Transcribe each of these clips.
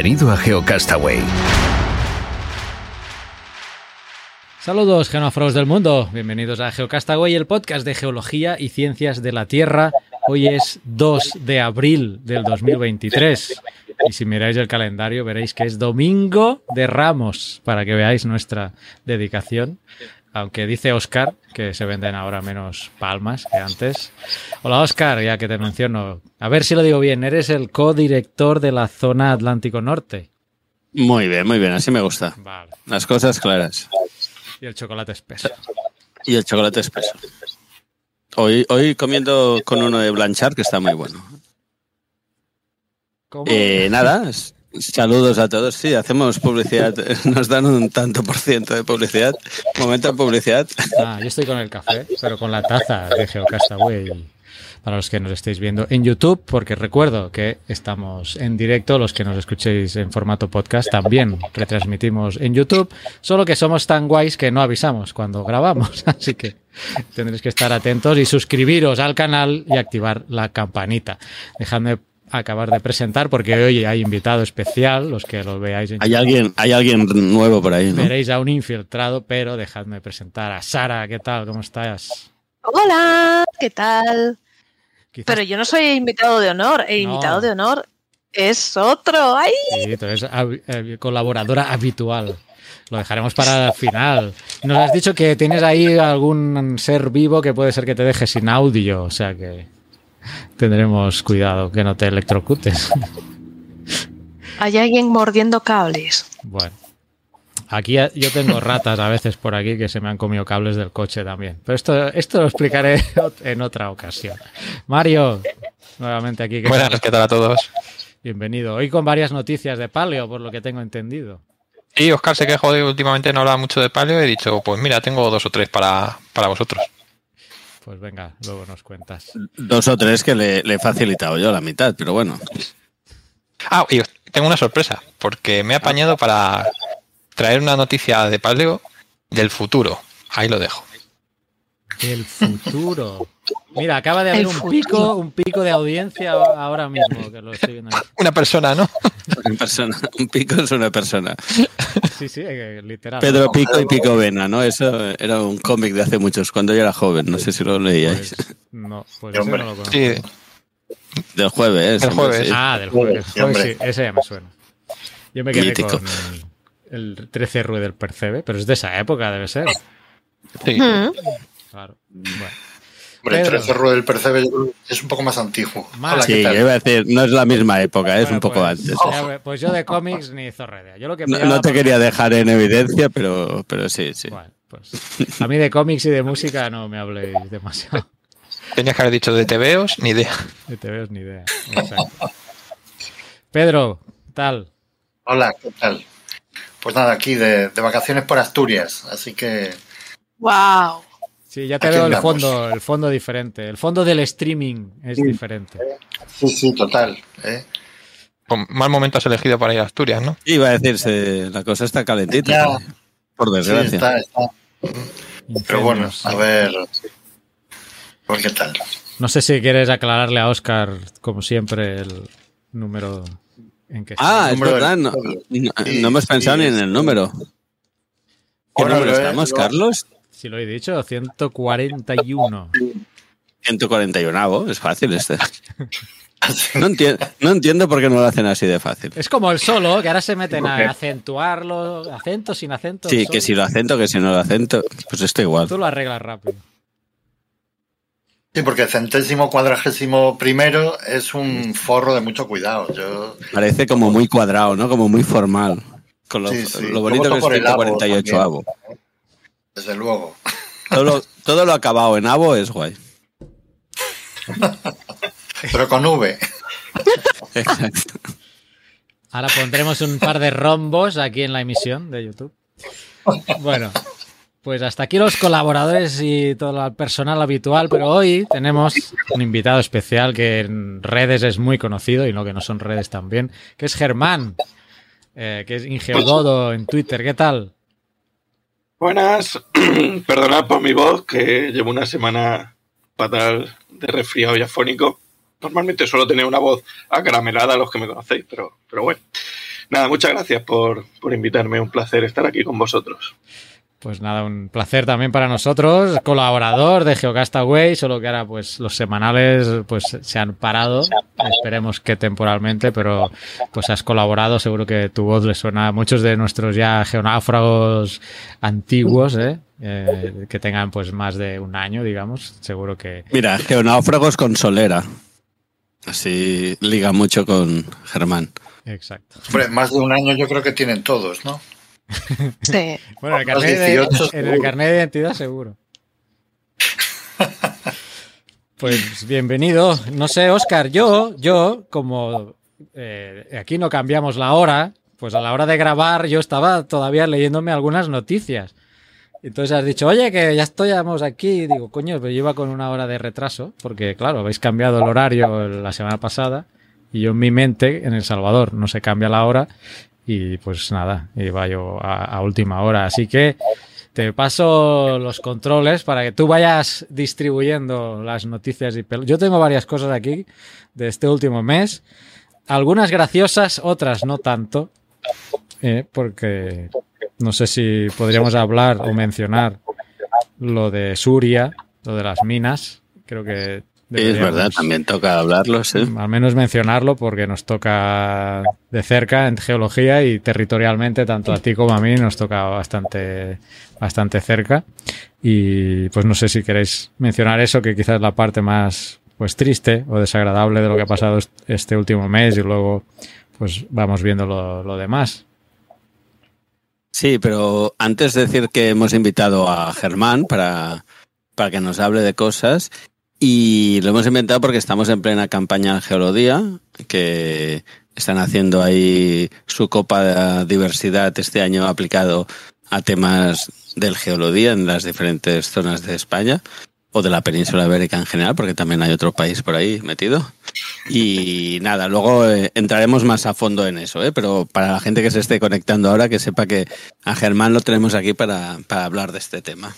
Bienvenido a GeoCastaway. Saludos, genófagos del mundo. Bienvenidos a GeoCastaway, el podcast de geología y ciencias de la Tierra. Hoy es 2 de abril del 2023. Y si miráis el calendario, veréis que es domingo de Ramos, para que veáis nuestra dedicación. Aunque dice Oscar que se venden ahora menos palmas que antes. Hola Oscar, ya que te menciono. A ver si lo digo bien, eres el codirector de la zona Atlántico Norte. Muy bien, muy bien, así me gusta. Vale. Las cosas claras. Y el chocolate espeso. Y el chocolate espeso. Hoy, hoy comiendo con uno de Blanchard, que está muy bueno. ¿Cómo? Eh, nada, saludos a todos. Sí, hacemos publicidad. Nos dan un tanto por ciento de publicidad. Momento de publicidad. Ah, yo estoy con el café, pero con la taza de Geocastaway. Para los que nos estéis viendo en YouTube, porque recuerdo que estamos en directo, los que nos escuchéis en formato podcast también retransmitimos en YouTube, solo que somos tan guays que no avisamos cuando grabamos, así que tendréis que estar atentos y suscribiros al canal y activar la campanita. Dejadme acabar de presentar porque hoy hay invitado especial, los que lo veáis en Hay alguien, hay alguien nuevo por ahí, ¿no? Veréis a un infiltrado, pero dejadme presentar a Sara. ¿Qué tal? ¿Cómo estás? Hola, ¿qué tal? Quizás Pero yo no soy invitado de honor, el No. invitado de honor es otro. ¡Ay! sí, tú eres hab- eh, colaboradora habitual. Lo dejaremos para el final. Nos has dicho que tienes ahí algún ser vivo que puede ser que te deje sin audio, o sea que tendremos cuidado que no te electrocutes. Hay alguien mordiendo cables. Bueno, aquí yo tengo ratas a veces por aquí que se me han comido cables del coche también. Pero esto, esto lo explicaré en otra ocasión. Mario, nuevamente aquí. que Buenas, ¿qué tal a todos? Bienvenido. Hoy con varias noticias de paleo, por lo que tengo entendido. Y Oscar se quejó de que últimamente no hablaba mucho de paleo y he dicho, pues mira, tengo dos o tres para, para vosotros. Pues venga, luego nos cuentas. Dos o tres que le, le he facilitado yo la mitad, pero bueno. Ah, y tengo una sorpresa, porque me he apañado para traer una noticia de paleo del futuro. Ahí lo dejo. El futuro. Mira, acaba de haber El un futuro. pico, un pico de audiencia ahora mismo que lo estoy viendo. aquí. Una persona, ¿no? Una persona, un pico es una persona. Sí, sí, eh, literal. Pedro Pico y Pico Vena, ¿no? Eso era un cómic de hace muchos, cuando yo era joven. No sé si lo leíais. Pues, no, pues Hombre. no lo conozco. Sí, Del jueves. Del jueves. sí. Ah, del jueves. Sí, ese ya me suena. Yo me quedé Mítico. con el 13 Rue del Percebe, pero es de esa época, debe ser. sí. Claro. Bueno. Hombre, el Pedro. 13 Rue del Percebe es un poco más antiguo. Más. Hola, Sí, iba a decir, no es la misma época, es Bueno, un poco pues, antes. ya pues yo de cómics ni zorredea. Yo lo que No, te quería dejar en evidencia, pero, pero sí, sí. Bueno, pues a mí de cómics y de música no me habléis demasiado. Tenías que haber dicho de TVOs, ni idea. De TVOs ni idea. Exacto. Pedro, tal. Hola, ¿qué tal? Pues nada, aquí de, de vacaciones por Asturias, así que ¡Wow! Sí, ya te veo el fondo, el fondo diferente. El fondo del streaming es diferente. sí, sí, total. ¿eh? Con mal momento has elegido para ir a Asturias, ¿no? Iba a decirse, la cosa está calentita, Ya. por Sí, desgracia. está, está. Pero bueno, a ver, a ver qué tal. No sé si quieres aclararle a Oscar, como siempre, el número en que Ah, es verdad, no, no, no hemos pensado sí, ni en el número. ¿Qué Bueno, número eh, estamos, lo- Carlos? Si lo he dicho, 141. 141, es fácil este. No, enti- no entiendo por qué no lo hacen así de fácil. Es como el solo, que ahora se meten a acentuarlo, acento sin acento. Sí, que si lo acento, que si no lo acento, pues esto igual. Tú lo arreglas rápido. Sí, porque centésimo cuadragésimo primero es un forro de mucho cuidado. Yo Parece como muy cuadrado, ¿no? Como muy formal. Con lo, Sí, sí. lo bonito que es por el avo 148 avo. Desde luego. Todo lo, todo lo acabado en abo es guay. Pero con V. Exacto. Ahora pondremos un par de rombos aquí en la emisión de YouTube. Bueno, pues hasta aquí los colaboradores y todo el personal habitual, pero hoy tenemos un invitado especial que en redes es muy conocido y no que no son redes también, que es Germán, eh, que es Ingeododo en Twitter. ¿Qué tal? Buenas, perdonad por mi voz, que llevo una semana fatal de resfriado y afónico. Normalmente suelo tener una voz acaramelada, los que me conocéis, pero, pero bueno. Nada, muchas gracias por, por invitarme, un placer estar aquí con vosotros. Pues nada, un placer también para nosotros, colaborador de Geocastaway, solo que ahora pues los semanales pues se han parado, esperemos que temporalmente, pero pues has colaborado, seguro que tu voz le suena a muchos de nuestros ya geonáufragos antiguos, ¿eh? Eh, que tengan pues más de un año, digamos, seguro que... Mira, geonáufragos con solera. Así liga mucho con Germán. Exacto. Hombre, más de un año yo creo que tienen todos, ¿no? Sí. Bueno, en el carnet, de, 18 en el carnet de identidad seguro. Pues bienvenido. No sé, Oscar, yo, yo, como eh, aquí no cambiamos la hora, pues a la hora de grabar yo estaba todavía leyéndome algunas noticias. Entonces has dicho, oye, que ya estamos aquí. Y digo, coño, pero yo iba con una hora de retraso, porque claro, habéis cambiado el horario la semana pasada. Y yo en mi mente, en El Salvador, no se cambia la hora. Y pues nada, iba yo a, última hora. Así que te paso los controles para que tú vayas distribuyendo las noticias y Yo tengo varias cosas aquí de este último mes. Algunas graciosas, otras no tanto. eh, porque no sé si podríamos hablar o mencionar lo de Suria, lo de las minas. Creo que Es verdad, también toca hablarlo, sí. al menos mencionarlo porque nos toca de cerca en geología y territorialmente, tanto a ti como a mí, nos toca bastante, bastante cerca. Y pues no sé si queréis mencionar eso, que quizás es la parte más pues triste o desagradable de lo que ha pasado est- este último mes y luego pues vamos viendo lo, lo demás. Sí, pero antes de decir que hemos invitado a Germán para, para que nos hable de cosas, y lo hemos inventado porque estamos en plena campaña Geolodía, que están haciendo ahí su Copa de Diversidad este año aplicado a temas del Geolodía en las diferentes zonas de España o de la península ibérica en general, porque también hay otro país por ahí metido. Y nada, luego eh, entraremos más a fondo en eso, ¿eh? pero para la gente que se esté conectando ahora, que sepa que a Germán lo tenemos aquí para, para hablar de este tema.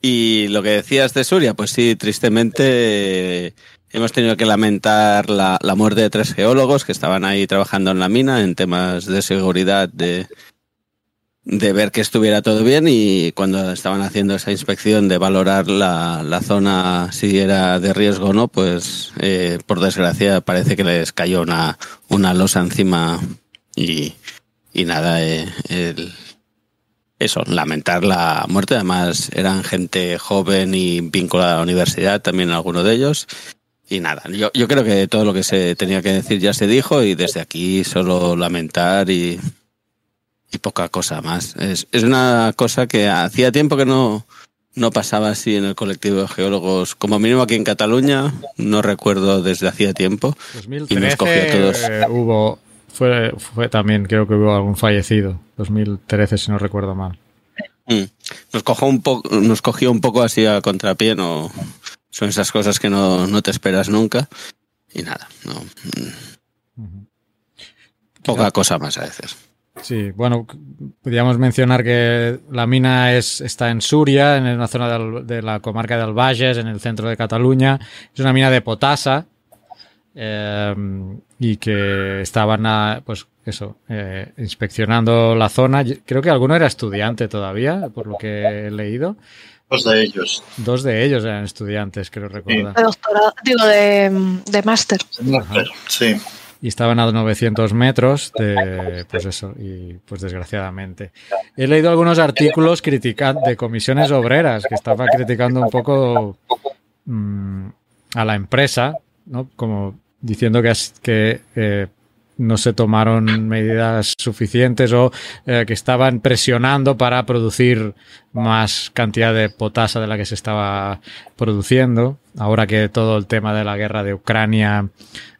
Y lo que decías de Suria, pues sí, tristemente eh, hemos tenido que lamentar la, la muerte de tres geólogos que estaban ahí trabajando en la mina en temas de seguridad, de, de ver que estuviera todo bien y cuando estaban haciendo esa inspección de valorar la, la zona si era de riesgo o no, pues eh, por desgracia parece que les cayó una, una losa encima y, y nada, eh, el- eso, lamentar la muerte. Además, eran gente joven y vinculada a la universidad, también algunos de ellos. Y nada, yo, yo creo que todo lo que se tenía que decir ya se dijo y desde aquí solo lamentar y, y poca cosa más. Es, es una cosa que hacía tiempo que no, no pasaba así en el colectivo de geólogos, como mínimo aquí en Cataluña, no recuerdo desde hacía tiempo. 2013 cogió a todos. eh, hubo, fue, fue también, creo que hubo algún fallecido. 2013, si no recuerdo mal. Mm. Nos cogió un poco, nos cogió un poco así a contrapié, no son esas cosas que no, no te esperas nunca. Y nada, no, mm, Ujú. poca cosa más a veces. Sí, bueno, podríamos mencionar que la mina es, está en Suria, en una zona del- de la comarca del Bages, en el centro de Cataluña. Es una mina de potasa eh, y que estaban, a- pues eso, eh, inspeccionando la zona. Creo que alguno era estudiante todavía, por lo que he leído. Dos de ellos. Dos de ellos eran estudiantes, creo recordar. De doctorado, digo, de, de máster. Sí. y estaban a 900 metros de, pues eso, y pues desgraciadamente. He leído algunos artículos critican de comisiones obreras que estaban criticando un poco mm, a la empresa, ¿no? Como diciendo que, que eh, no se tomaron medidas suficientes o eh, que estaban presionando para producir más cantidad de potasa de la que se estaba produciendo. Ahora que todo el tema de la guerra de Ucrania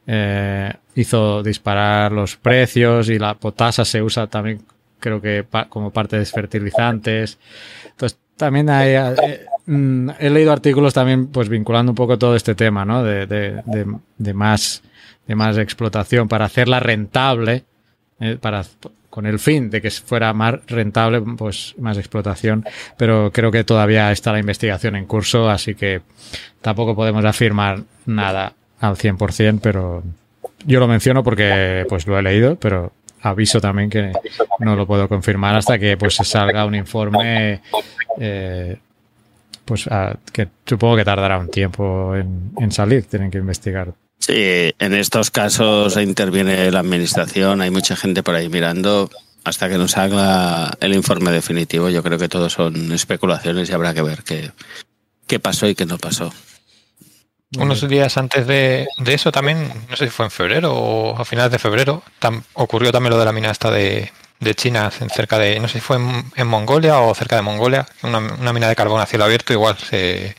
eh, hizo disparar los precios y la potasa se usa también creo que pa- como parte de fertilizantes. Entonces también hay, eh, mm, he leído artículos también pues vinculando un poco todo este tema, ¿no? De, de, de, de más de más explotación para hacerla rentable, eh, para con el fin de que fuera más rentable, pues más explotación, pero creo que todavía está la investigación en curso, así que tampoco podemos afirmar nada al 100%, pero yo lo menciono porque pues lo he leído, pero aviso también que no lo puedo confirmar hasta que pues se salga un informe eh, pues a- que supongo que tardará un tiempo en, en salir, tienen que investigar. Sí, en estos casos interviene la administración, hay mucha gente por ahí mirando. Hasta que nos haga el informe definitivo, yo creo que todo son especulaciones y habrá que ver qué, qué pasó y qué no pasó. Unos días antes de, de eso también, no sé si fue en febrero o a finales de febrero, tam- ocurrió también lo de la mina esta de, de China, en cerca de, no sé si fue en, en Mongolia o cerca de Mongolia, una, una mina de carbón a cielo abierto, igual se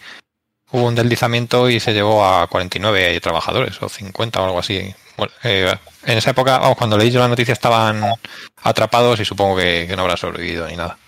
hubo un deslizamiento y se llevó a 49 trabajadores o 50 o algo así. Bueno, eh, en esa época, vamos, cuando leí yo la noticia estaban atrapados y supongo que, que no habrá sobrevivido ni nada.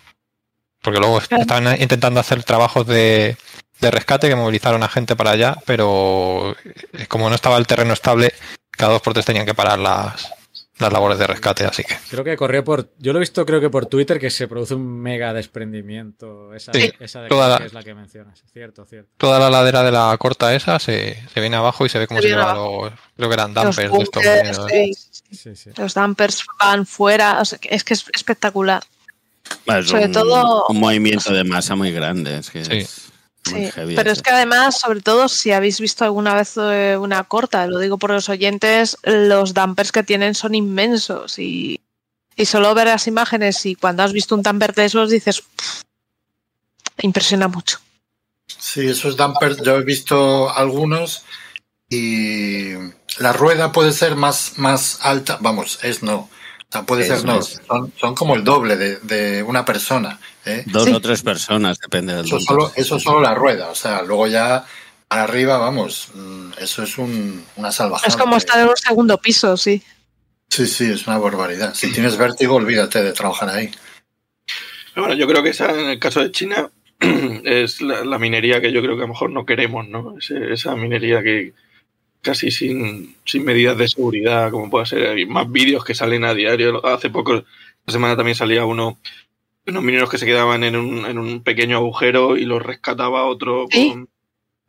Porque luego Claro. estaban intentando hacer trabajos de, de rescate que movilizaron a gente para allá, pero eh, como no estaba el terreno estable, cada dos por tres tenían que parar las, las labores de rescate, así que Creo que corrió por. Yo lo he visto, creo que por Twitter, que se produce un mega desprendimiento. Esa, Sí, esa de toda la- que es la que mencionas. Cierto, cierto. toda la ladera de la corta esa se, se viene abajo y se ve como Se se viene lleva los, creo que eran Los dampers de estos. bunkers, sí, Sí, sí. los dumpers van fuera, o sea, es que es espectacular. Es Sobre un, todo- un movimiento de masa muy grande. Es que Sí. es muy Sí, heavy pero es que además, sobre todo, si habéis visto alguna vez eh, una corta, lo digo por los oyentes, los dumpers que tienen son inmensos y, y solo ver las imágenes y cuando has visto un dumper de esos dices, "Pff", impresiona mucho. Sí, esos dampers, yo he visto algunos y la rueda puede ser más, más alta, vamos, es no, puede ser no, son, son como el doble de, de una persona. ¿Eh? Dos Sí. o tres personas, depende del Eso solo, eso solo la rueda, o sea, luego ya para arriba, vamos, mm, eso es un, una salvajada. Es como estar en un segundo piso, sí. Sí, sí, es una barbaridad. Si tienes vértigo, olvídate de trabajar ahí. Bueno, yo creo que esa, en el caso de China, es la, la minería que yo creo que a lo mejor no queremos, ¿no? Ese- esa minería que casi sin, sin medidas de seguridad, como puede ser, hay más vídeos que salen a diario. Hace poco, esta semana también salía uno, unos mineros que se quedaban en un, en un pequeño agujero y los rescataba otro Sí. con...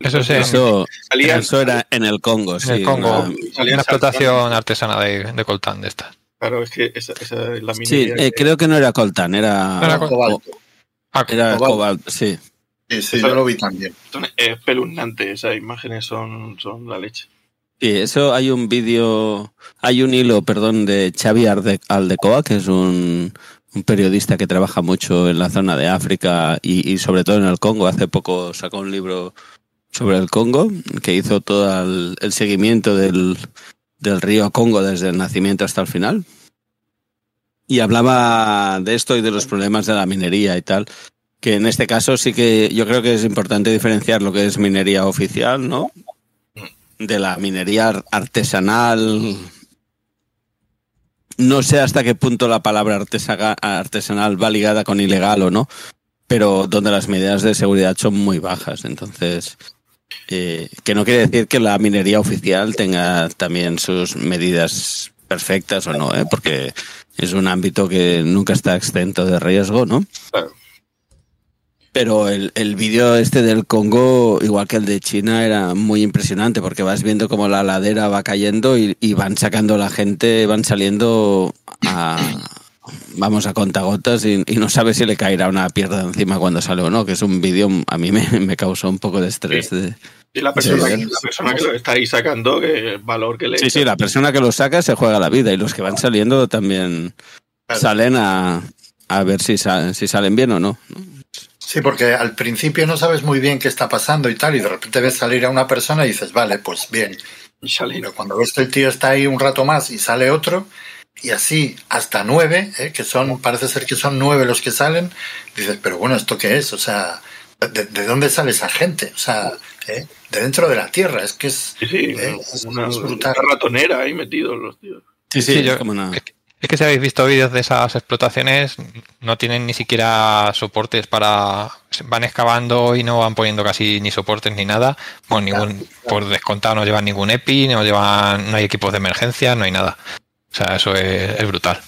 Eso sí, Eso, salían, eso era en el Congo, en sí. el Congo, una- una explotación saltando. artesana de, de coltán de estas. Claro, es que esa, esa es la Sí, minería. eh, que- creo que no era coltán, era, Era o- Cobalto. Ah, era Cobalto. cobalt, sí. Sí, sí, yo lo vi también. son espeluznantes, esas imágenes son, son la leche. Sí, eso hay un vídeo, hay un hilo, perdón, de Xavi Aldecoa, que es un, un periodista que trabaja mucho en la zona de África y, sobre todo en el Congo. Hace poco sacó un libro sobre el Congo, que hizo todo el, el seguimiento del, del río Congo desde el nacimiento hasta el final. Y hablaba de esto y de los problemas de la minería y tal. Que en este caso sí que yo creo que es importante diferenciar lo que es minería oficial, ¿no? de la minería ar- artesanal. No sé hasta qué punto la palabra artesanal va ligada con ilegal o no, pero donde las medidas de seguridad son muy bajas. Entonces, eh, que no quiere decir que la minería oficial tenga también sus medidas perfectas o no, ¿eh? porque es un ámbito que nunca está exento de riesgo, ¿no? Claro. Pero el, el vídeo este del Congo, igual que el de China, era muy impresionante porque vas viendo como la ladera va cayendo y, y van sacando la gente, van saliendo a, vamos a contagotas y, y no sabes si le caerá una pierna encima cuando sale o no, que es un vídeo, a mí me, me causó un poco de estrés. de- Y la persona, Sí, que, la persona que lo está ahí sacando, que el valor que le Sí, sí, la persona que lo saca se juega la vida y los que van saliendo también Claro. salen a, a ver si, sa- si salen bien o no. Sí, porque al principio no sabes muy bien qué está pasando y tal, y de repente ves salir a una persona y dices, vale, pues bien. Y. Pero cuando ves que el tío está ahí un rato más y sale otro, y así hasta nueve, ¿eh? que son, parece ser que son nueve los que salen, dices, pero bueno, ¿esto qué es? O sea, ¿de, de dónde sale esa gente? O sea, ¿eh? de dentro de la Tierra, es que es, Sí, sí, ¿eh? es- una, es una brutal. ratonera ahí metidos los tíos. Sí, sí, Sí, es yo- como una- es, que, si habéis visto vídeos de esas explotaciones, no tienen ni siquiera soportes para. Van excavando y no van poniendo casi ni soportes ni nada. Bueno, ningún, por descontado no llevan ningún EPI, no llevan, no hay equipos de emergencia, no hay nada. O sea, eso es, es brutal.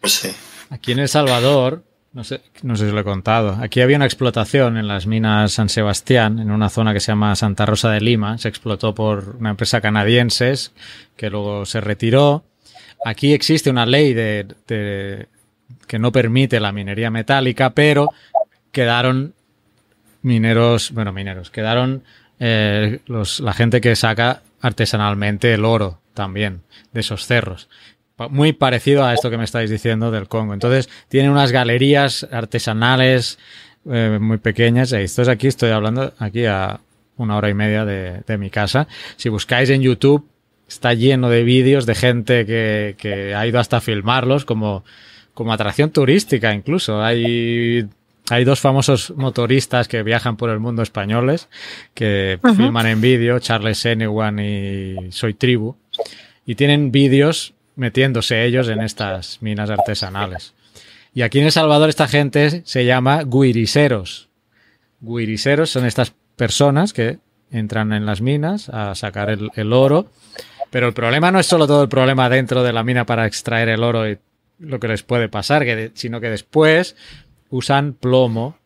Pues sí. Aquí en El Salvador, no sé, no sé si lo he contado, aquí había una explotación en las minas San Sebastián, en una zona que se llama Santa Rosa de Lima. Se explotó por una empresa canadiense que luego se retiró. Aquí existe una ley de, de- que no permite la minería metálica, pero quedaron mineros, bueno, mineros, quedaron eh, los, la gente que saca artesanalmente el oro también de esos cerros. Muy parecido a esto que me estáis diciendo del Congo. Entonces, tienen unas galerías artesanales eh, muy pequeñas. Esto es aquí, estoy hablando aquí a una hora y media de, de mi casa. Si buscáis en YouTube, está lleno de vídeos de gente que, que ha ido hasta filmarlos como, como atracción turística incluso. Hay, hay dos famosos motoristas que viajan por el mundo españoles que filman en vídeo, Charles Senewan y Soy Tribu, y tienen vídeos metiéndose ellos en estas minas artesanales. Y aquí en El Salvador esta gente se llama guiriseros. Guiriseros son estas personas que entran en las minas a sacar el, el oro, pero el problema no es solo todo el problema dentro de la mina para extraer el oro y lo que les puede pasar, que de- sino que después usan plomo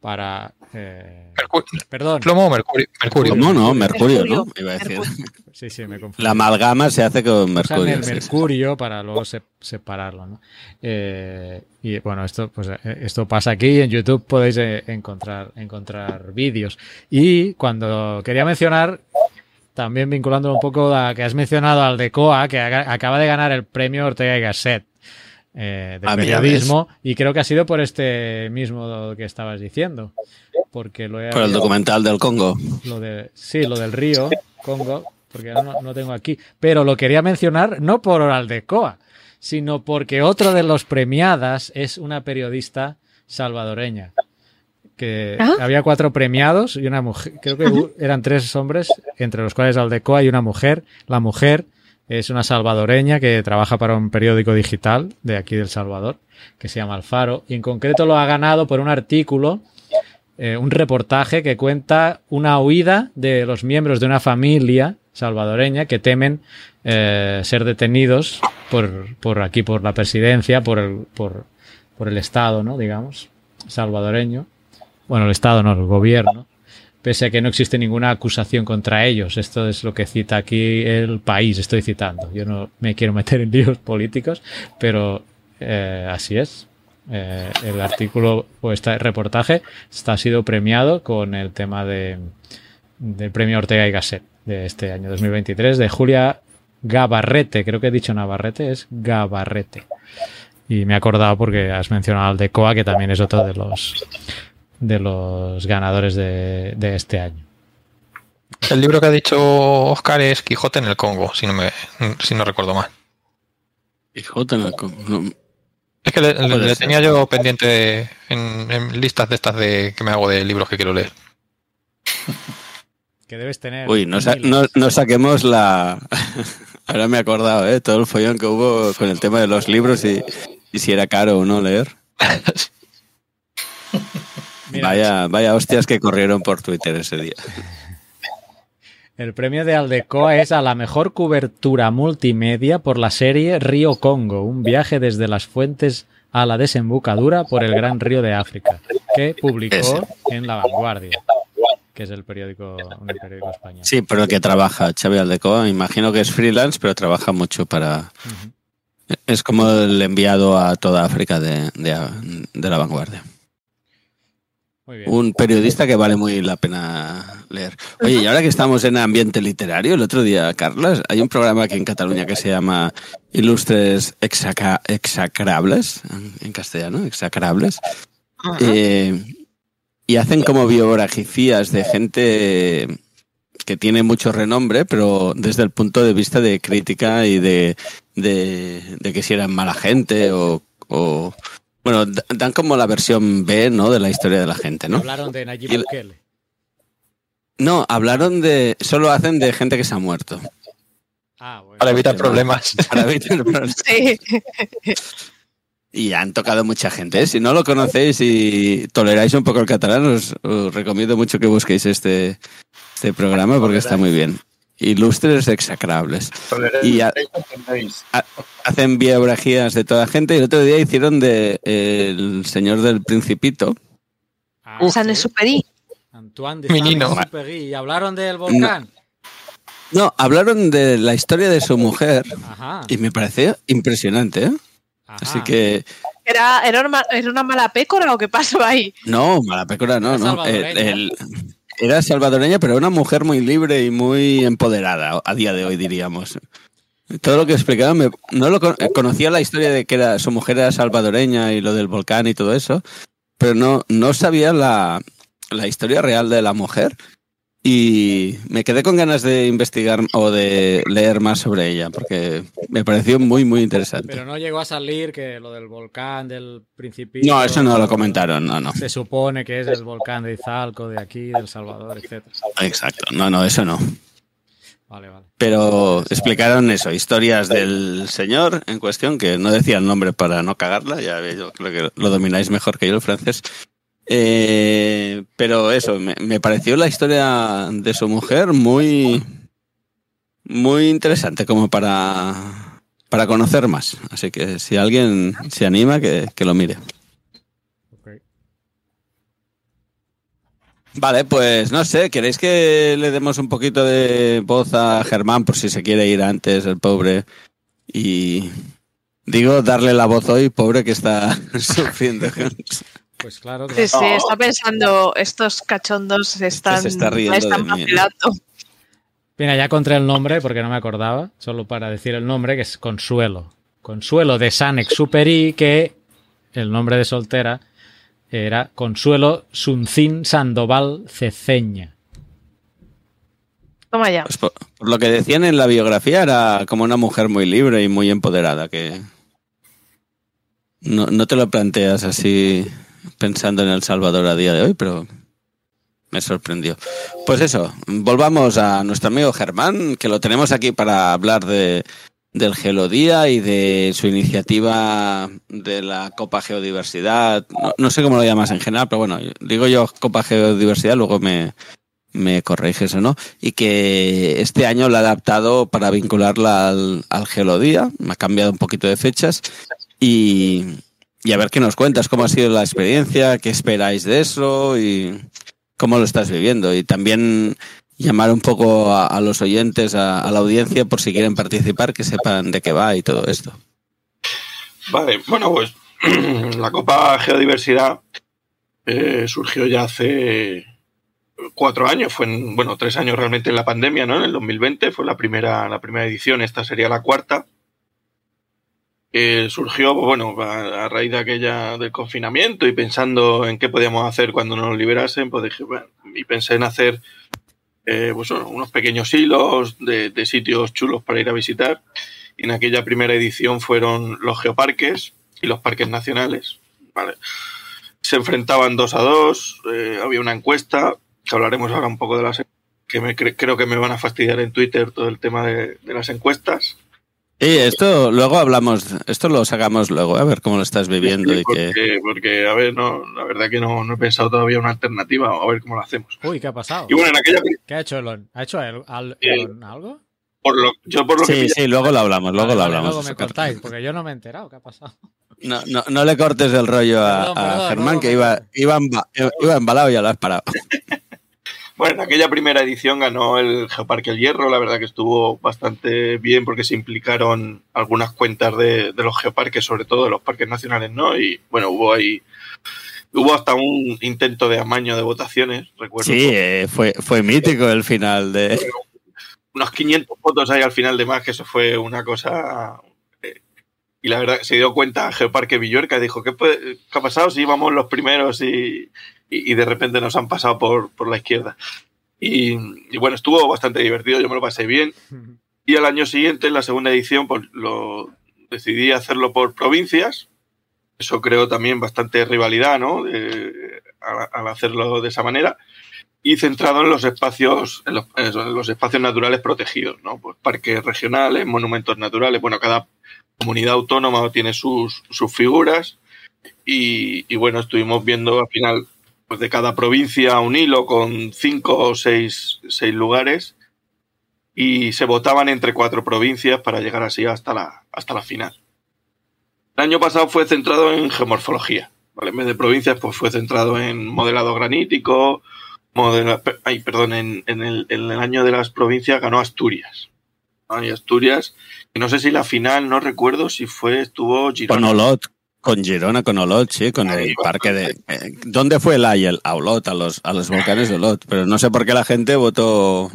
para... eh, perdón. ¿Plomo o mercurio? mercurio. ¿Cómo no? Mercurio, Mercurio. ¿no? Iba a decir. Mercurio. Sí, sí, me confundí. La amalgama se hace con Usan mercurio. el sí, sí. mercurio para luego se- separarlo, ¿no? Eh, y bueno, esto, pues, eh, esto pasa aquí y en YouTube podéis eh, encontrar, encontrar vídeos. Y cuando quería mencionar, también vinculándolo un poco a que has mencionado al de COA, que acaba de ganar el premio Ortega y Gasset eh, de Ah, periodismo, y creo que ha sido por este mismo que estabas diciendo. Porque lo he Por el documental del Congo. lo de, sí, lo del río Congo, porque ahora no, no tengo aquí. Pero lo quería mencionar no por Aldecoa, sino porque otro de los premiadas es una periodista salvadoreña. Que ¿Ah? había cuatro premiados y una mujer, creo que eran tres hombres, entre los cuales Aldecoa y una mujer. La mujer es una salvadoreña que trabaja para un periódico digital de aquí del Salvador, que se llama Alfaro, y en concreto lo ha ganado por un artículo eh, un reportaje que cuenta una huida de los miembros de una familia salvadoreña que temen eh, ser detenidos por, por aquí, por la presidencia, por el, por, por el Estado, ¿no? Digamos, salvadoreño. Bueno, el Estado no, el gobierno. Pese a que no existe ninguna acusación contra ellos. Esto es lo que cita aquí el país, estoy citando. Yo no me quiero meter en líos políticos, pero eh, así es. Eh, el artículo o este reportaje está, ha sido premiado con el tema de, del premio Ortega y Gasset de este año 2023 de Julia Gabarrete. Creo que he dicho Navarrete, es Gabarrete. Y me he acordado porque has mencionado al de Coa, que también es otro de los de los ganadores de, de este año. El libro que ha dicho Oscar es Quijote en el Congo, si no, me, si no recuerdo mal. Quijote en el Congo. No, Es que le, tenía yo pendiente en, en listas de estas de que me hago de libros que quiero leer. Que debes tener. Uy, no, sa- no, no saquemos la. Ahora me he acordado, ¿eh? Todo el follón que hubo con el tema de los libros y, y si era caro o no leer. Mira, Vaya, vaya hostias que corrieron por Twitter ese día. El premio de Aldecoa es a la mejor cobertura multimedia por la serie Río Congo, un viaje desde las fuentes a la desembocadura por el Gran Río de África, que publicó en La Vanguardia, que es el periódico, un periódico español. Sí, pero el que trabaja, Xavi Aldecoa, imagino que es freelance, pero trabaja mucho para... Es como el enviado a toda África de, de, de la vanguardia. Muy bien. Un periodista que vale muy la pena leer. Oye, y ahora que estamos en ambiente literario, el otro día, Carlos, hay un programa aquí en Cataluña que se llama Ilustres Exaca- Execrables, en- castellano, Execrables. Eh, y hacen como biografías de gente que tiene mucho renombre, pero desde el punto de vista de crítica y de, de, de que si eran mala gente o, o- bueno, dan como la versión B, ¿no? De la historia de la gente, ¿no? Hablaron de Nayib Bukele. No, hablaron de, solo hacen de gente que se ha muerto. Ah, bueno. Para evitar problemas. Para evitar problemas. Sí. Y han tocado mucha gente. ¿eh? Si no lo conocéis y toleráis un poco el catalán, os, os recomiendo mucho que busquéis este, este programa porque está muy bien. Ilustres execrables. Y a- ¿Entendéis? hacen biografías de toda gente y el otro día hicieron de eh, el señor del principito. Ah, San sí. Exupéry. Antoine de. Saint-Exupéry. Y hablaron del volcán. No, hablaron de la historia de su mujer Ajá. y me pareció impresionante. ¿eh? Así que, ¿Era, era, una, ¿Era una mala pécora o qué pasó ahí? no, Malapécora no, Era no. El- salvadoreña. el- era salvadoreña, pero una mujer muy libre y muy empoderada a día de hoy, diríamos. Todo lo que explicaban, me- no lo con- conocía la historia de que era, su mujer era salvadoreña y lo del volcán y todo eso, pero no, no sabía la, la historia real de la mujer y me quedé con ganas de investigar o de leer más sobre ella porque me pareció muy, muy interesante. Pero no llegó a salir que lo del volcán del principito. No, eso no lo comentaron, no, no. Se supone que es el volcán de Izalco, de aquí, del Salvador, etc. Exacto, no, no, eso no. Vale, vale. Pero explicaron eso, historias del señor en cuestión, que no decía el nombre para no cagarla, ya yo creo que lo domináis mejor que yo el francés. Eh, pero eso, me, me pareció la historia de su mujer muy, muy interesante como para, para conocer más. Así que si alguien se anima, que, que lo mire. Vale, pues no sé, ¿queréis que le demos un poquito de voz a Germán por si se quiere ir antes, el pobre? Y digo, darle la voz hoy, pobre que está sufriendo. Pues claro. Sí, claro. sí, está pensando, estos cachondos se están, se está riendo están de mí, ¿no? vacilando. Mira, ya encontré el nombre porque no me acordaba, solo para decir el nombre, que es Consuelo. Consuelo de San Exupéry, que el nombre de soltera era Consuelo Suncín Sandoval Ceceña. Toma ya. Pues por, por lo que decían en la biografía, era como una mujer muy libre y muy empoderada, que no, no te lo planteas así pensando en El Salvador a día de hoy, pero me sorprendió. Pues eso, volvamos a nuestro amigo Germán, que lo tenemos aquí para hablar de, del Gelodía y de su iniciativa de la Copa Geodiversidad. No, no sé cómo lo llamas en general, pero bueno, digo yo Copa Geodiversidad, luego me, me corriges o no, y que este año la ha adaptado para vincularla al, al Gelodía, me ha cambiado un poquito de fechas, y, y a ver qué nos cuentas, cómo ha sido la experiencia, qué esperáis de eso y cómo lo estás viviendo. Y también llamar un poco a, los oyentes, a, a la audiencia, por si quieren participar, que sepan de qué va y todo esto. Vale, bueno, pues la Copa Geodiversidad eh, surgió ya hace cuatro años, fue en, bueno, tres años realmente en la pandemia, ¿no? En el 2020 fue la primera, la primera edición, esta sería la cuarta. Surgió, pues, bueno, a, raíz de aquella del confinamiento y pensando en qué podíamos hacer cuando nos liberasen, pues dije, bueno, y pensé en hacer eh, pues, unos pequeños hilos de, de sitios chulos para ir a visitar. Y en aquella primera edición fueron los geoparques y los parques nacionales. ¿vale? Se enfrentaban dos a dos, eh, había una encuesta, que hablaremos ahora un poco de las que me cre- creo que me van a fastidiar en Twitter todo el tema de, de las encuestas. Y esto luego hablamos, esto lo sacamos luego, a ver cómo lo estás viviendo y porque, que... porque, a ver, no, la verdad que no, no he pensado todavía una alternativa, a ver cómo lo hacemos. Uy, ¿qué ha pasado? Y bueno, en aquella, ¿Qué ha hecho Elon? ¿Ha hecho el- al- Eh, Elon algo? por lo, yo por lo que Sí, pillé- sí, luego lo hablamos, luego Vale, lo vale, hablamos. Luego me cortáis, porque yo no me he enterado. ¿Qué ha pasado? No, no, no le cortes el rollo a, Perdón, a perdón, Germán, que iba, no. iba, emba- iba embalado y ya lo has parado. Bueno, en aquella primera edición ganó el Geoparque El Hierro, la verdad que estuvo bastante bien porque se implicaron algunas cuentas de, de los geoparques, sobre todo de los parques nacionales, ¿no? Y bueno, hubo ahí, hubo hasta un intento de amaño de votaciones, recuerdo. Sí, eh, fue, fue mítico el final de... Unos 500 votos ahí al final de más, que eso fue una cosa... eh, y la verdad, se dio cuenta Geoparque Villuerca y dijo, ¿qué, puede- qué ha pasado si íbamos los primeros y, y- de repente nos han pasado por, por la izquierda? Y, y, bueno, estuvo bastante divertido, yo me lo pasé bien. Y al año siguiente, en la segunda edición, pues lo decidí hacerlo por provincias. Eso creo también bastante rivalidad, ¿no? De, al, al, hacerlo de esa manera. Y centrado en los espacios, en los, en los espacios naturales protegidos, ¿no? Pues parques regionales, monumentos naturales. Bueno, cada comunidad autónoma tiene sus, sus figuras. Y, y, bueno, estuvimos viendo al final pues de cada provincia un hilo con cinco o seis, seis lugares y se votaban entre cuatro provincias para llegar así hasta la, hasta la final. El año pasado fue centrado en geomorfología. ¿vale? En vez de provincias, pues fue centrado en modelado granítico. Modela, ay, perdón, en, en, el, en, el, año de las provincias ganó Asturias. Y Asturias, y no sé si la final, no recuerdo si fue, estuvo Girona. Con Girona, con Olot, sí, con el parque de... Eh, ¿Dónde fue el Ayel? A Olot, a los, a los volcanes de Olot. Pero no sé por qué la gente votó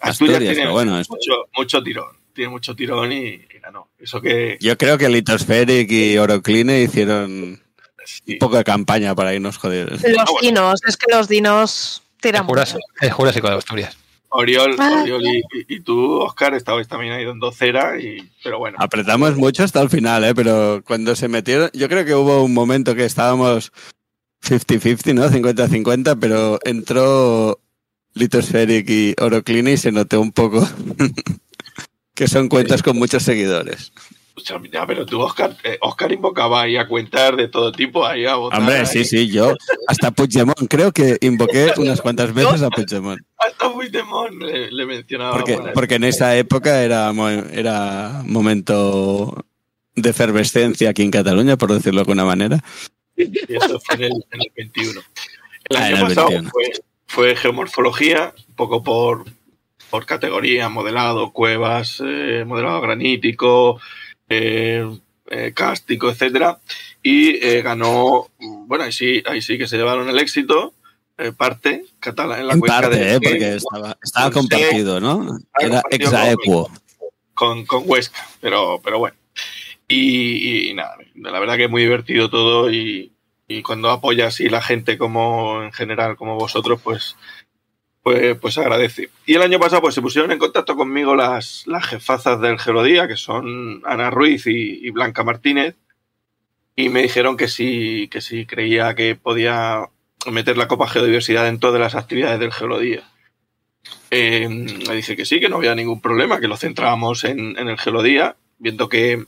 Asturias, Asturias tiene bueno, mucho, mucho, tirón, tiene mucho tirón y, ganó. Eso que... Yo creo que Litospheric y Orocline hicieron sí. un poco de campaña para irnos jodidos. Los dinos, es que los dinos tiran el Jurásico, el Jurásico de Asturias. Oriol, ah. Oriol y, y, tú, Oscar, estabais también ahí dando cera, y, pero bueno. Apretamos mucho hasta el final, ¿eh? pero cuando se metieron, yo creo que hubo un momento que estábamos 50-50, ¿no? 50-50, pero entró Litospheric y Oroclini se notó un poco que son cuentas con muchos seguidores. Ya, pero tú, Oscar, eh, Oscar invocaba ahí a cuentas de todo tipo, ahí a votar. Hombre, ahí. sí, sí, yo hasta Puigdemont, creo que invoqué unas cuantas veces a Puigdemont. Hasta Puigdemont le, le mencionaba. Porque, porque en esa época era, era momento de efervescencia aquí en Cataluña, por decirlo de alguna manera. Y eso fue en el, en el 21. El año ah, el pasado 21. Fue, fue geomorfología, un poco por, por categoría, modelado, cuevas, eh, modelado granítico, cástico, etcétera, y eh, ganó, bueno, ahí sí, ahí sí que se llevaron el éxito, parte, catalán, en la en cuenca parte, de eh, porque estaba, estaba compartido, ¿no? Era exaequo. Con, con Huesca, pero, pero bueno. Y, y, nada, la verdad que es muy divertido todo y, y cuando apoya así la gente como en general, como vosotros, pues pues, pues agradece. Y el año pasado pues se pusieron en contacto conmigo las, las jefazas del Gerodía, que son Ana Ruiz y, Blanca Martínez, y me dijeron que sí, que sí creía que podía meter la Copa Geodiversidad en todas las actividades del Geolodía. Eh, me dije que sí, que no había ningún problema, que lo centrábamos en, el Geolodía, viendo que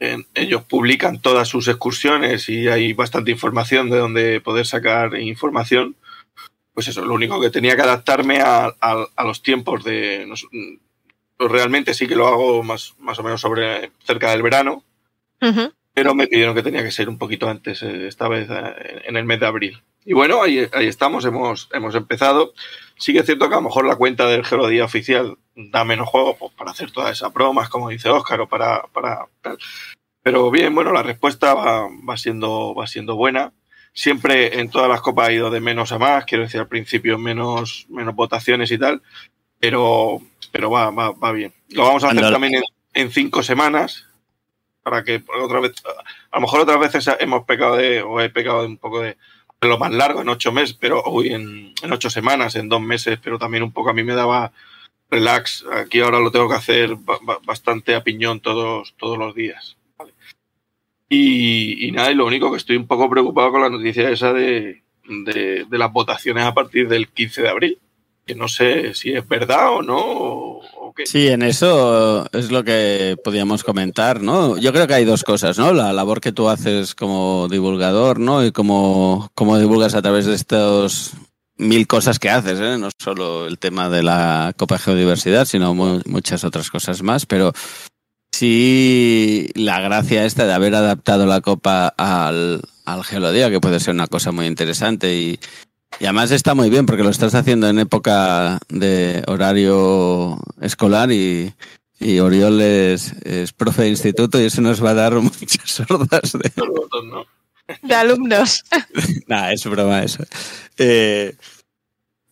eh, ellos publican todas sus excursiones y hay bastante información de donde poder sacar información pues eso, lo único que tenía que adaptarme a, a, a los tiempos de... No, pues realmente sí que lo hago más, más o menos sobre cerca del verano, uh -huh. pero me pidieron que tenía que ser un poquito antes, eh, esta vez eh, en el mes de abril. Y bueno, ahí, ahí estamos, hemos, hemos empezado. Sí que es cierto que a lo mejor la cuenta del Gerodía oficial da menos juego pues, para hacer todas esas bromas, como dice Óscar, o para, para... Pero bien, bueno, la respuesta va, va, siendo, va siendo buena siempre en todas las copas ha ido de menos a más, quiero decir, al principio menos, menos votaciones y tal, pero, pero va, va, va bien. Lo vamos a hacer también en, en, cinco semanas, para que otra vez, a lo mejor otras veces hemos pecado de, o he pecado de un poco de lo más largo, en ocho meses, pero hoy en, en ocho semanas, en dos meses, pero también un poco a mí me daba relax. Aquí ahora lo tengo que hacer bastante a piñón todos, todos los días. Y, nada, y lo único que estoy un poco preocupado con la noticia esa de, de, de, las votaciones a partir del 15 de abril. Que no sé si es verdad o no. Sí, en eso es lo que podíamos comentar, ¿no? Yo creo que hay dos cosas, ¿no? La labor que tú haces como divulgador, ¿no? Y cómo, cómo divulgas a través de estos mil cosas que haces, ¿eh? no solo el tema de la Copa Geodiversidad, sino mu muchas otras cosas más, pero sí la gracia esta de haber adaptado la copa al, al geolodía, que puede ser una cosa muy interesante y, y, además está muy bien porque lo estás haciendo en época de horario escolar y, y Oriol es, es, profe de instituto y eso nos va a dar muchas hordas de, de alumnos. Nada, es broma eso. Eh,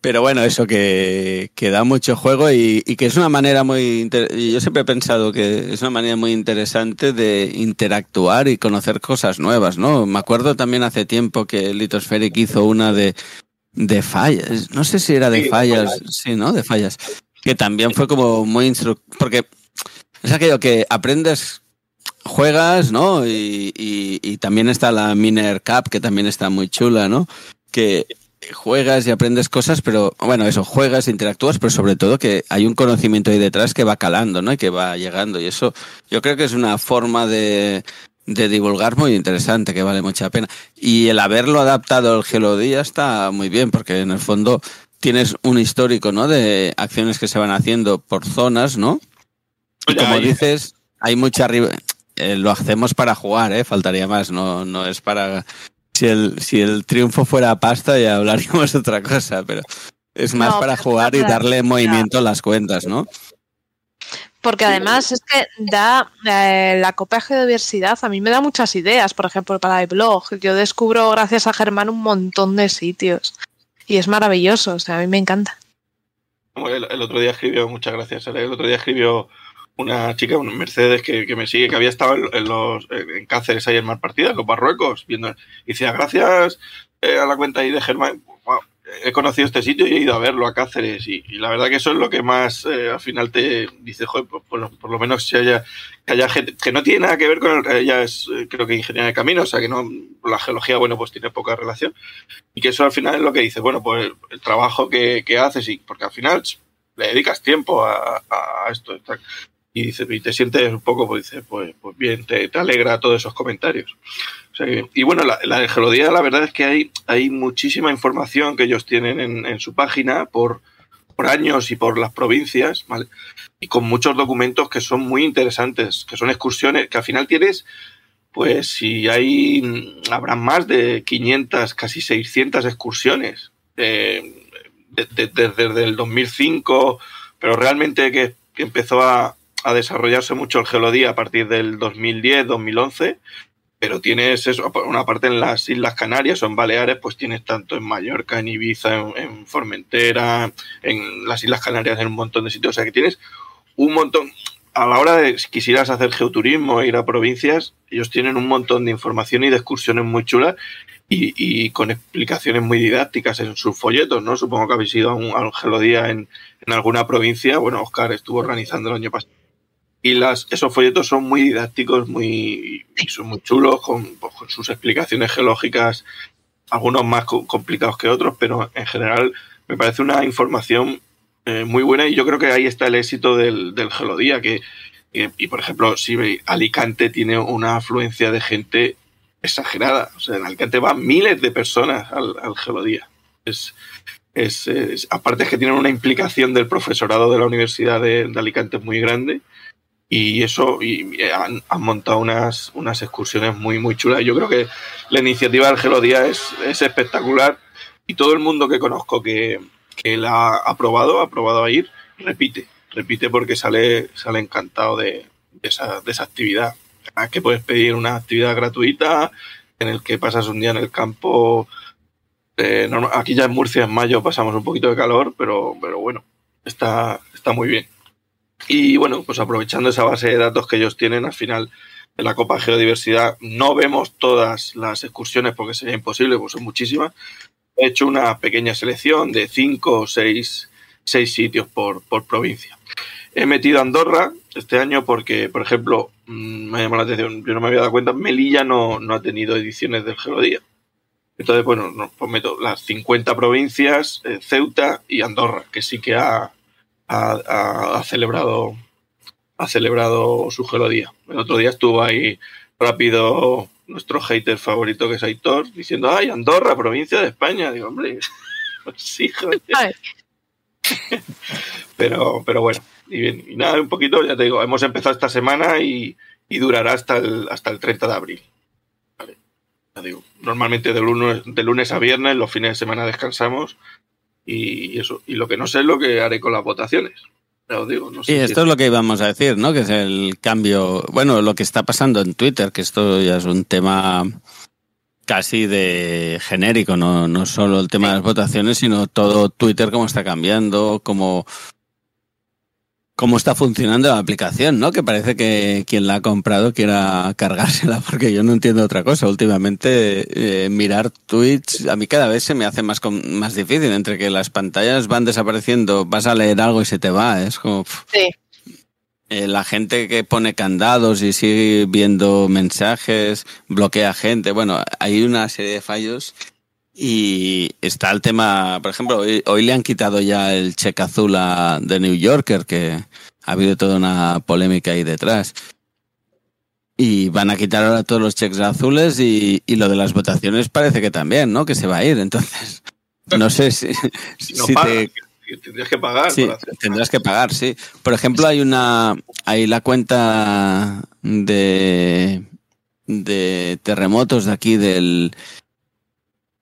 pero bueno, eso que, que da mucho juego y, y, que es una manera muy... Yo siempre he pensado que es una manera muy interesante de interactuar y conocer cosas nuevas, ¿no? Me acuerdo también hace tiempo que Litospheric hizo una de de fallas. No sé si era de fallas, sí, ¿no? De fallas. Que también fue como muy instructivo. Porque es aquello que aprendes, juegas, ¿no? Y, y, también está la Miner Cup, que también está muy chula, ¿no? Que juegas y aprendes cosas, pero bueno, eso, juegas, interactúas, pero sobre todo que hay un conocimiento ahí detrás que va calando, ¿no? Y que va llegando. Y eso yo creo que es una forma de, de divulgar muy interesante, que vale mucha pena. Y el haberlo adaptado al Gelodía está muy bien, porque en el fondo tienes un histórico, ¿no? De acciones que se van haciendo por zonas, ¿no? Y como dices, hay mucha... Eh, lo hacemos para jugar, ¿eh? Faltaría más, no, no es para... Si el, si el triunfo fuera pasta ya hablaríamos otra cosa, pero es más para jugar y darle movimiento a las cuentas, ¿no? Porque además es que da eh, la Copa de Geodiversidad, a mí me da muchas ideas, por ejemplo, para el blog. Yo descubro, gracias a Germán, un montón de sitios. Y es maravilloso, o sea, a mí me encanta. El, otro día escribió, muchas gracias, el otro día escribió una chica, una Mercedes, que, me sigue, que había estado en, los en Cáceres ahí en Mar Partida, en los Barruecos, viendo, y decía, gracias eh, a la cuenta ahí de Germán, he conocido este sitio y he ido a verlo a Cáceres y, la verdad que eso es lo que más eh, al final te dice, joder, por, lo menos si haya, que haya gente que no tiene nada que ver con el, ella es eh, creo que ingeniera de camino, o sea que no, la geología, bueno, pues tiene poca relación y que eso al final es lo que dice, bueno, pues el, trabajo que, haces y porque al final le dedicas tiempo a, esto y dice, y te sientes un poco, pues dice, pues, pues bien, te, te alegra todos esos comentarios y bueno, la, la geología, la verdad es que hay, hay muchísima información que ellos tienen en, su página por, por, años y por las provincias, ¿vale? Y con muchos documentos que son muy interesantes, que son excursiones, que al final tienes, pues si hay, habrá más de 500, casi 600 excursiones eh, desde el 2005, pero realmente que, empezó a, a desarrollarse mucho el geología a partir del 2010, 2011 pero tienes eso, una parte en las Islas Canarias o en Baleares, pues tienes tanto en Mallorca, en Ibiza, en, Formentera, en las Islas Canarias, en un montón de sitios. O sea que tienes un montón. A la hora de si quisieras hacer geoturismo e ir a provincias, ellos tienen un montón de información y de excursiones muy chulas y, con explicaciones muy didácticas en sus folletos, ¿no? Supongo que habéis ido a un, a gelodía en alguna provincia. Bueno, Oscar estuvo organizando el año pasado y las, esos folletos son muy didácticos, muy, son muy chulos, con, pues, sus explicaciones geológicas, algunos más complicados que otros, pero en general me parece una información eh, muy buena y yo creo que ahí está el éxito del, del Gelodía, que, y por ejemplo, si Alicante tiene una afluencia de gente exagerada, o sea, en Alicante van miles de personas al, al Gelodía. Es, es, aparte es que tienen una implicación del profesorado de la Universidad de Alicante muy grande y eso y han, montado unas, unas excursiones muy muy chulas. Yo creo que la iniciativa del Gelodía es, es espectacular y todo el mundo que conozco que, que la ha probado, ha probado a ir, repite, repite porque sale, sale encantado de, esa, de esa actividad. Que puedes pedir una actividad gratuita en el que pasas un día en el campo. Eh, aquí ya en Murcia en mayo pasamos un poquito de calor, pero, pero bueno, está, está muy bien. Y bueno, pues aprovechando esa base de datos que ellos tienen, al final en la Copa Geodiversidad no vemos todas las excursiones porque sería imposible, pues son muchísimas. He hecho una pequeña selección de cinco o seis, seis sitios por, por provincia. He metido Andorra este año porque, por ejemplo, mm, me llamado la atención, yo no me había dado cuenta, Melilla no, no ha tenido ediciones del Geodía. Entonces, bueno, pues meto las 50 provincias, eh, Ceuta y Andorra, que sí que ha, ha, celebrado ha celebrado su gelodía. El otro día estuvo ahí rápido nuestro hater favorito que es Aitor diciendo, ay, Andorra, provincia de España. Digo, hombre, pues sí, joder. pero, pero bueno, y bien, y nada, un poquito, ya te digo, hemos empezado esta semana y, durará hasta el, hasta el 30 de abril. ya digo, normalmente de lunes, de lunes a viernes, los fines de semana descansamos y eso. Y lo que no sé es lo que haré con las votaciones. Pero digo, no sé y esto es lo que íbamos a decir, ¿no? Que es el cambio, bueno, lo que está pasando en Twitter, que esto ya es un tema casi de genérico, no, no solo el tema de las votaciones, sino todo Twitter cómo está cambiando, cómo cómo está funcionando la aplicación, ¿no? Que parece que quien la ha comprado quiera cargársela, porque yo no entiendo otra cosa. Últimamente, eh, mirar tweets a mí cada vez se me hace más, más difícil, entre que las pantallas van desapareciendo, vas a leer algo y se te va, es como... Sí. Eh, la gente que pone candados y sigue viendo mensajes, bloquea gente, bueno, hay una serie de fallos y está el tema, por ejemplo, hoy, le han quitado ya el cheque azul a The New Yorker, que ha habido toda una polémica ahí detrás. Y van a quitar ahora todos los cheques azules y, lo de las votaciones parece que también, ¿no? Que se va a ir. Entonces, no sé si, te... Tendrías que pagar. Sí, tendrás que pagar, sí. Por ejemplo, hay una, hay la cuenta de, de terremotos de aquí del,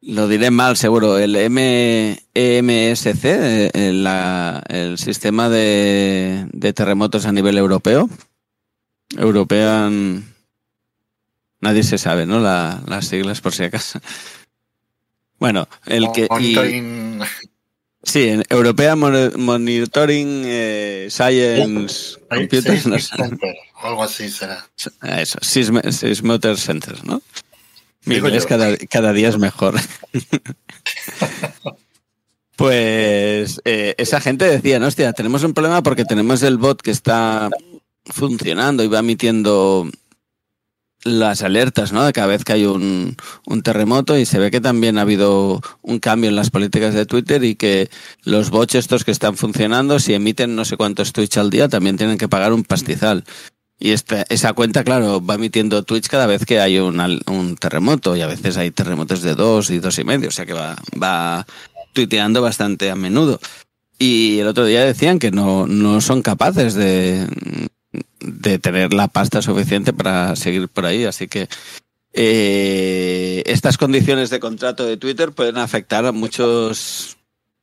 lo diré mal, seguro. El EMSC, el, el sistema de, terremotos a nivel europeo. European. Nadie se sabe, ¿no? las siglas, por si acaso. Bueno, el que. sí, en European Monitoring eh, Science Computers. no sé. algo así será. Eso, Sismoter Center, ¿no? Mi inglés cada, cada, día es mejor. pues eh, esa gente decía, no, hostia, tenemos un problema porque tenemos el bot que está funcionando y va emitiendo las alertas, ¿no? De cada vez que hay un, un, terremoto y se ve que también ha habido un cambio en las políticas de Twitter y que los bots estos que están funcionando, si emiten no sé cuántos tweets al día, también tienen que pagar un pastizal. Y esta, esa cuenta, claro, va emitiendo Twitch cada vez que hay un, un terremoto y a veces hay terremotos de dos y dos y medio, o sea que va, va tuiteando bastante a menudo. Y el otro día decían que no, no son capaces de, de tener la pasta suficiente para seguir por ahí, así que eh, estas condiciones de contrato de Twitter pueden afectar a muchos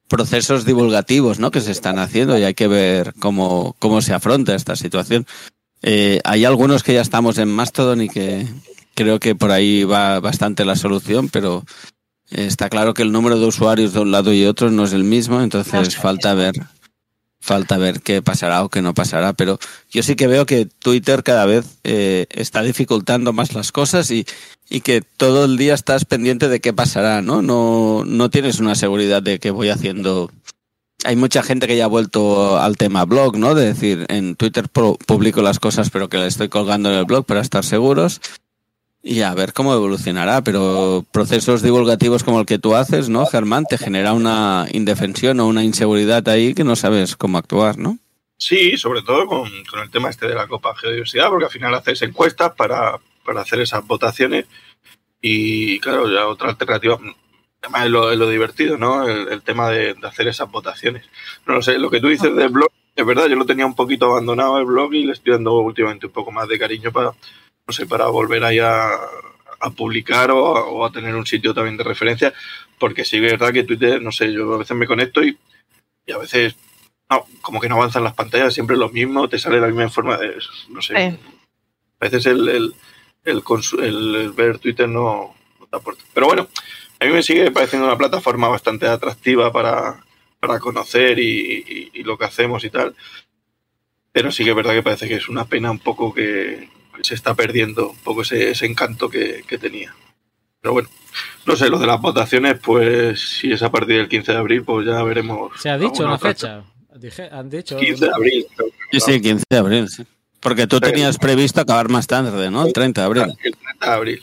procesos divulgativos ¿no? que se están haciendo y hay que ver cómo, cómo se afronta esta situación. Eh, hay algunos que ya estamos en Mastodon y que creo que por ahí va bastante la solución, pero está claro que el número de usuarios de un lado y otro no es el mismo, entonces falta ver falta ver qué pasará o qué no pasará, pero yo sí que veo que Twitter cada vez eh, está dificultando más las cosas y, y que todo el día estás pendiente de qué pasará, ¿no? No, no tienes una seguridad de que voy haciendo hay mucha gente que ya ha vuelto al tema blog, ¿no? De decir, en Twitter publico las cosas, pero que las estoy colgando en el blog para estar seguros. Y a ver cómo evolucionará, pero procesos divulgativos como el que tú haces, ¿no, Germán? Te genera una indefensión o una inseguridad ahí que no sabes cómo actuar, ¿no? Sí, sobre todo con, el tema este de la Copa Geodiversidad, porque al final haces encuestas para, para hacer esas votaciones y, claro, ya otra alternativa, Además es lo, divertido, ¿no? El, tema de, hacer esas votaciones. No lo sé, lo que tú dices del blog, es verdad, yo lo tenía un poquito abandonado el blog y le estoy dando últimamente un poco más de cariño para, no sé, para volver ahí a, publicar o, a tener un sitio también de referencia, porque sí es verdad que Twitter, no sé, yo a veces me conecto y, y a veces no, como que no avanzan las pantallas, siempre lo mismo, te sale la misma forma de, no sé, a veces el, el, el, ver Twitter no, no te aporta. Pero bueno, a mí me sigue pareciendo una plataforma bastante atractiva para, conocer y, lo que hacemos y tal. Pero sí que es verdad que parece que es una pena un poco que se está perdiendo un poco ese, encanto que, tenía. Pero bueno, no sé, lo de las votaciones, pues si es a partir del 15 de abril, pues ya veremos. ¿Se ha dicho una fecha? han dicho. 15 de abril. Sí, sí, 15 de abril, sí. Porque tú tenías previsto acabar más tarde, ¿no? El 30 de abril. El 30 de abril.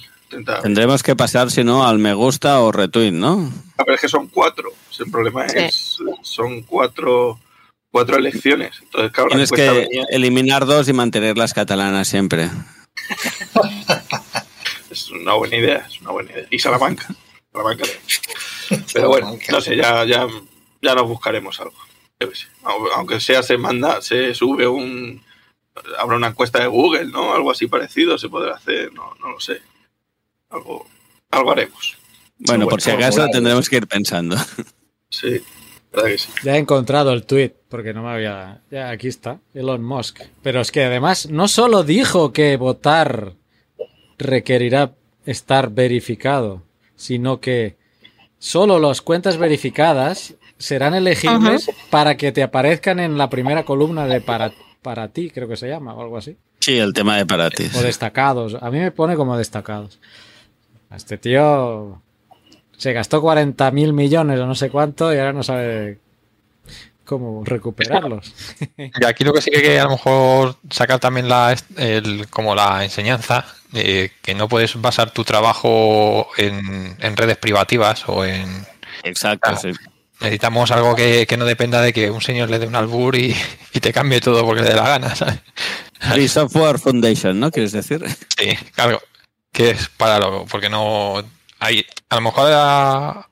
Tendremos que pasar, si no, al me gusta o retweet, ¿no? A ver, es que son cuatro. El problema es, son cuatro, cuatro elecciones. Entonces, Tienes que eliminar dos y mantener las catalanas siempre. es una buena idea, es una buena idea. Y Salamanca. Salamanca. Pero bueno, no sé, ya, ya, ya nos buscaremos algo. Aunque sea se manda, se sube un habrá una encuesta de Google, ¿no? Algo así parecido se podrá hacer, no, no lo sé algo, algo haremos. Bueno, por si acaso tendremos que ir pensando. Sí, verdad que sí. Ya he encontrado el tweet, porque no me había. Ya aquí está, Elon Musk. Pero es que además no solo dijo que votar requerirá estar verificado, sino que solo las cuentas verificadas serán elegibles para que te aparezcan en la primera columna de para, para ti, creo que se llama, o algo así. Sí, el tema de para ti. O destacados. A mí me pone como destacados. Este tío se gastó 40 mil millones o no sé cuánto y ahora no sabe cómo recuperarlos. Y aquí lo que sí que a lo mejor sacar también la, el, como la enseñanza, de que no puedes basar tu trabajo en, redes privativas o en... Exacto, sí. Necesitamos algo que, no dependa de que un señor le dé un albur y, te cambie todo porque le dé la gana, ¿sabes? Free Software Foundation, ¿no? ¿Quieres decir? Sí, claro. Que es para lo... Porque no... Hay, a lo mejor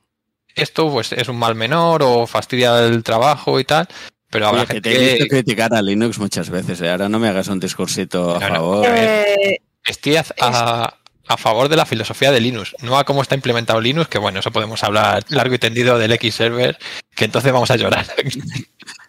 esto pues es un mal menor o fastidia el trabajo y tal, pero habrá que te he visto criticar a Linux muchas veces, ¿eh? ahora no me hagas un discursito a favor. Eh, estoy a, favor de la filosofía de Linux, no a cómo está implementado Linux, que bueno, eso podemos hablar largo y tendido del X server, que entonces vamos a llorar.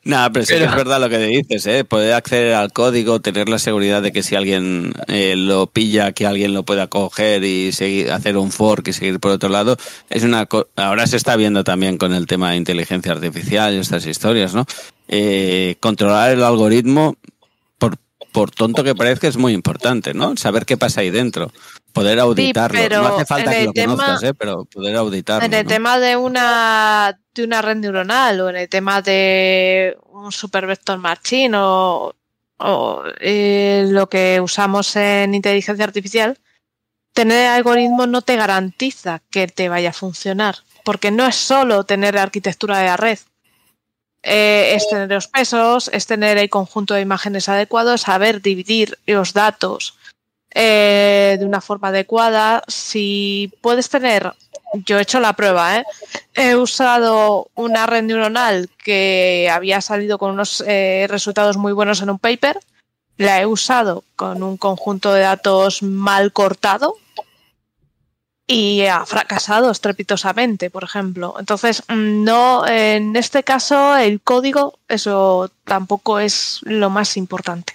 No, pero sí que es verdad lo que dices, ¿eh? Poder acceder al código, tener la seguridad de que si alguien eh, lo pilla, que alguien lo pueda coger y seguir, hacer un fork y seguir por otro lado, es una ahora se está viendo también con el tema de inteligencia artificial y estas historias, ¿no? Eh, controlar el algoritmo, por, por tonto que parezca, es muy importante, ¿no? Saber qué pasa ahí dentro poder auditarlo. no hace falta que lo conozcas, ¿eh? pero poder auditarlo. En el tema de una, de una red neuronal o en el tema de un supervector machine o, o eh, lo que usamos en inteligencia artificial, tener algoritmos no te garantiza que te vaya a funcionar, porque no es solo tener la arquitectura de la red. Eh, es tener los pesos, es tener el conjunto de imágenes adecuados, saber dividir los datos eh, de una forma adecuada. Si puedes tener, yo he hecho la prueba, ¿eh? he usado una red neuronal que había salido con unos eh, resultados muy buenos en un paper, la he usado con un conjunto de datos mal cortado y ha fracasado estrepitosamente, por ejemplo. Entonces, no, en este caso, el código, eso tampoco es lo más importante.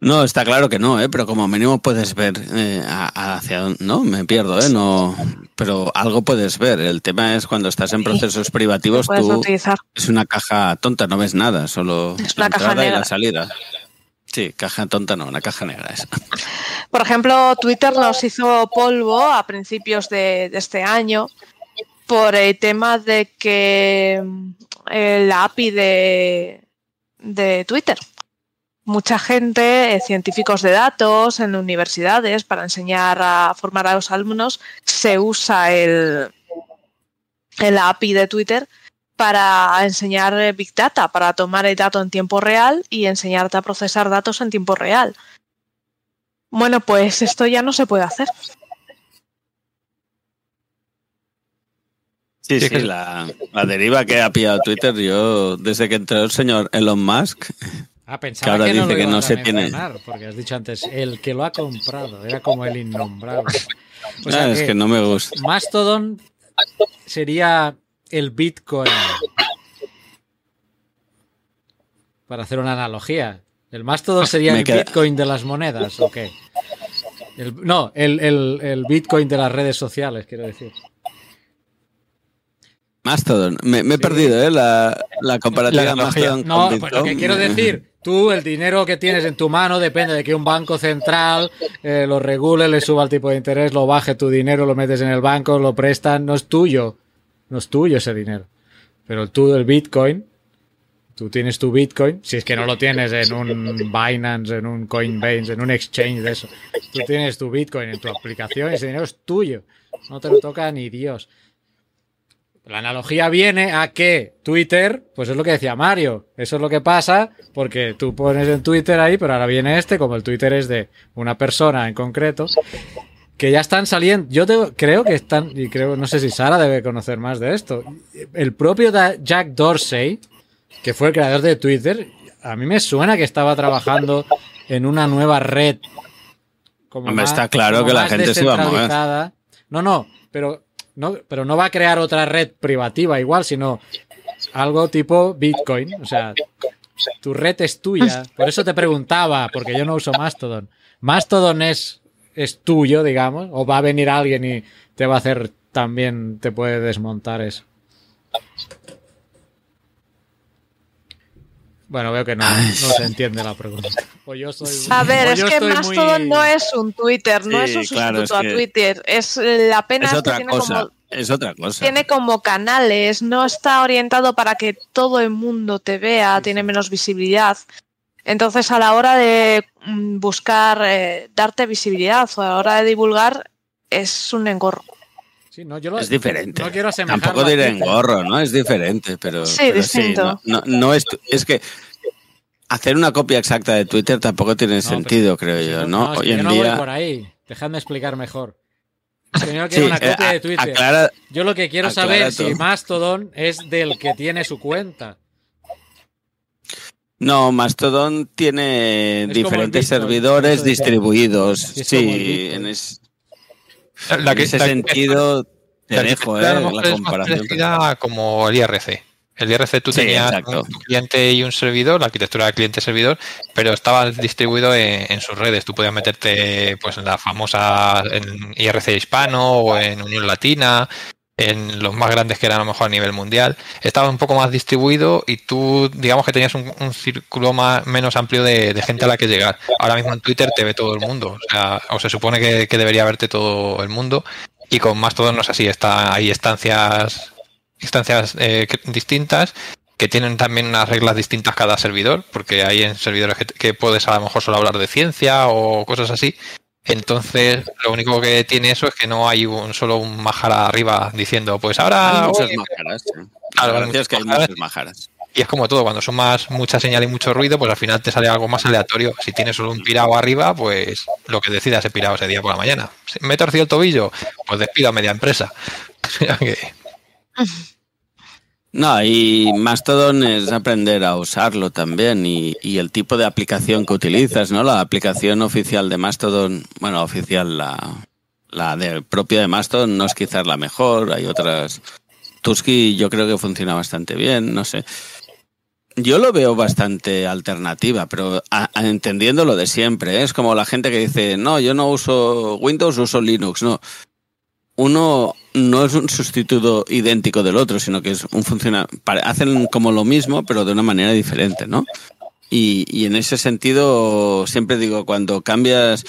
No, está claro que no, ¿eh? pero como mínimo puedes ver eh, hacia dónde. No, me pierdo, ¿eh? No, pero algo puedes ver. El tema es cuando estás en procesos privativos, tú es una caja tonta, no ves nada, solo la entrada y la salida. Sí, caja tonta no, una caja negra es. Por ejemplo, Twitter nos hizo polvo a principios de, este año por el tema de que eh, la API de, de Twitter mucha gente, eh, científicos de datos en universidades para enseñar a formar a los alumnos, se usa el, el API de Twitter para enseñar eh, Big Data, para tomar el dato en tiempo real y enseñarte a procesar datos en tiempo real. Bueno, pues esto ya no se puede hacer. Sí, sí, la, la deriva que ha pillado Twitter, yo desde que entró el señor Elon Musk, Ah, pensaba que, ahora dice que no se tiene. Porque has dicho antes, el que lo ha comprado, era como el innombrable. O sea es que, no me gusta. Mastodon sería el Bitcoin. Para hacer una analogía. ¿El Mastodon sería el Bitcoin de las monedas o qué? no, el, el Bitcoin de las redes sociales, quiero decir. Mastodon. Me, he perdido, ¿eh? La, la comparativa Mastodon. No, pues lo que quiero decir, tú el dinero que tienes en tu mano depende de que un banco central eh, lo regule, le suba el tipo de interés, lo baje tu dinero, lo metes en el banco, lo prestan, no es tuyo. No es tuyo ese dinero. Pero tú, el Bitcoin, tú tienes tu Bitcoin, si es que no lo tienes en un Binance, en un Coinbase, en un exchange de eso. Tú tienes tu Bitcoin en tu aplicación ese dinero es tuyo. No te lo toca ni Dios. La analogía viene a que Twitter, pues es lo que decía Mario, eso es lo que pasa porque tú pones en Twitter ahí, pero ahora viene este, como el Twitter es de una persona en concreto, que ya están saliendo, yo creo que están, y creo, no sé si Sara debe conocer más de esto, el propio Jack Dorsey, que fue el creador de Twitter, a mí me suena que estaba trabajando en una nueva red. Como está claro que la gente se va a mover. No, no, pero no, pero no va a crear otra red privativa igual, sino algo tipo Bitcoin. O sea, tu red es tuya. Por eso te preguntaba, porque yo no uso Mastodon. Mastodon es, es tuyo, digamos, o va a venir alguien y te va a hacer también, te puede desmontar eso. Bueno, veo que no, no se entiende la pregunta. O yo soy, A ver, o es yo que Mastodon muy- no es un Twitter, no Sí, es un claro, sustituto es que- a Twitter. Es la pena Es es que tiene cosa. como Es otra cosa. tiene como canales, no está orientado para que todo el mundo te vea, tiene menos visibilidad. Entonces, a la hora de mm, buscar eh, darte visibilidad o a la hora de divulgar, es un engorro. Sí, no, yo lo- Es diferente. No quiero Tampoco diré Twitter. engorro, ¿no? Es diferente, pero. Sí, pero distinto. no, no- no es, es que hacer una copia exacta de Twitter tampoco tiene No, sentido, pero- creo sí, yo, ¿no? es que Hoy en yo no voy día. por ahí. Dejadme explicar mejor. Es que Sí, una eh, copia a- de Twitter. aclara- Yo lo que quiero saber si todo. Mastodon es del que tiene su cuenta. No, Mastodon tiene Es diferentes Bitcoin, servidores distribuidos. Sí, Sí, en, es- La en ese la sentido te la dejo eh, la comparación. como el IRC. El IRC tú Sí, tenías exacto. un cliente y un servidor, la arquitectura de cliente-servidor, pero estaba distribuido en, en sus redes. Tú podías meterte pues en la famosa en IRC hispano o en Unión Latina, en los más grandes que eran a lo mejor a nivel mundial. Estaba un poco más distribuido y tú, digamos que tenías un, círculo más, menos amplio de, gente a la que llegar. Ahora mismo en Twitter te ve todo el mundo, o sea, o se supone que, debería verte todo el mundo. Y con Mastodon no es así, está, hay estancias, instancias eh, distintas que tienen también unas reglas distintas cada servidor, porque hay en servidores que, que puedes a lo mejor solo hablar de ciencia o cosas así. Entonces, lo único que tiene eso es que no hay un solo un majara arriba diciendo, pues ahora... Hay muchas majaras. sí. Claro, La hay verdad es que hay muchas majaras. y es como todo, cuando son más mucha señal y mucho ruido, pues al final te sale algo más aleatorio. Si tienes solo un pirado arriba, pues lo que decida ese pirado ese día por la mañana. Si me he torcido el tobillo, pues despido a media empresa. No, y Mastodon es aprender a usarlo también y, el tipo de aplicación que utilizas, ¿no? La aplicación oficial de Mastodon, bueno, oficial, la, la de, propia de Mastodon no es quizás la mejor, hay otras. Tusky yo creo que funciona bastante bien, no sé. Yo lo veo bastante alternativa, pero a- entendiendo lo de siempre, ¿eh? es como la gente que dice, no, yo no uso Windows, uso Linux, no uno no es un sustituto idéntico del otro, sino que es un funciona pare- hacen como lo mismo, pero de una manera diferente, ¿no? Y, y en ese sentido, siempre digo, cuando cambias,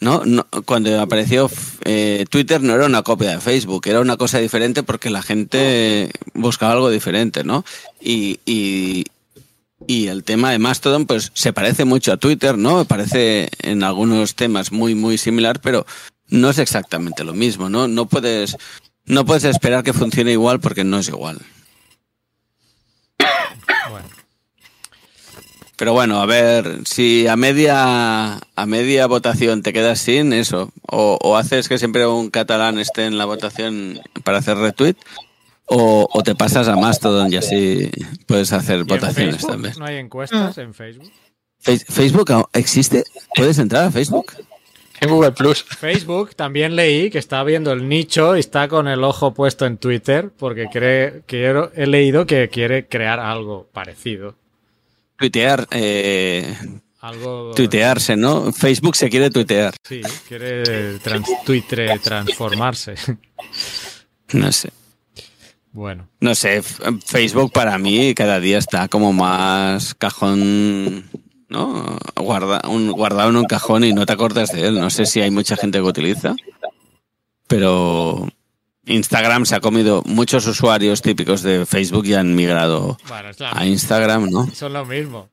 ¿no? no cuando apareció eh, Twitter no era una copia de Facebook, era una cosa diferente porque la gente buscaba algo diferente, ¿no? Y, y, y el tema de Mastodon, pues se parece mucho a Twitter, ¿no? Parece en algunos temas muy, muy similar, pero no es exactamente lo mismo, ¿no? No puedes, no puedes esperar que funcione igual porque no es igual. Bueno, Pero bueno, a ver, si a media, a media votación te quedas sin eso, o, o haces que siempre un catalán esté en la votación para hacer retweet, o, o te pasas a Mastodon y así puedes hacer ¿y en votaciones Facebook? también. ¿No hay encuestas en Facebook? Face- ¿Facebook existe? ¿Puedes entrar a Facebook? En Google Plus. Facebook también leí que está viendo el nicho y está con el ojo puesto en Twitter porque cree, quiero, he leído que quiere crear algo parecido. Tuitear, eh, Algo. tuitearse, ¿no? Facebook se quiere tuitear. Sí, quiere trans, Twitter transformarse. No sé. Bueno, No sé, Facebook para mí cada día está como más cajón, ¿no? Guarda, un, guardado en un cajón y no te acordas de él. No sé si hay mucha gente que utiliza, pero Instagram se ha comido muchos usuarios típicos de Facebook y han migrado bueno a Instagram, ¿no? son lo mismo.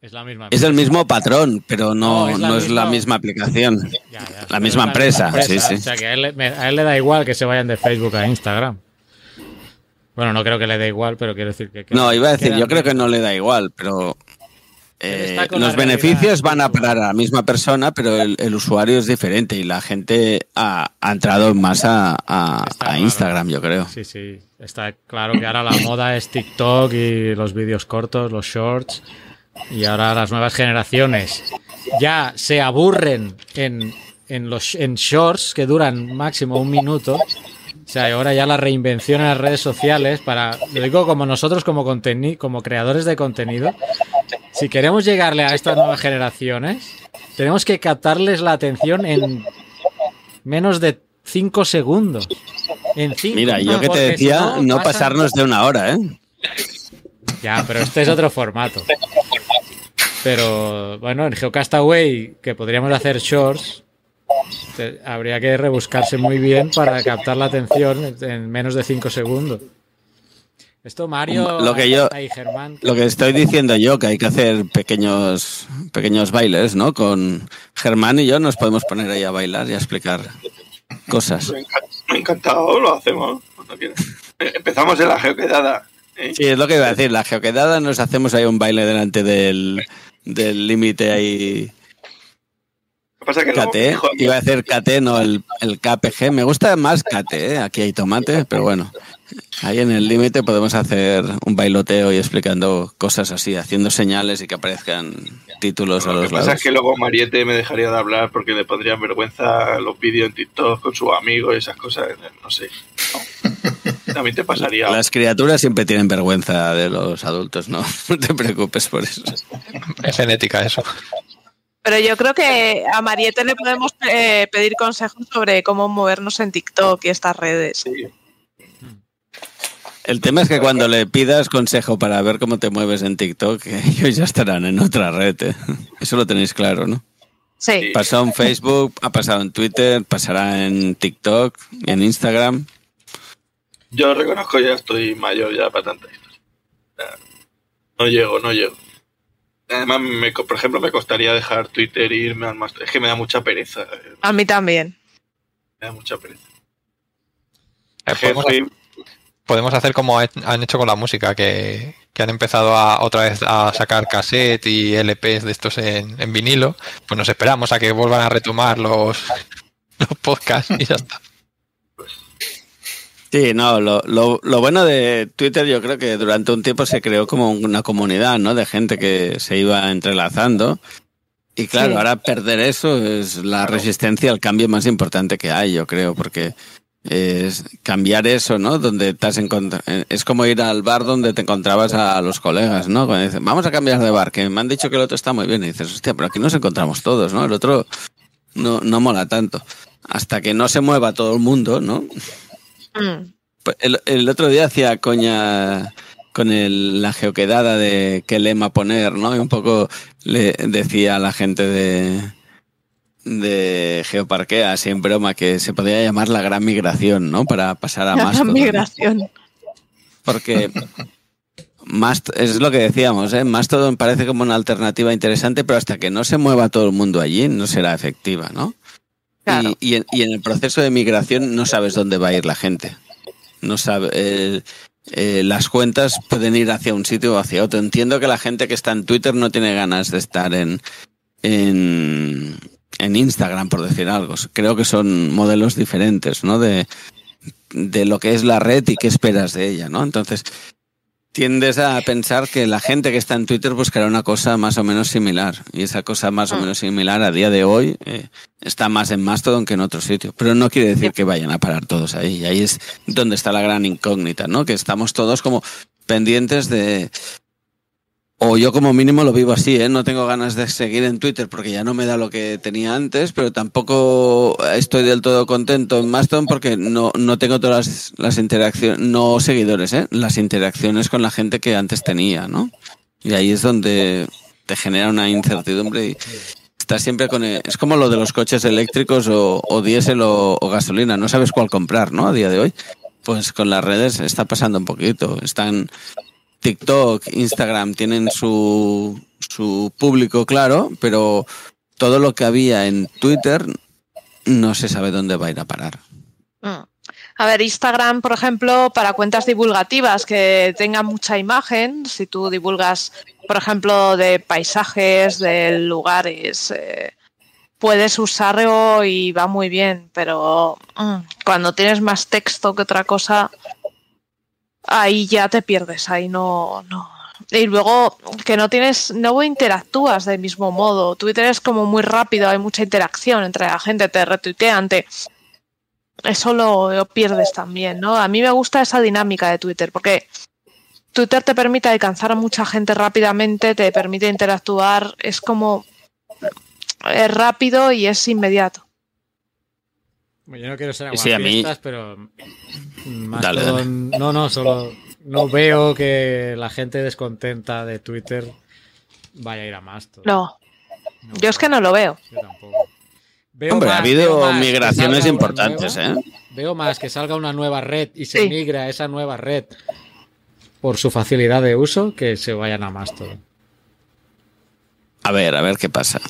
Es la misma. Es el mismo patrón, pero no, No, es no, la es la misma- aplicación. Ya, ya, la misma es empresa, sí, sí. O sea que a él, le- me- a él le da igual que se vayan de Facebook a Instagram. Bueno, no creo que le dé igual, pero quiero decir que. que- No, iba a decir, yo creo que no le da igual, pero eh, los realidad beneficios van a parar a la misma persona, pero el, el usuario es diferente y la gente ha, ha entrado más a, a- Está a claro. Instagram, yo creo. Sí, sí. Está claro que ahora la moda es TikTok y los vídeos cortos, los shorts. Y ahora las nuevas generaciones ya se aburren en, en los en shorts que duran máximo un minuto. O sea, y ahora ya la reinvención en las redes sociales para, lo digo como nosotros como, como creadores de contenido, si queremos llegarle a estas nuevas generaciones, tenemos que captarles la atención en menos de 5 segundos. En cinco, Mira, yo que te decía no pasan- pasarnos de una hora, ¿eh? Ya, pero este es otro formato. Pero bueno, en Geocastaway, que podríamos hacer shorts, habría que rebuscarse muy bien para captar la atención en menos de 5 segundos. Esto Mario Lo que yo- y Germán. Lo que estoy diciendo yo, que hay que hacer pequeños, pequeños bailes, ¿no? Con Germán y yo nos podemos poner ahí a bailar y a explicar cosas. Me ha encantado, lo hacemos cuando quieras. Eh, Empezamos en la geoquedada. ¿eh? Sí, es lo que iba a decir. La geoquedada nos hacemos ahí un baile delante del del límite ahí Que pasa que luego, KT. hijo, Iba a decir KT, no el, el KPG. Me gusta más KT, ¿eh? Aquí hay tomate, pero bueno. Ahí en el límite podemos hacer un bailoteo y explicando cosas así, haciendo señales y que aparezcan títulos a Lo que los pasa lados. es que luego Mariette me dejaría de hablar porque le pondrían vergüenza los vídeos en TikTok con sus amigos y esas cosas. No sé. No. También te pasaría. Las criaturas siempre tienen vergüenza de los adultos, no, no te preocupes por eso. Es genética eso. Pero yo creo que a Mariette le podemos eh, pedir consejos sobre cómo movernos en TikTok y estas redes. Sí. El tema es que cuando le pidas consejo para ver cómo te mueves en TikTok, ellos ya estarán en otra red. ¿eh? Eso lo tenéis claro, ¿no? Sí. Pasó en Facebook, ha pasado en Twitter, pasará en TikTok en Instagram. Yo reconozco ya estoy mayor ya para tanta historia. No llego, no llego. Además, me co- por ejemplo, me costaría dejar Twitter e irme al máster. Es que me da mucha pereza. A mí también. Me da mucha pereza. Eh, podemos, soy- podemos hacer como han hecho con la música, que, que han empezado a, otra vez a sacar cassette y LPs de estos en, en vinilo. Pues nos esperamos a que vuelvan a retomar los, los podcasts y ya está. Sí, no, lo, lo, lo bueno de Twitter yo creo que durante un tiempo se creó como una comunidad, ¿no? De gente que se iba entrelazando. Y claro, Sí. ahora perder eso es la resistencia al cambio más importante que hay, yo creo, porque es cambiar eso, ¿no? Donde encontra- eh, es como ir al bar donde te encontrabas a los colegas, ¿no? Cuando dicen, vamos a cambiar de bar, que me han dicho que el otro está muy bien. Y dices, hostia, pero aquí nos encontramos todos, ¿no? El otro no, no mola tanto. Hasta que no se mueva todo el mundo, ¿no? Mm. Pues El, el otro día hacía coña con el- la geoquedada de qué lema poner, ¿no? Y un poco le decía a la gente de, de Geoparquea, así en broma, que se podría llamar la gran migración, ¿no? Para pasar a La Mastodon. migración. Porque Mast es lo que decíamos, ¿eh? Mastodon parece como una alternativa interesante, pero hasta que no se mueva todo el mundo allí, no será efectiva, ¿no? Y en, y en el proceso de migración no sabes dónde va a ir la gente. No sabe, eh, eh, las cuentas pueden ir hacia un sitio o hacia otro. Entiendo que la gente que está en Twitter no tiene ganas de estar en, en, en Instagram, por decir algo. Creo que son modelos diferentes, ¿no? De, de lo que es la red y qué esperas de ella, ¿no? Entonces, tiendes a pensar que la gente que está en Twitter buscará una cosa más o menos similar. Y esa cosa más o Mm. menos similar a día de hoy eh, está más en Mastodon que en otro sitio. Pero no quiere decir que vayan a parar todos ahí. Y ahí es donde está la gran incógnita, ¿no? Que estamos todos como pendientes de... O yo como mínimo lo vivo así, ¿eh? No tengo ganas de seguir en Twitter porque ya no me da lo que tenía antes, pero tampoco estoy del todo contento en Mastodon porque no, no tengo todas las, las interacciones, no seguidores, ¿eh? Las interacciones con la gente que antes tenía, ¿no? Y ahí es donde te genera una incertidumbre y estás siempre con... el- es como lo de los coches eléctricos o, diésel o, o gasolina, no sabes cuál comprar, ¿no? A día de hoy. Pues con las redes está pasando un poquito. Están TikTok, Instagram tienen su, su público claro, pero todo lo que había en Twitter no se sabe dónde va a ir a parar. Mm. A ver, Instagram, por ejemplo, para cuentas divulgativas que tengan mucha imagen, si tú divulgas, por ejemplo, de paisajes, de lugares, eh, puedes usarlo y va muy bien, pero mm, cuando tienes más texto que otra cosa, ahí ya te pierdes, ahí no, no. Y luego que no tienes, no interactúas del mismo modo. Twitter es como muy rápido, hay mucha interacción entre la gente, te retuitean, te, eso lo, lo pierdes también, ¿no? A mí me gusta esa dinámica de Twitter, porque Twitter te permite alcanzar a mucha gente rápidamente, te permite interactuar, es como es rápido y es inmediato. Yo no quiero ser Sí, a mí- pero Dale, Mastodon- no, no, solo no veo que la gente descontenta de Twitter vaya a ir a más. No. Yo es que no lo veo. Yo tampoco. Veo Hombre, ha más- habido más migraciones importantes, nueva- ¿eh? Veo más que salga una nueva red y se Sí. migra a esa nueva red por su facilidad de uso que se vayan a Mastodon. A ver, a ver qué pasa.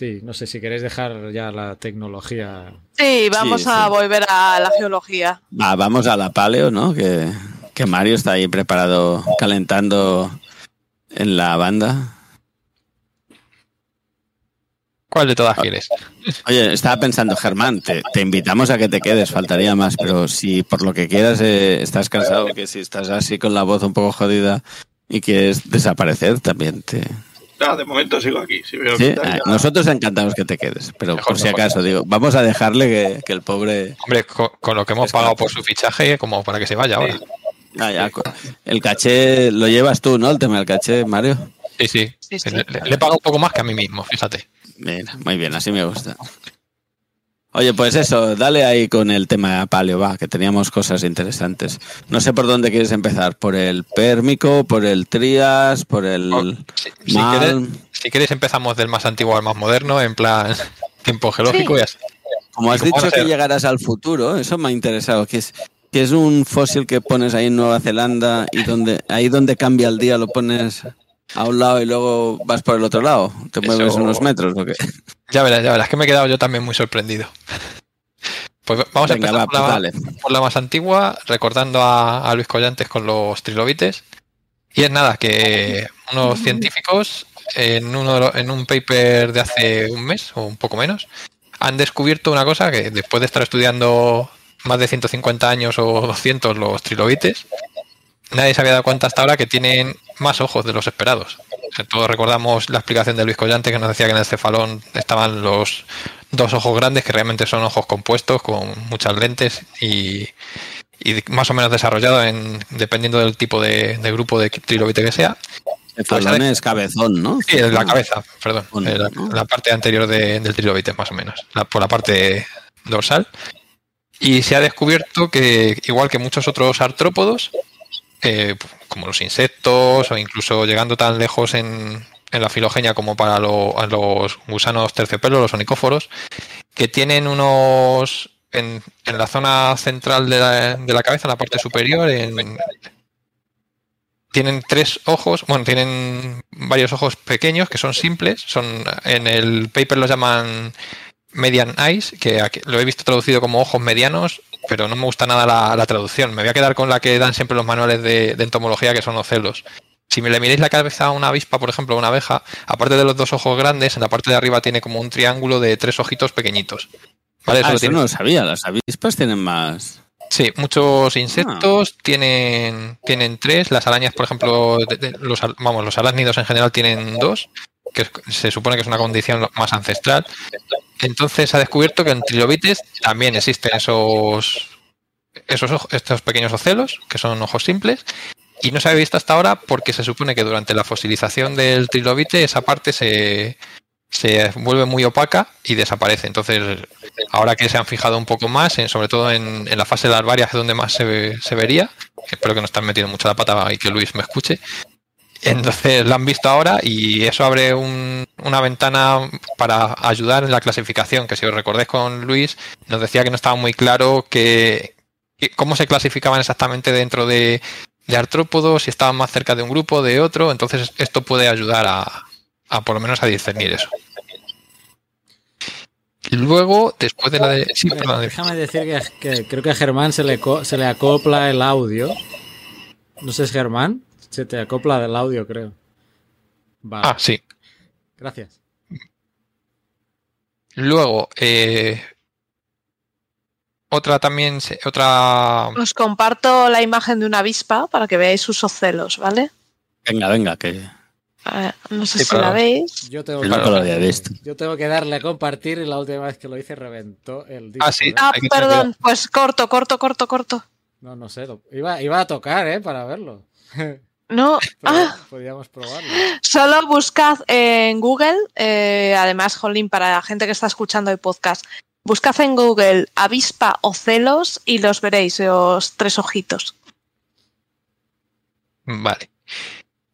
Sí, no sé si queréis dejar ya la tecnología. Sí, vamos Sí, a sí. volver a la geología. Va, vamos a la paleo, ¿no? Que, que Mario está ahí preparado, calentando en la banda. ¿Cuál de todas quieres? Oye, estaba pensando, Germán, te, te invitamos a que te quedes, faltaría más, pero si por lo que quieras eh, estás cansado, que si estás así con la voz un poco jodida y quieres desaparecer, también te... De momento sigo aquí. Si veo Sí, que tal, ah, ya- nosotros encantados que te quedes, pero Mejor, por si mejor. acaso, digo, vamos a dejarle que, que el pobre... Hombre, co- con, lo que hemos pagado por su fichaje, como para que se vaya ahora. Ah, ya, el caché lo llevas tú, ¿no? El tema del caché, Mario. Sí, sí. Sí, sí. Le, le he pagado un poco más que a mí mismo, fíjate. Mira, muy bien, así me gusta. Oye, pues eso, dale ahí con el tema paleo, va, que teníamos cosas interesantes. No sé por dónde quieres empezar, por el pérmico, por el trias, por el Oh, Si, si queréis, si queréis empezamos del más antiguo al más moderno, en plan tiempo geológico y así. Como has ¿Cómo van dicho que llegarás al futuro, eso me ha interesado, que es que es un fósil que pones ahí en Nueva Zelanda y donde ahí donde cambia el día lo pones a un lado y luego vas por el otro lado. ¿Te Eso- mueves unos metros o qué? Ya verás, ya verás, que me he quedado yo también muy sorprendido. Pues vamos Venga, a va, empezar por, pues la, por la más antigua, recordando a, a Luis Collantes con los trilobites. Y es nada, que unos científicos en, uno en un paper de hace un mes o un poco menos han descubierto una cosa que después de estar estudiando más de 150 años o 200 los trilobites, nadie se había dado cuenta hasta ahora que tienen más ojos de los esperados. O sea, todos recordamos la explicación de Luis Collante que nos decía que en el cefalón estaban los dos ojos grandes, que realmente son ojos compuestos con muchas lentes y, y más o menos desarrollado en, dependiendo del tipo de, de grupo de trilobite que sea. El falón es cabezón, ¿no? Sí, la cabeza, perdón. Bueno, la, ¿no? la parte anterior de- del trilobite, más o menos. la- por la parte dorsal. Y se ha descubierto que, igual que muchos otros artrópodos, eh, como los insectos o incluso llegando tan lejos en, en la filogenia como para lo- los gusanos terciopelos, los onicóforos, que tienen unos... En, en la zona central de la, de la cabeza, en la parte superior, en, tienen tres ojos, bueno, tienen varios ojos pequeños que son simples, son en el paper los llaman median eyes, que lo he visto traducido como ojos medianos, pero no me gusta nada la, la traducción. Me voy a quedar con la que dan siempre los manuales de, de entomología, que son ocelos. Si me le miráis la cabeza a una avispa, por ejemplo, a una abeja, aparte de los dos ojos grandes, en la parte de arriba tiene como un triángulo de tres ojitos pequeñitos. ¿Vale? Eso Ah, lo eso no lo sabía, las avispas tienen más. Sí, muchos insectos tienen, tienen tres. Las arañas, por ejemplo, de- de- los, vamos, los arácnidos en general tienen dos, que se supone que es una condición más ancestral. Entonces ha descubierto que en trilobites también existen esos, esos estos pequeños ocelos, que son ojos simples, y no se había visto hasta ahora porque se supone que durante la fosilización del trilobite esa parte se, se vuelve muy opaca y desaparece. Entonces, ahora que se han fijado un poco más, en- sobre todo en, la fase larvaria, es donde más se, se vería, espero que no están metiendo mucho la pata y que Luis me escuche. Entonces la han visto ahora y eso abre un- una ventana para ayudar en la clasificación, que si os recordáis con Luis, nos decía que no estaba muy claro que, que- cómo se clasificaban exactamente dentro de, de artrópodos, si estaban más cerca de un grupo, de otro, entonces esto puede ayudar a, a por lo menos a discernir eso. Luego, después de la de... Sí, perdón, Déjame decir que, que creo que a Germán se le, co- se le acopla el audio. No sé, ¿es Germán? Se te acopla el audio, creo. Vale, Ah, sí. gracias. Luego, eh, otra también, otra... Os comparto la imagen de una avispa para que veáis sus ocelos, ¿vale? Venga, venga, que no sé Sí, si la veis. Yo tengo, que que, no te lo había visto. yo tengo que darle a compartir y la última vez que lo hice reventó el disco. Ah, sí. Ah, perdón, pues corto, corto, corto, corto. No, no sé. lo- iba, iba a tocar, ¿eh? Para verlo. Pero No, ah, podíamos probarlo. solo buscad en Google, eh, además, Jolín, para la gente que está escuchando el podcast, buscad en Google avispa o celos y los veréis, los tres ojitos. Vale.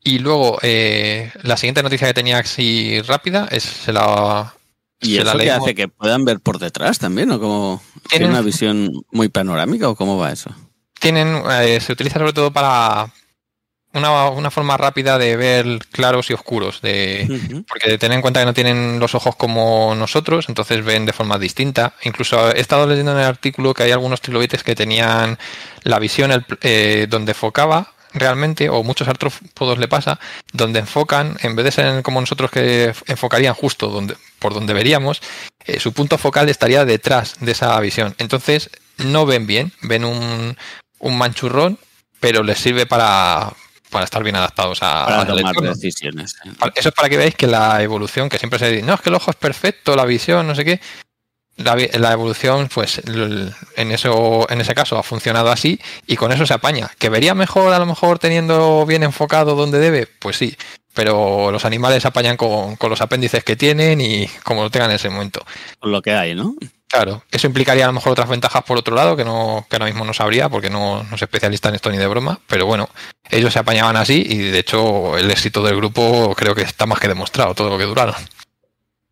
Y luego, eh, la siguiente noticia que tenía así rápida es se la. ¿Y se eso la que leemos. hace que puedan ver por detrás también? ¿O como Tienen- una visión muy panorámica? ¿O cómo va eso? tienen eh, se utiliza sobre todo para una, una forma rápida de ver claros y oscuros de porque ten en cuenta que no tienen los ojos como nosotros entonces ven de forma distinta. Incluso he estado leyendo en el artículo que hay algunos trilobites que tenían la visión el- eh, donde enfocaba realmente o muchos artrópodos le pasa donde enfocan en vez de ser como nosotros que enfocarían justo donde por donde veríamos eh, su punto focal estaría detrás de esa visión. Entonces no ven bien ven un, un manchurrón pero les sirve para para estar bien adaptados a, Para tomar decisiones. Eso es para que veáis que la evolución, que siempre se dice, no, es que el ojo es perfecto, la visión, no sé qué. La, la evolución, pues en, eso, en ese caso ha funcionado así y con eso se apaña. ¿Que vería mejor a lo mejor teniendo bien enfocado donde debe? Pues sí, pero los animales se apañan con, con los apéndices que tienen y como lo tengan en ese momento. Con lo que hay, ¿no? Claro, eso implicaría a lo mejor otras ventajas por otro lado que no que ahora mismo no sabría porque no, no soy especialista en esto ni de broma, pero bueno, ellos se apañaban así y de hecho el éxito del grupo creo que está más que demostrado todo lo que duraron.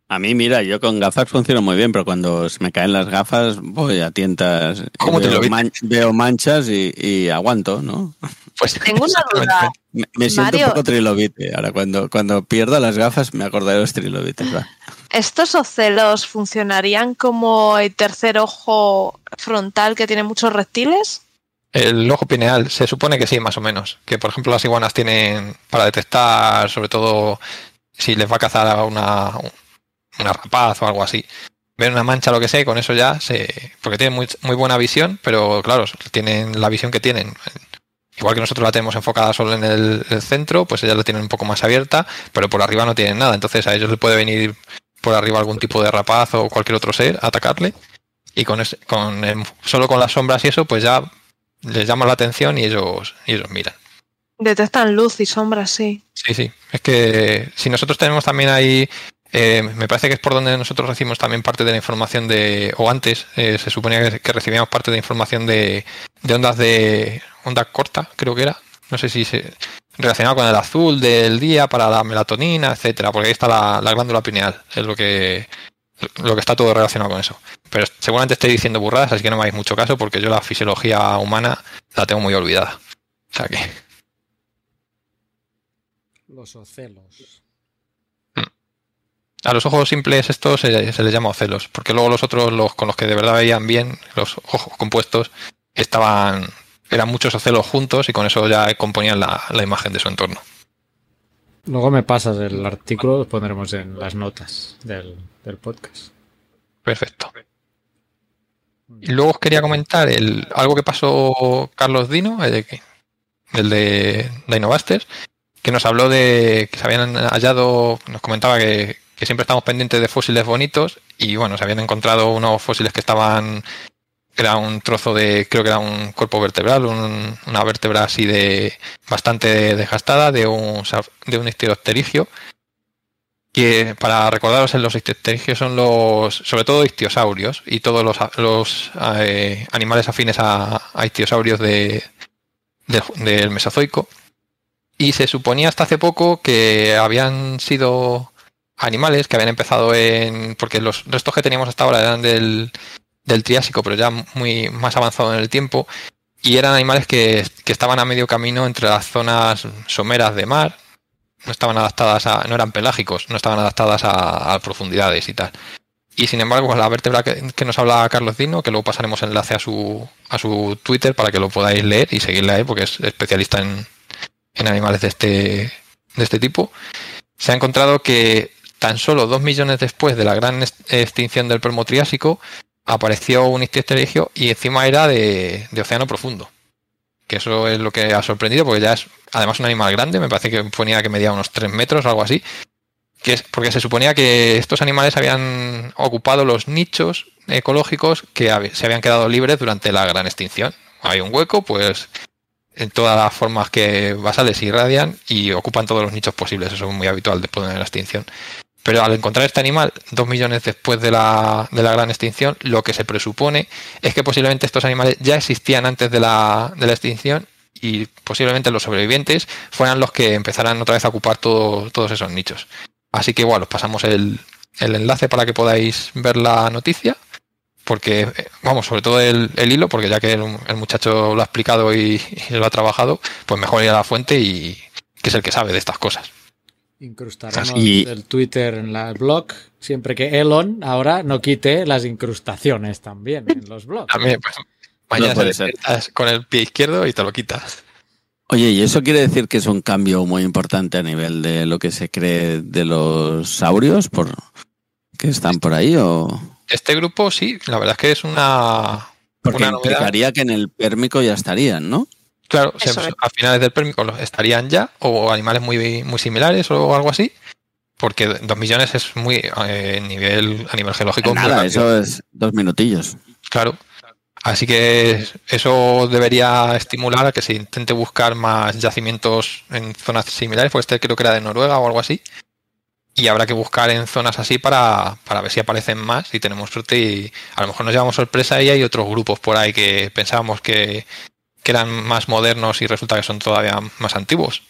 A mí, mira, yo con gafas funciono muy bien, pero cuando me caen las gafas voy a tientas. ¿Cómo te veo, lo viste? man- veo manchas y, y aguanto, ¿no? Pues Tengo una duda. Me, me siento Mario. un poco trilobite. Ahora, cuando, cuando pierdo las gafas, me acordaré de los trilobites. va. ¿Estos ocelos funcionarían como el tercer ojo frontal que tiene muchos reptiles? El ojo pineal se supone que sí, más o menos. Que por ejemplo las iguanas tienen para detectar sobre todo si les va a cazar a una, una rapaz o algo así. Ven una mancha lo que sea y con eso ya se... Porque tienen muy, muy buena visión, pero claro, tienen la visión que tienen. Igual que nosotros la tenemos enfocada solo en el, el centro, pues ellas la tienen un poco más abierta, pero por arriba no tienen nada. Entonces a ellos les puede venir por arriba algún tipo de rapaz o cualquier otro ser a atacarle. Y con, solo con las sombras y eso, pues ya les llama la atención y ellos, y ellos miran. Detectan luz y sombras, sí. Sí, sí. Es que si nosotros tenemos también ahí, eh, me parece que es por donde nosotros recibimos también parte de la información de, o antes eh, se suponía que, recibíamos parte de información de, de ondas de onda corta, creo que era. No sé si se relacionado con el azul del día para la melatonina, etcétera, porque ahí está la, la glándula pineal, es lo que lo que está todo relacionado con eso. Pero seguramente estoy diciendo burradas, así que no me hagáis mucho caso porque yo la fisiología humana la tengo muy olvidada. O sea que Los ocelos. A los ojos simples estos se, se les llama ocelos, porque luego los otros, los con los que de verdad veían bien, los ojos compuestos, estaban, eran muchos ocelos juntos y con eso ya componían la, la imagen de su entorno. Luego me pasas el artículo, lo pondremos en las notas del, del podcast. Perfecto. Y luego os quería comentar el, algo que pasó Carlos Dino, el de, el de Dinobusters, que nos habló de que se habían hallado, nos comentaba que, que siempre estamos pendientes de fósiles bonitos y bueno, se habían encontrado unos fósiles que estaban, era un trozo de, creo que era un cuerpo vertebral, un- una vértebra así de bastante desgastada de un, de un que para recordaros los histeropterigios son los sobre todo ictiosaurios y todos los, los eh, animales afines a, a de, del Mesozoico. Y se suponía hasta hace poco que habían sido animales que habían empezado en porque los restos que teníamos hasta ahora eran del, del Triásico pero ya muy más avanzado en el tiempo y eran animales que, que estaban a medio camino entre las zonas someras de mar no estaban adaptadas a, no eran pelágicos, no estaban adaptadas a, profundidades y tal. Y sin embargo, la vértebra que, nos habla Carlos Dino, que luego pasaremos enlace a su, a su Twitter para que lo podáis leer y seguirle a él, porque es especialista en, en animales de este, de este tipo, se ha encontrado que tan solo dos millones después de la gran extinción del Permotriásico, apareció un ictiosterigio y encima era de, océano profundo. Que eso es lo que ha sorprendido, porque ya es además un animal grande, me parece que ponía que medía unos 3 metros o algo así. Que es porque se suponía que estos animales habían ocupado los nichos ecológicos que se habían quedado libres durante la gran extinción. Hay un hueco, pues en todas las formas que basales irradian y ocupan todos los nichos posibles. Eso es muy habitual después de la extinción. Pero al encontrar este animal dos millones después de la, de la gran extinción, lo que se presupone es que posiblemente estos animales ya existían antes de la, de la extinción y posiblemente los sobrevivientes fueran los que empezaran otra vez a ocupar todo- todos esos nichos. Así que igual, os pasamos el, el enlace para que podáis ver la noticia, porque, vamos, sobre todo el, hilo, porque ya que el, el muchacho lo ha explicado y, y lo ha trabajado, pues mejor ir a la fuente y que es el que sabe de estas cosas. Incrustaremos Y- el Twitter en la- el blog, siempre que Elon ahora no quite las incrustaciones también en los blogs. También, pues, mañana puede te ser. despiertas con el pie izquierdo y te lo quitas. Oye, ¿y eso quiere decir que es un cambio muy importante a nivel de lo que se cree de los saurios por que están por ahí o Este grupo sí, la verdad es que es una, porque una novedad. implicaría que en el pérmico ya estarían, ¿no? Claro, o sea, Eso pues, es. a finales del Pérmico estarían ya, o animales muy, muy similares o algo así, porque dos millones es muy eh, nivel, a nivel geológico. Nada, rápido. eso es dos minutillos. Claro. Así que eso debería estimular a que se intente buscar más yacimientos en zonas similares, pues este creo que era de Noruega o algo así. Y habrá que buscar en zonas así para, para ver si aparecen más y tenemos suerte y a lo mejor nos llevamos sorpresa y hay otros grupos por ahí que pensábamos que, que eran más modernos y resulta que son todavía más antiguos.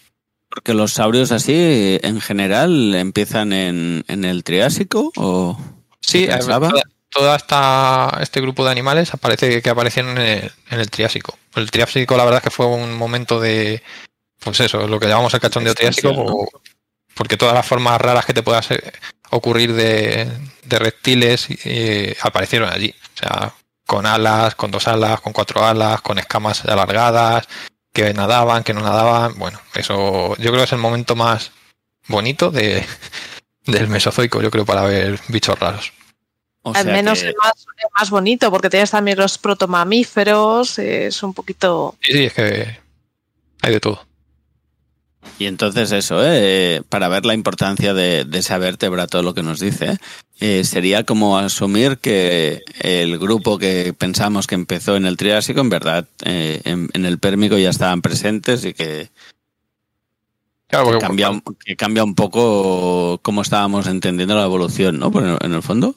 Porque los saurios así, en general, empiezan en, en el Triásico o Sí, ¿Se pensaba? toda, esta, este grupo de animales aparece que aparecieron en el, en el Triásico. El Triásico, la verdad es que fue un momento de, pues eso, lo que llamamos el cachondeo Triásico, ¿no? o- porque todas las formas raras que te puedas eh, ocurrir de, de reptiles eh, aparecieron allí. O sea, con alas, con dos alas, con cuatro alas, con escamas alargadas, que nadaban, que no nadaban. Bueno, eso yo creo que es el momento más bonito de, del Mesozoico, yo creo, para ver bichos raros. O Al menos que- es más, es más bonito porque tienes también los protomamíferos, es un poquito... Sí, sí, es que hay de todo. Y entonces eso, ¿eh? para ver la importancia de, de esa vértebra, todo lo que nos dice, eh, sería como asumir que el grupo que pensamos que empezó en el Triásico, en verdad, eh, en, en el Pérmico ya estaban presentes y que, Claro, que cambia, un- que cambia un poco cómo estábamos entendiendo la evolución, ¿no? Por en, el fondo.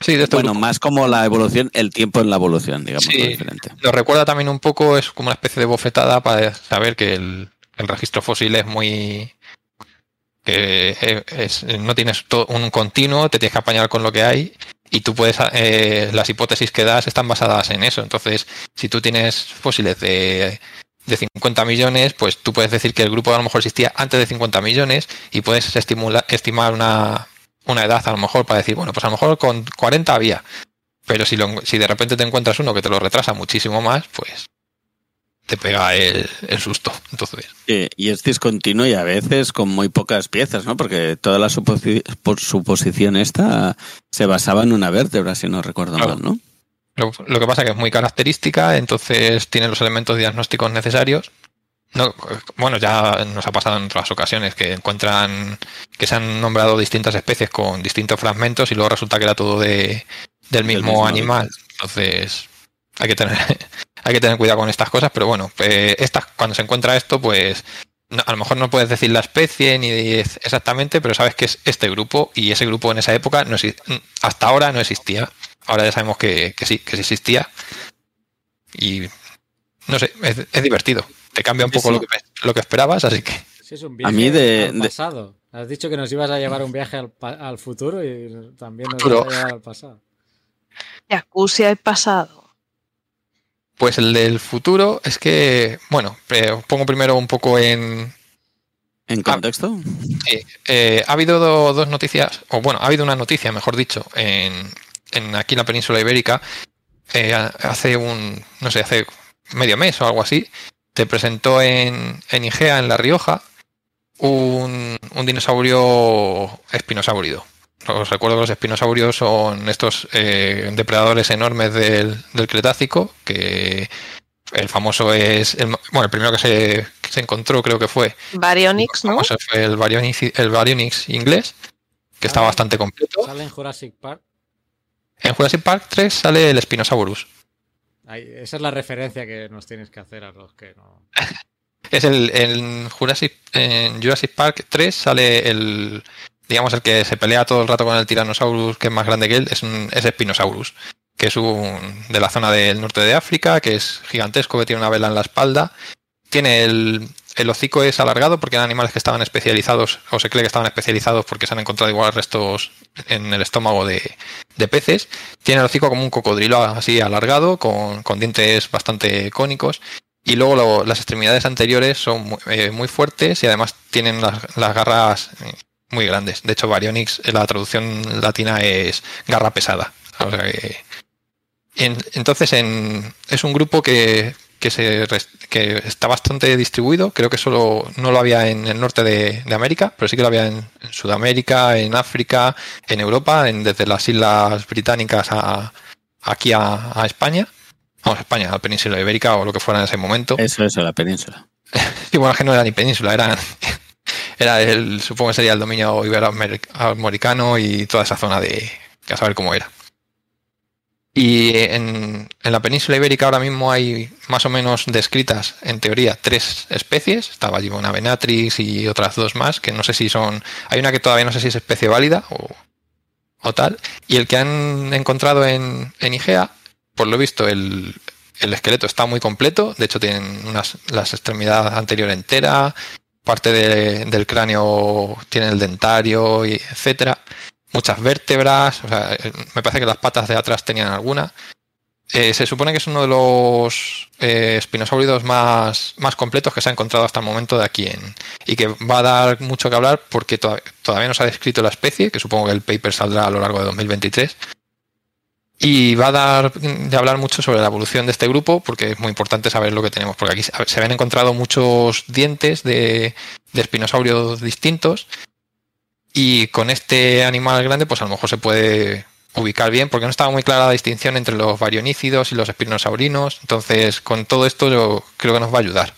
sí, de este Bueno, grupo. más como la evolución, el tiempo en la evolución, digamos, Sí. lo diferente. Nos recuerda también un poco, es como una especie de bofetada para saber que el, el registro fósil es muy. que es- no tienes to- un continuo, te tienes que apañar con lo que hay y tú puedes. eh, las hipótesis que das están basadas en eso. Entonces, si tú tienes fósiles de. de 50 millones, pues tú puedes decir que el grupo a lo mejor existía antes de 50 millones y puedes estimula- estimar una, una edad a lo mejor para decir, bueno, pues a lo mejor con 40 había, pero si de repente te encuentras uno que te lo retrasa muchísimo más, pues te pega el, el susto. Entonces, y es discontinuo y a veces con muy pocas piezas, ¿no? Porque toda la suposi- por suposición esta se basaba en una vértebra, si no recuerdo Claro. mal, ¿no? lo, lo que pasa que es muy característica, entonces tiene los elementos diagnósticos necesarios. No, bueno, ya nos ha pasado en otras ocasiones que encuentran que se han nombrado distintas especies con distintos fragmentos y luego resulta que era todo de, del mismo, mismo animal. Entonces, hay que tener hay que tener cuidado con estas cosas, pero bueno, eh, estas, cuando se encuentra esto, pues no- a lo mejor no puedes decir la especie ni exactamente, pero sabes que es este grupo y ese grupo en esa época no exi- hasta ahora no existía. Ahora ya sabemos que, que sí, que sí existía. Y no sé, es, es divertido. Te cambia un poco sí. Lo, que, lo que esperabas, así que Sí, es un viaje mí de- al de- pasado. Has dicho que nos ibas a llevar un viaje al, pa- al futuro y también nos vas a llevar al pasado. Jacuzzi al pasado. Pues el del futuro es que, bueno, eh, os pongo primero un poco en... ¿En contexto? sí, eh, ha habido do- dos noticias, o bueno, ha habido una noticia, mejor dicho, en, en aquí en la península ibérica, eh, hace un, no sé, hace medio mes o algo así, se presentó en, en Igea, en La Rioja, un, un dinosaurio espinosaurido. Os recuerdo que los espinosaurios son estos eh, depredadores enormes del, del Cretácico, que el famoso es, el, bueno, el primero que se, que se encontró creo que fue, Baryonyx, ¿no? fue el Baryonyx, el Baryonyx inglés, que está Ah. bastante completo. Sale en Jurassic Park. En Jurassic Park 3 sale el Spinosaurus. Ahí, esa es la referencia que nos tienes que hacer a los que no. Es el, en Jurassic, en Jurassic Park 3 sale el, digamos, el que se pelea todo el rato con el Tyrannosaurus, que es más grande que él, es, un, es Spinosaurus, que es un, de la zona del norte de África, que es gigantesco, que tiene una vela en la espalda tiene el, el hocico es alargado porque eran animales que estaban especializados, o se cree que estaban especializados porque se han encontrado igual restos en el estómago de, de peces. Tiene el hocico como un cocodrilo así alargado, con, con dientes bastante cónicos. Y luego las extremidades anteriores son muy, eh, muy fuertes y además tienen las, las garras eh, muy grandes. De hecho, Baryonyx, en la traducción latina es garra pesada. O sea que- en- entonces, en- es un grupo que, que, se, que está bastante distribuido. Creo que solo no lo había en el norte de, de América, pero sí que lo había en, en Sudamérica, en África, en Europa, en- desde las Islas Británicas a, aquí a, a España. Vamos, a España, a la península ibérica o lo que fuera en ese momento. Eso, eso, la península. Sí, bueno, que no era ni península, era, era el, supongo que sería el dominio iberoamericano y toda esa zona de, a saber cómo era. Y en, en la península ibérica ahora mismo hay más o menos descritas, en teoría, tres especies. Estaba allí una venatrix y otras dos más, que no sé si son... Hay una que todavía no sé si es especie válida o, o tal. Y el que han encontrado en, en Igea, por lo visto, el, el esqueleto está muy completo. De hecho, tienen unas, las extremidades anterior entera, parte de- del cráneo tiene el dentario, y etcétera. Muchas vértebras. O sea, eh, me parece que las patas de atrás tenían alguna. Eh, se supone que es uno de los eh, más, más completos que se ha encontrado hasta el momento de aquí en, y que va a dar mucho que hablar porque to- todavía no se ha descrito la especie, que supongo que el paper saldrá a lo largo de 2023. Y va a dar de hablar mucho sobre la evolución de este grupo, porque es muy importante saber lo que tenemos, porque aquí se habían encontrado muchos dientes de, espinosaurios distintos, y con este animal grande, pues a lo mejor se puede ubicar bien, porque no estaba muy clara la distinción entre los varionícidos y los espinosaurinos, entonces con todo esto yo creo que nos va a ayudar.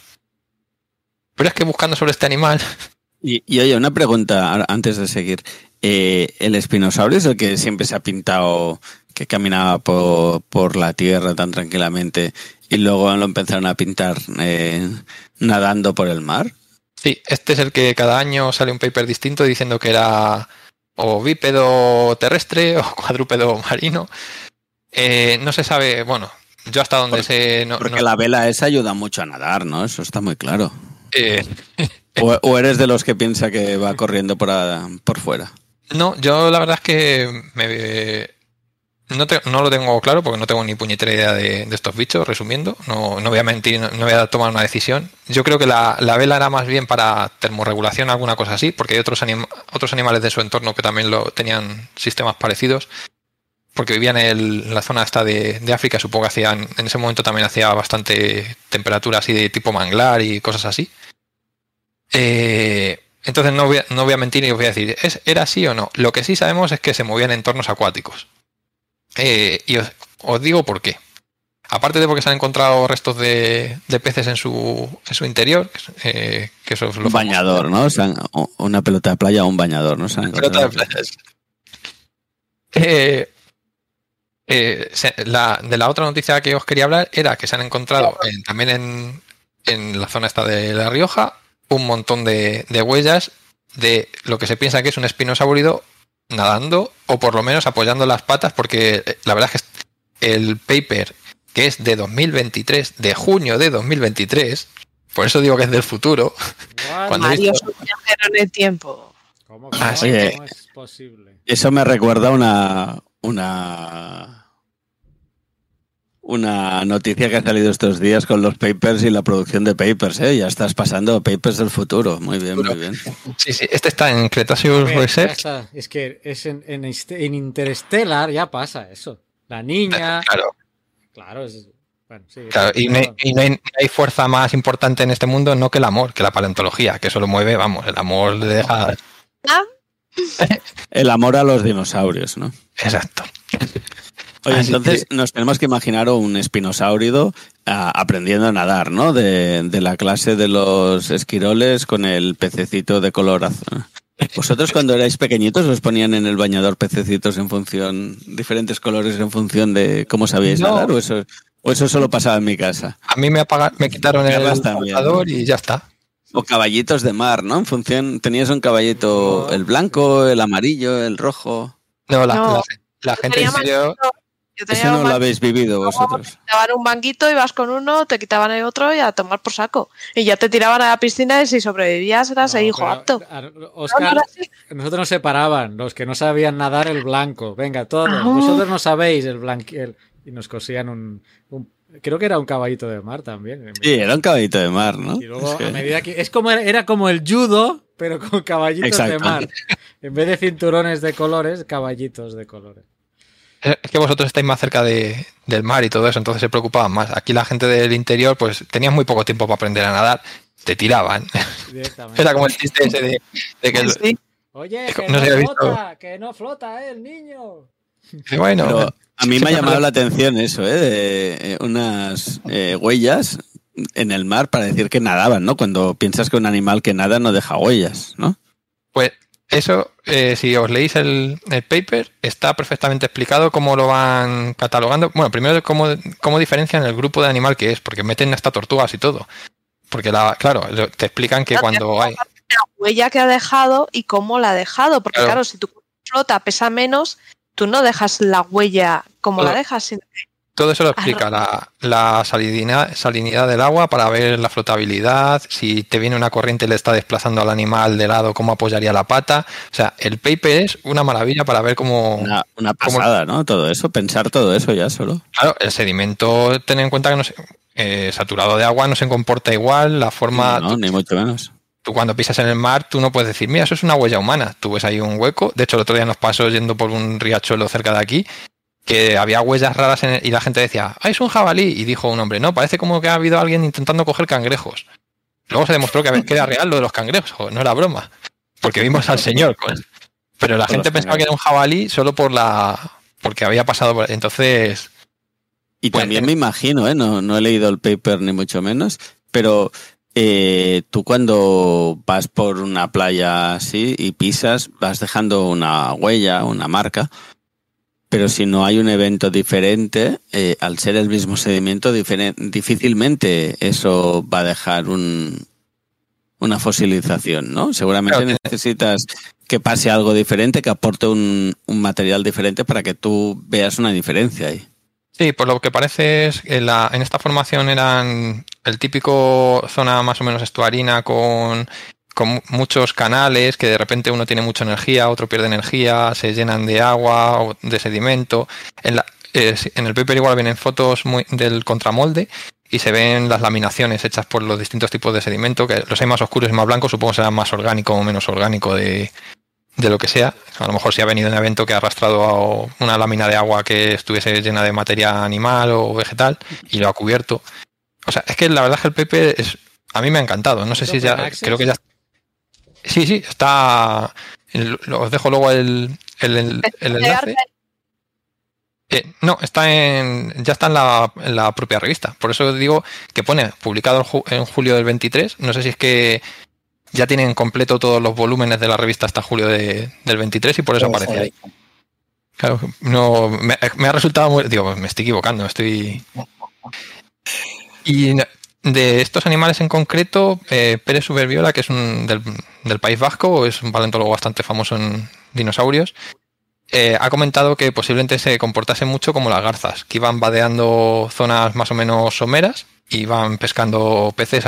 Pero es que buscando sobre este animal, Y, oye, una pregunta antes de seguir. Eh, ¿El espinosaurio es el que siempre se ha pintado que caminaba por, por la tierra tan tranquilamente y luego lo empezaron a pintar eh, nadando por el mar? Sí, este es el que cada año sale un paper distinto diciendo que era o bípedo terrestre o cuadrúpedo marino. Eh, no se sabe, bueno, yo hasta donde Porque- sé... No, Porque no- la vela esa ayuda mucho a nadar, ¿no? Eso está muy claro. eh, O, o eres de los que piensa que va corriendo por, a- por fuera? no, yo la verdad es que me, no, lo tengo claro porque no tengo ni puñetera idea de, estos bichos, resumiendo. No, voy a mentir, no, voy a tomar una decisión. Yo creo que la, la vela era más bien para termorregulación, alguna cosa así, porque hay otros, anim- otros animales de su entorno que también lo tenían sistemas parecidos. Porque vivían en, la zona esta de, de África, supongo que hacían, en ese momento también hacía bastante temperatura así de tipo manglar y cosas así. Eh, entonces no voy, a, no voy a mentir y os voy a decir, ¿es, ¿era así o no? Lo que sí sabemos es que se movían en entornos acuáticos. Eh, y os, os digo por qué. Aparte de porque se han encontrado restos de, de peces en su, en su interior, eh, que eso es lo Un famoso. bañador, ¿no? O sea, una pelota de playa o un bañador, ¿no? Se han Pelota de playas. Eh, eh, se- la- de la otra noticia que os quería hablar era que se han encontrado en- también en, en la zona esta de La Rioja un montón de, de huellas de lo que se piensa que es un espinosaurido nadando o por lo menos apoyando las patas porque eh, la verdad es que el paper que es de 2023, de junio de 2023, por eso digo que es del futuro, Cuando Mario visto- en el tiempo. ¿Cómo, Ah, sí. ¿Cómo es posible? Eso me recuerda una, una, una noticia que ha salido estos días con los papers y la producción de papers, ¿eh? Ya estás pasando papers del futuro. Muy bien, muy bien. sí, sí, este está en Cretaceous Research. está. Es que es en, en, en Interstellar ya pasa eso. La niña. Claro, Claro, es. Bueno, sí. Claro, y, no hay, y no hay- no hay fuerza más importante en este mundo no que el amor, que la paleontología, que eso lo mueve, vamos, el amor le deja... El amor a los dinosaurios, ¿no? Exacto. Oye, Así entonces nos tenemos que imaginar un espinosáurido ah, aprendiendo a nadar, ¿no? De, de la clase de los esquiroles con el pececito de color azul. ¿Vosotros cuando erais pequeñitos os ponían en el bañador pececitos en función, diferentes colores en función de cómo sabíais No. nadar? ¿O eso, o eso solo pasaba en mi casa? A mí me, apaga- me quitaron el ¿no? y ya está. O caballitos de mar, ¿no? En función, tenías un caballito, el blanco, el amarillo, el rojo. No, la, No. la- la gente en serio... lindo- Yo tenía Eso no lo habéis vivido vosotros. Te quitaban un banquito, ibas con uno, te quitaban el otro y a tomar por saco. Y ya te tiraban a la piscina y si sobrevivías eras el hijo apto. a- No, no Oscar, nosotros nos separaban, los que no sabían nadar el blanco. Venga, todos, Ah. vosotros no sabéis el blanco. Y nos cosían un, un- Creo que era un caballito de mar también. Sí, era un caballito de mar, ¿no? Y luego, Es que- a medida que. Es como era, como el judo, pero con caballitos de Exacto. mar. En vez de cinturones de colores, caballitos de colores. Es que vosotros estáis más cerca de- del mar y todo eso, entonces se preocupaban más. Aquí la gente del interior, pues tenías muy poco tiempo para aprender a nadar, te tiraban. Directamente. Era como el chiste ese de, de que el- Sí. Oye, Es que no, flota, que no flota, eh, el niño. bueno, Pero a mí me ha llamado la atención eso, ¿eh? De eh, unas eh, huellas en el mar para decir que nadaban, ¿no? Cuando piensas que un animal que nada no deja huellas, ¿no? Pues eso, eh, si os leéis el, el paper, está perfectamente explicado cómo lo van catalogando. Bueno, primero cómo, cómo diferencian el grupo de animal que es, porque meten hasta tortugas y todo. Porque, la, claro, te explican que cuando hay... La huella que ha dejado y cómo la ha dejado. Porque Claro. claro, si tu flota pesa menos, tú no dejas la huella como la dejas, sino Todo eso lo explica la, la salinidad, salinidad del agua para ver la flotabilidad, si te viene una corriente y le está desplazando al animal de lado, cómo apoyaría la pata. O sea, el paper es una maravilla para ver cómo... Una, una ¿Cómo? pasada, ¿no? Todo eso, pensar todo eso ya solo. Claro, el sedimento, ten en cuenta que no se- eh, saturado de agua no se comporta igual, la forma... no, ni mucho menos. Tú cuando pisas en el mar, tú no puedes decir, mira, eso es una huella humana. Tú ves ahí un hueco. De hecho, el otro día nos pasó yendo por un riachuelo cerca de aquí, que había huellas raras en el- y la gente decía, ah, es un jabalí. Y dijo un hombre, no, parece como que ha habido alguien intentando coger cangrejos. Luego se demostró que, era real lo de los cangrejos, no era broma. Porque vimos al señor. con- Pero la gente pensaba que era un jabalí solo por la... porque había pasado por... Entonces, Y Pues, también eh, me imagino, ¿eh? No, no he leído el paper ni mucho menos, pero eh, tú cuando vas por una playa así y pisas, vas dejando una huella, una marca, pero si no hay un evento diferente, eh, al ser el mismo sedimento, difícilmente eso va a dejar un, una fosilización, ¿no? Seguramente necesitas que pase algo diferente, que aporte un, un material diferente para que tú veas una diferencia ahí. Sí, por lo que parece es que la, en esta formación eran el típico zona más o menos estuarina con, con muchos canales que de repente uno tiene mucha energía, otro pierde energía, se llenan de agua o de sedimento. En, la- eh, en el paper igual vienen fotos muy, del contramolde y se ven las laminaciones hechas por los distintos tipos de sedimento, que los hay más oscuros y más blancos, supongo será más orgánico o menos orgánico de, de lo que sea. A lo mejor si ha venido un evento que ha arrastrado a una lámina de agua que estuviese llena de materia animal o vegetal y lo ha cubierto. O sea, es que la verdad es que el paper es, a mí me ha encantado. No sé si ya, creo que ya. Sí, sí, está. el- Os dejo luego el, el, el- el enlace. Eh, no, está en, ya está en la, en la propia revista. Por eso digo que pone publicado en ju- en julio del 23. No sé si es que ya tienen completo todos los volúmenes de la revista hasta julio de- del 23 y por eso aparece ahí. Claro, no, me, me ha resultado muy... Digo, me estoy equivocando, estoy... Y de estos animales en concreto, eh, Pérez Superviola, que es un del, del País Vasco, es un paleontólogo bastante famoso en dinosaurios, eh, ha comentado que posiblemente se comportase mucho como las garzas, que iban vadeando zonas más o menos someras y iban pescando peces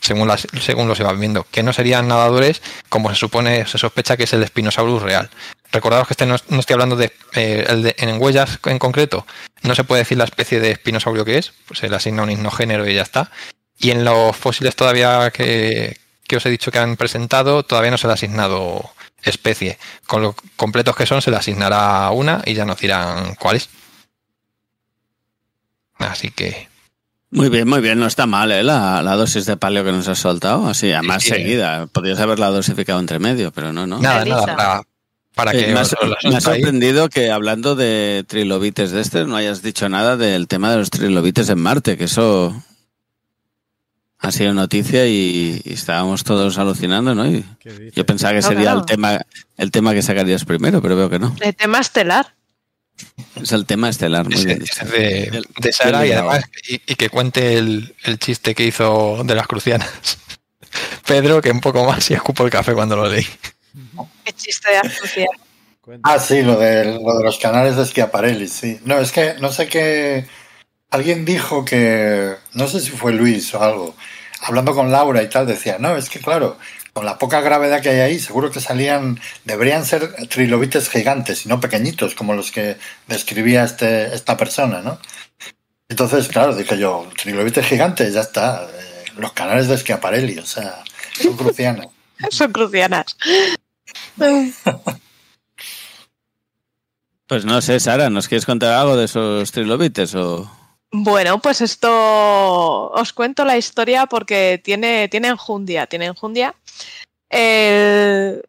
según, las, según los iban viendo, que no serían nadadores como se supone, se sospecha que es el Spinosaurus real. Recordaos que este no, no estoy hablando de, eh, el de- en huellas en concreto, no se puede decir la especie de espinosaurio que es, pues se le asigna un ignogénero y ya está. Y en los fósiles todavía que, que os he dicho que han presentado, todavía no se le ha asignado especie. Con lo completos que son, se le asignará una y ya nos dirán cuál es. Así que Muy bien, muy bien, no está mal, ¿eh? La, la dosis de paleo que nos has soltado, así, además Sí. seguida. Podrías haberla dosificado entre medio, pero no, no. nada, nada, para, para Eh, que me, ha, os- os la me ha sorprendido que hablando de trilobites de este no hayas dicho nada del tema de los trilobites en Marte, que eso ha sido noticia y, y estábamos todos alucinando, ¿no? Yo pensaba que No, sería claro. el tema el tema que sacarías primero, pero veo que no. El tema estelar. Es el tema estelar, muy bien dicho. de, de Sara y además y, y que cuente el, el chiste que hizo de las crucianas. Pedro, que un poco más y escupo el café cuando lo leí. Qué chiste de astucia. Ah, sí, lo de, lo de los canales de Schiaparelli, sí. No, es que no sé qué. Alguien dijo que. No sé si fue Luis o algo. Hablando con Laura y tal, decía, no, es que claro, con la poca gravedad que hay ahí, seguro que salían. Deberían ser trilobites gigantes y no pequeñitos, como los que describía este, esta persona, ¿no? Entonces, claro, dije yo, trilobites gigantes, ya está. eh, los canales de Schiaparelli, o sea, son crucianas. Son crucianas. Pues no sé, Sara, ¿nos quieres contar algo de esos trilobites o...? Bueno, pues esto os cuento la historia porque tiene, tiene enjundia, tiene enjundia. El,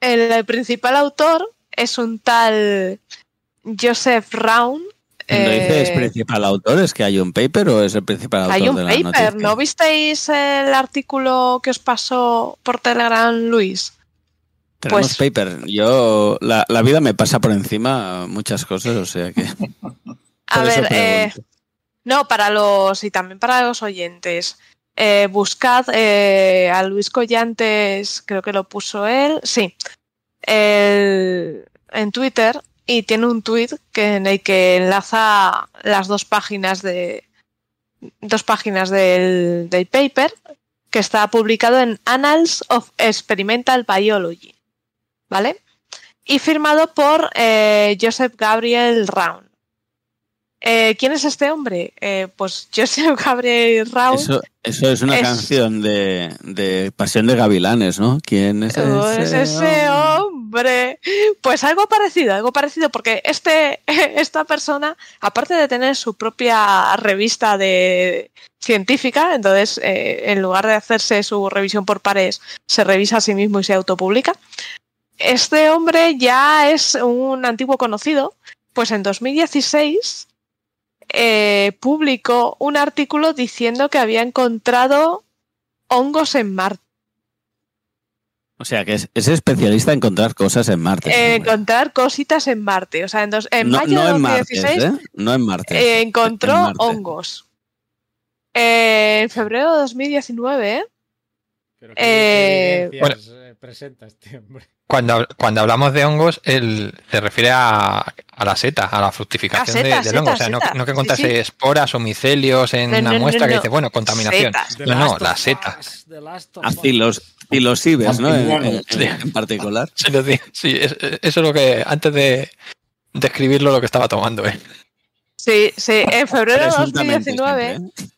el principal autor es un tal Joseph Round. ¿No dices eh, principal autor? ¿Es que hay un paper o es el principal autor hay un de la paper, noticia? ¿no visteis el artículo que os pasó por Telegram, Luis? Tenemos Pues- paper. Yo, la, la vida me pasa por encima muchas cosas, o sea que... A ver, eh. No, para los y también para los oyentes. eh, buscad eh, a Luis Collantes, creo que lo puso él, sí, el- en Twitter y tiene un tweet que, en el que enlaza las dos páginas de dos páginas del, del paper que está publicado en Annals of Experimental Biology, ¿vale? Y firmado por eh, Joseph Gabriel Round. Eh, ¿Quién es este hombre? Eh, pues Joseph Gabriel Round. Eso, eso es una es- canción de, de Pasión de Gavilanes, ¿no? ¿Quién es Oh, es ese? hombre. Pues algo parecido, algo parecido, porque este, esta persona, aparte de tener su propia revista de científica, entonces eh, en lugar de hacerse su revisión por pares, se revisa a sí mismo y se autopublica. Este hombre ya es un antiguo conocido, pues en 2016 eh, publicó un artículo diciendo que había encontrado hongos en Marte. O sea, que es, es especialista en encontrar cosas en Marte. Eh, encontrar cositas en Marte. O sea, en, dos- en no, mayo no de en Marte, 2016 ¿eh? No en Marte. eh, encontró en Marte. hongos. Eh, en febrero de 2019, ¿eh? Pero Eh, ¿qué evidencias presenta este hombre? Cuando, cuando hablamos de hongos, él se refiere a, a la seta, a la fructificación A de- seta, del hongo. O sea, no, que Sí, sí. esporas o micelios en No, una no, no, muestra que no. dice, bueno, contaminación. Setas. No, no, la seta. Us. filos, filosibes, ¿no? En, particular. Sí, eso es lo que, antes de, de escribirlo, lo que estaba tomando. ¿eh? Sí, sí, en febrero de Presuntamente 2019 siempre, ¿eh?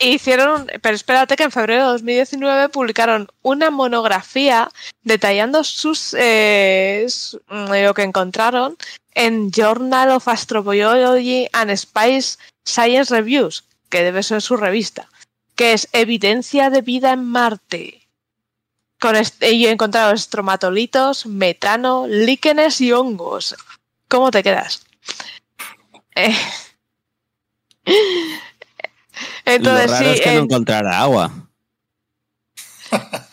Hicieron, pero espérate que en febrero de 2019 publicaron una monografía detallando sus eh, su- lo que encontraron en Journal of Astrobiology and Space Science Reviews, que debe ser su revista, que es Evidencia de vida en Marte. Con est- y encontraron estromatolitos, metano, líquenes y hongos. ¿Cómo te quedas? Eh. Entonces, Lo raro sí, es que no en- encontrara agua.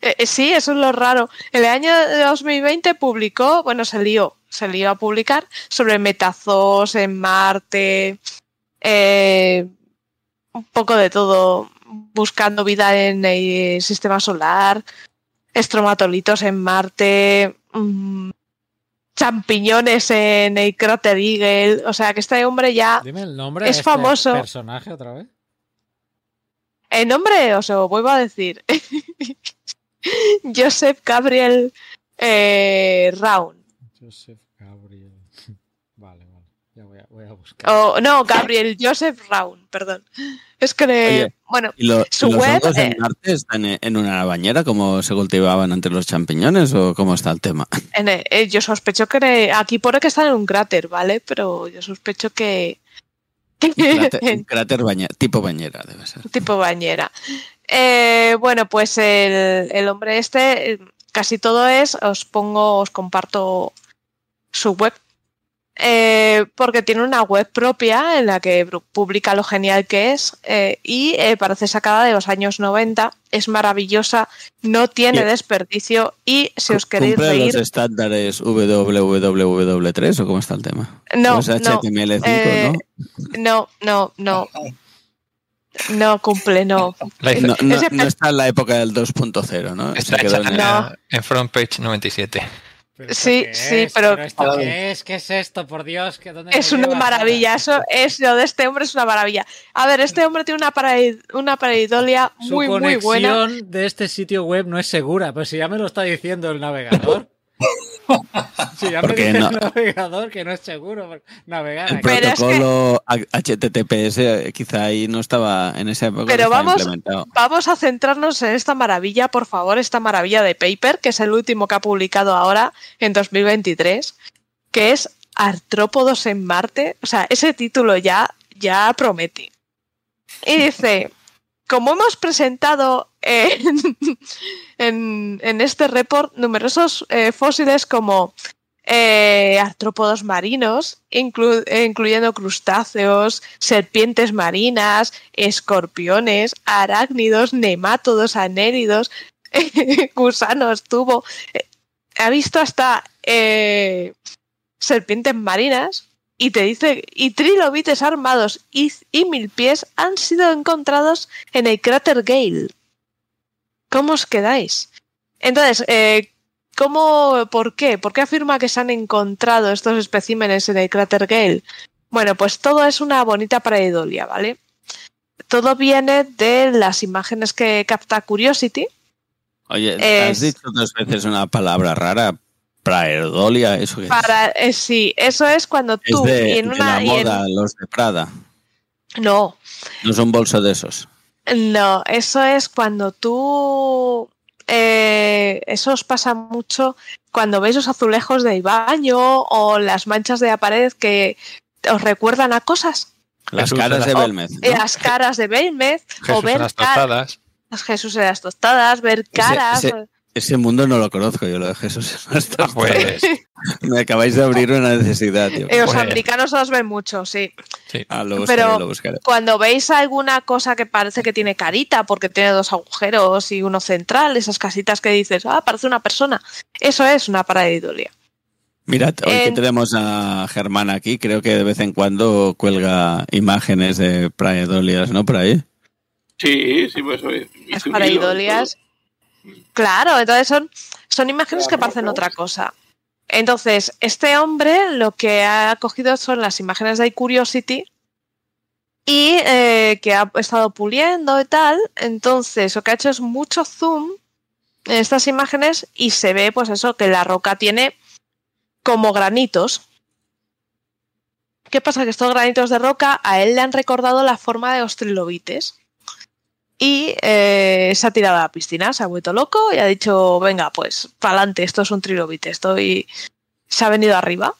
Eh, eh, sí, eso es lo raro. En el año de 2020 publicó, bueno, se lió, se lió a publicar sobre metazos en Marte, eh, un poco de todo, buscando vida en el sistema solar, estromatolitos en Marte, mm, champiñones en el cráter Eagle. O sea, que este hombre ya. Dime el nombre Es de este famoso. personaje otra vez. El nombre, os lo vuelvo a decir. Joseph Gabriel eh, Raun. Joseph Gabriel. Vale, vale. Ya voy a, voy a buscar. O, no, Gabriel Joseph Raun, perdón. Es que, le- Oye, bueno, ¿Y lo- Su los web, hongos eh, en Marte están en una bañera como se cultivaban entre los champiñones o cómo está el tema? en eh, yo sospecho que aquí pone que están en un cráter, ¿vale? Pero yo sospecho que... Un cráter, un cráter bañe- tipo bañera debe ser. tipo bañera. Eh, bueno, pues el, el hombre este, eh, casi todo es, os pongo, os comparto su web, eh, porque tiene una web propia en la que publica lo genial que es eh, y eh, parece sacada de los años 90, es maravillosa, no tiene desperdicio y si os queréis ¿Cumple reír, los estándares WWW3 o cómo está el tema? no, ¿O es no, HTML5, eh, ¿no? no, no, no, no cumple, no. No, no- ese- no está en la época del 2.0, ¿no? está Se quedó hecha en en front page 97. ¿Pero esto Sí, sí, pero- esto qué es? ¿Qué es esto? Por Dios, ¿qué, dónde Es una maravilla, eso es lo de este hombre es una maravilla. A ver, este hombre tiene una, paraid- una pareidolia Su muy, muy buena. conexión de este sitio web no es segura, pero si ya me lo está diciendo el navegador. Si ya me Porque dice no- el navegador que no es seguro navegar El aquí. Pero es que- protocolo HTTPS eh, quizá ahí no estaba en esa época. no Pero vamos-. Vamos a centrarnos en esta maravilla, por favor, esta maravilla de Paper, que es el último que ha publicado ahora en 2023, que es Artrópodos en Marte. O sea, ese título ya, ya promete. Y dice, como hemos presentado en, este report numerosos eh, fósiles como eh, artrópodos marinos, inclu- incluyendo crustáceos, serpientes marinas, escorpiones, arácnidos, nemátodos, anélidos, gusanos, tubo. Eh, Ha visto hasta serpientes marinas y te dice, y trilobites armados y, y mil pies han sido encontrados en el cráter Gale. ¿Cómo os quedáis? Entonces, eh, ¿cómo, por qué? ¿Por qué afirma que se han encontrado estos especímenes en el cráter Gale? Bueno, pues todo es una bonita pareidolia, ¿vale? Todo viene de las imágenes que capta Curiosity. Oye, es- has dicho dos veces una palabra rara. Praedolia, eso que es. Para, eh, sí, eso es cuando Es tú de, y en de una la y en- moda, los de Prada. no, No son bolso de esos. no, eso es cuando tú eh, eso os pasa mucho cuando veis los azulejos del baño o las manchas de la pared que os recuerdan a cosas. Las Jesús caras de Belmez. ¿no? Las caras de Belmez o en ver las tostadas. Jesús en las tostadas, ver caras. ese- Ese mundo no lo conozco yo, lo de Jesús. Ah, pues, Me acabáis de abrir una necesidad, tío. Eh, los Pues- americanos los ven mucho, sí. sí. Ah, lo buscaré, pero- lo buscaré. Cuando veis alguna cosa que parece que tiene carita porque tiene dos agujeros y uno central, esas casitas que dices, ah, parece una persona, eso es una pareidolia. Mirad, hoy que en- tenemos a Germán aquí, creo que de vez en cuando cuelga imágenes de praedolias, ¿no? Por ahí. Sí, sí, pues oye, Las pareidolias. Claro, entonces son, son imágenes que parecen otra cosa. Entonces, este hombre lo que ha cogido son las imágenes de Curiosity y eh, que ha estado puliendo y tal. Entonces, lo que ha hecho es mucho zoom en estas imágenes y se ve, pues eso, que la roca tiene como granitos. ¿Qué pasa? Que estos granitos de roca a él le han recordado la forma de los trilobites. Y eh, se ha tirado a la piscina, se ha vuelto loco y ha dicho, venga, pues, para adelante, esto es un trilobite, estoy... Se ha venido arriba.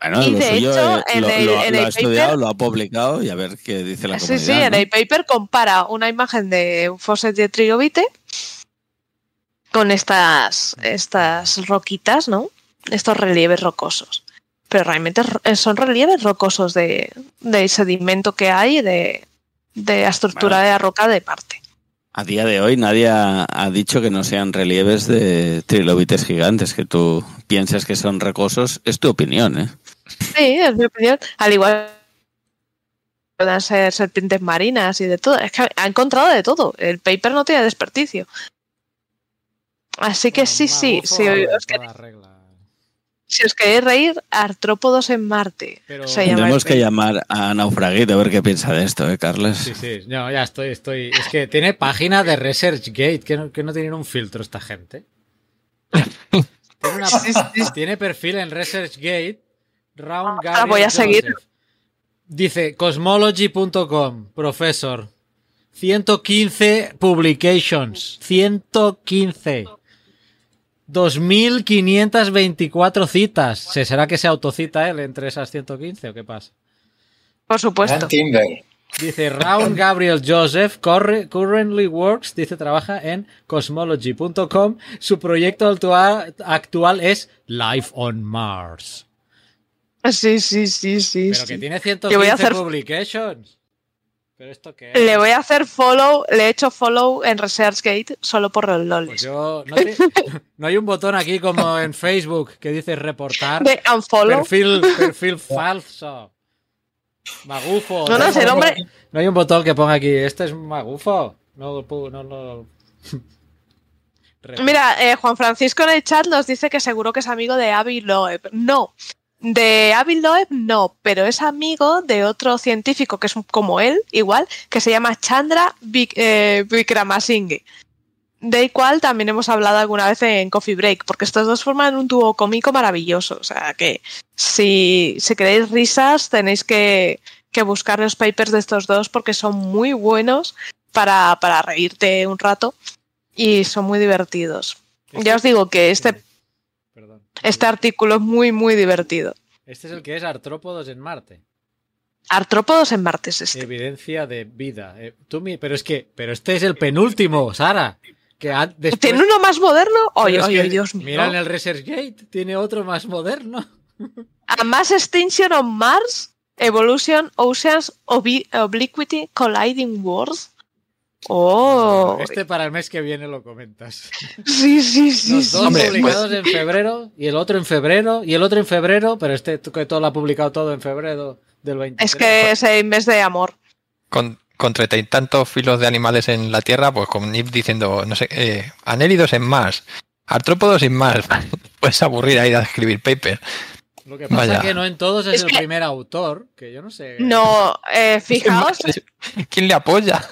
Bueno, Y lo de suyo, hecho, eh, en lo, el- lo- en lo el ha estudiado, lo ha publicado y a ver qué dice la sí, comunidad. sí, en ¿no? el paper compara una imagen de un fósil de trilobite con estas, estas roquitas, ¿no? Estos relieves rocosos. Pero realmente son relieves rocosos de, del sedimento que hay, de, de la estructura de la roca de parte. A día de hoy nadie ha, ha dicho que no sean relieves de trilobites gigantes, que tú piensas que son recosos. Es tu opinión, ¿eh? Sí, es mi opinión. Al igual que puedan ser serpientes marinas y de todo. Es que ha encontrado de todo. El paper no tiene desperdicio. Así que sí, sí, sí, ver, os queréis-. Si os queréis reír, artrópodos en Marte. Pero- se llama Tenemos el que llamar a Naufraguito a ver qué piensa de esto, ¿eh, Carles? Sí, sí, no, ya estoy, estoy. Es que tiene página de ResearchGate, que no, que no tienen un filtro esta gente. Tiene, una- tiene perfil en ResearchGate. Round Ah, voy a seguir. Dice cosmology.com, profesor. 115 publications. 115. 2.524 citas. ¿Se será que se autocita él entre esas 115 o qué pasa? Por supuesto. Dice Round Gabriel Joseph corre- currently works, dice trabaja en cosmology.com. Su proyecto actual, actual es Life on Mars. Sí, sí, sí, sí. Pero sí. que tiene Yo voy 115 a hacer- publications. Le voy a hacer follow, le he hecho follow en ResearchGate solo por los Pues lolis. yo, no, te- no hay un botón aquí como en Facebook que dice reportar. De unfollow. Perfil, perfil falso. Magufo. No, no, si el hombre, No hay un botón que ponga aquí, este es magufo. No, no, Mira, eh, Juan Francisco en el chat nos dice que seguro que es amigo de Avi Loeb. No, de Avi Loeb no, pero es amigo de otro científico que es como él, igual, que se llama Chandra Vik eh, Vikramasinghe. De cual también hemos hablado alguna vez en Coffee Break, porque estos dos forman un dúo cómico maravilloso. O sea que si, si queréis risas, tenéis que, que buscar los papers de estos dos porque son muy buenos para, para reírte un rato y son muy divertidos. Ya os digo que este. Este artículo es muy, muy divertido. Este es el que es Artrópodos en Marte. Artrópodos en Marte es este. Evidencia de vida. Eh, tú pero es que, pero este es el penúltimo, Sara. Que ha- después- ¿Tiene uno más moderno? Oye, Dios mío. Mira en el ResearchGate, tiene otro más moderno. A Mass Extinction on Mars, Evolution, Oceans, Obliquity, Colliding Worlds. Oh, Este para el mes que viene lo comentas. sí, sí, sí. Los dos Hombre, publicados en febrero y el otro en febrero y el otro en febrero, pero este que todo lo ha publicado todo en febrero del 23. Es que es el mes de amor. Con, con treinta y tantos filos de animales en la Tierra, pues con Nip diciendo, no sé, eh, anélidos en más, artrópodos sin más. Puedes aburrir ahí a escribir paper. Lo que pasa Vaya. es que no en todos es, Es el que- primer autor, que yo no sé. No, eh, fijaos. ¿Quién le apoya?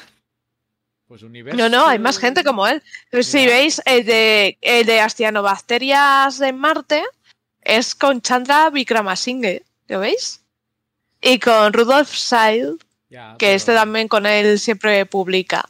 Pues universo. No, no, hay más gente como él. Si veis, el de, el de Astianobacterias en Marte es con Chandra Vikramasinghe, ¿lo veis? Y con Rudolf Seil, Ya, que pero- este también con él siempre publica.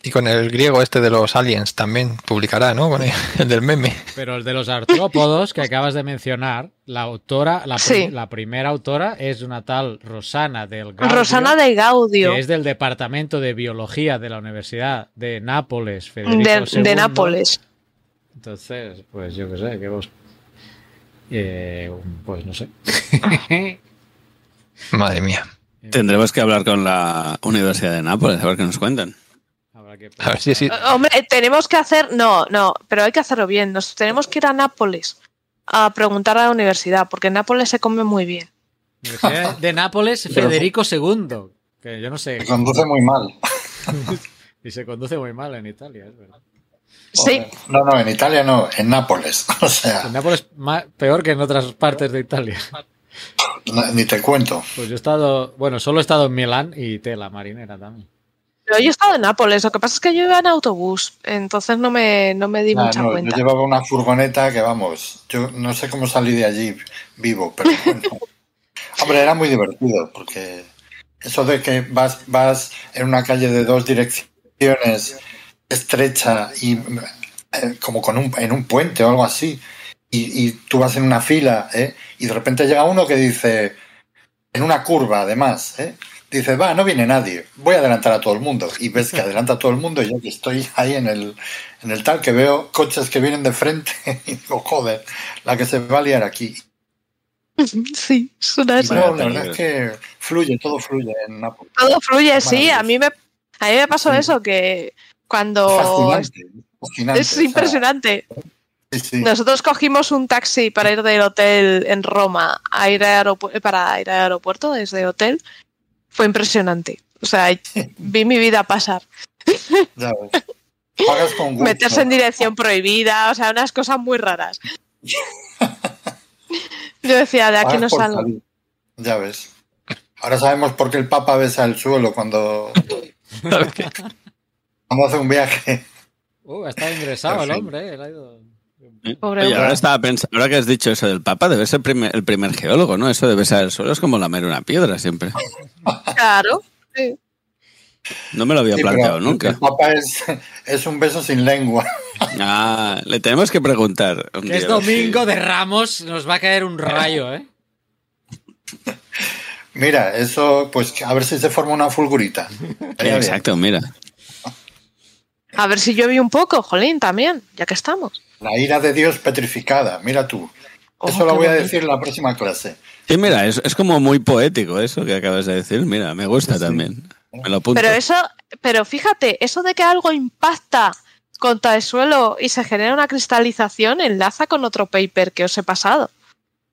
Y con el griego este de los aliens también publicará, ¿no? Con el, el del meme. Pero el de los artrópodos que acabas de mencionar, la autora, la, primera autora es una tal Rosana del Gaudio, Rosana de Gaudio, que es del Departamento de Biología de la Universidad de Nápoles, Federico de, II. de Nápoles. Entonces, pues yo qué sé, que vos... Eh, pues no sé. Madre mía. Tendremos que hablar con la Universidad de Nápoles a ver qué nos cuentan. Habrá que... A ver si sí. Hombre, tenemos que hacer, no, no, pero hay que hacerlo bien. Nos tenemos que ir a Nápoles a preguntar a la universidad, porque en Nápoles se come muy bien. Universidad de Nápoles, Federico II. Que yo no sé. Se conduce muy mal. Y se conduce muy mal en Italia, es verdad. Sí. No, no, en Italia no, en Nápoles. O sea, En Nápoles ma- peor que en otras partes de Italia. no- ni te cuento. Pues yo he estado, bueno, solo he estado en Milán y tela marinera también. Pero yo he estado en Nápoles. Lo que pasa es que yo iba en autobús, entonces no me, no me di Ah, mucha no, cuenta. yo llevaba una furgoneta que, vamos, yo no sé cómo salí de allí vivo, pero bueno. Hombre, era muy divertido, porque eso de que vas, vas en una calle de dos direcciones estrecha y eh, como con un, en un puente o algo así, y, y tú vas en una fila, ¿eh? y de repente llega uno que dice, en una curva además, ¿eh? Dice, va, no viene nadie, voy a adelantar a todo el mundo. Y ves que adelanta a todo el mundo y yo que estoy ahí en el, en el tal, que veo coches que vienen de frente y digo, joder, la que se va a liar aquí. Sí, suena así. No, la verdad es que fluye, todo fluye en Nápoles. Todo fluye, sí. A mí me, a mí me pasó Sí. eso, que cuando... Fascinante, fascinante. Es o sea, impresionante. sí, sí. Nosotros cogimos un taxi para ir del hotel en Roma a ir aeropu- para ir al aeropuerto desde hotel. Fue impresionante. O sea, vi mi vida pasar. Ya ves. Pagas con gusto. Meterse en dirección prohibida, o sea, unas cosas muy raras. Yo decía, de aquí Pagas no salgo. salir. Ya ves. Ahora sabemos por qué el Papa besa el suelo cuando, cuando hace un viaje. Uh, ha estado ingresado el hombre, eh, ha ido- Pobre Oye, ahora estaba pensando, ahora que has dicho eso del Papa, debe ser primer- el primer geólogo, ¿no? Eso debe ser el suelo, es como lamer una piedra siempre. Claro. sí. No me lo había Sí, planteado nunca. El Papa es, es un beso sin lengua. Ah, le tenemos que preguntar. un Que es domingo sí. de Ramos, nos va a caer un rayo, ¿eh? Mira, eso, pues a ver si se forma una fulgurita. Exacto, mira. A ver si llueve un poco, jolín, también, ya que estamos. La ira de Dios petrificada, mira tú. Oh, Eso lo voy a decir en la próxima clase. Sí, mira, es, es como muy poético eso que acabas de decir. Mira, me gusta también. Me lo apunto. Pero eso, pero fíjate, eso de que algo impacta contra el suelo y se genera una cristalización enlaza con otro paper que os he pasado.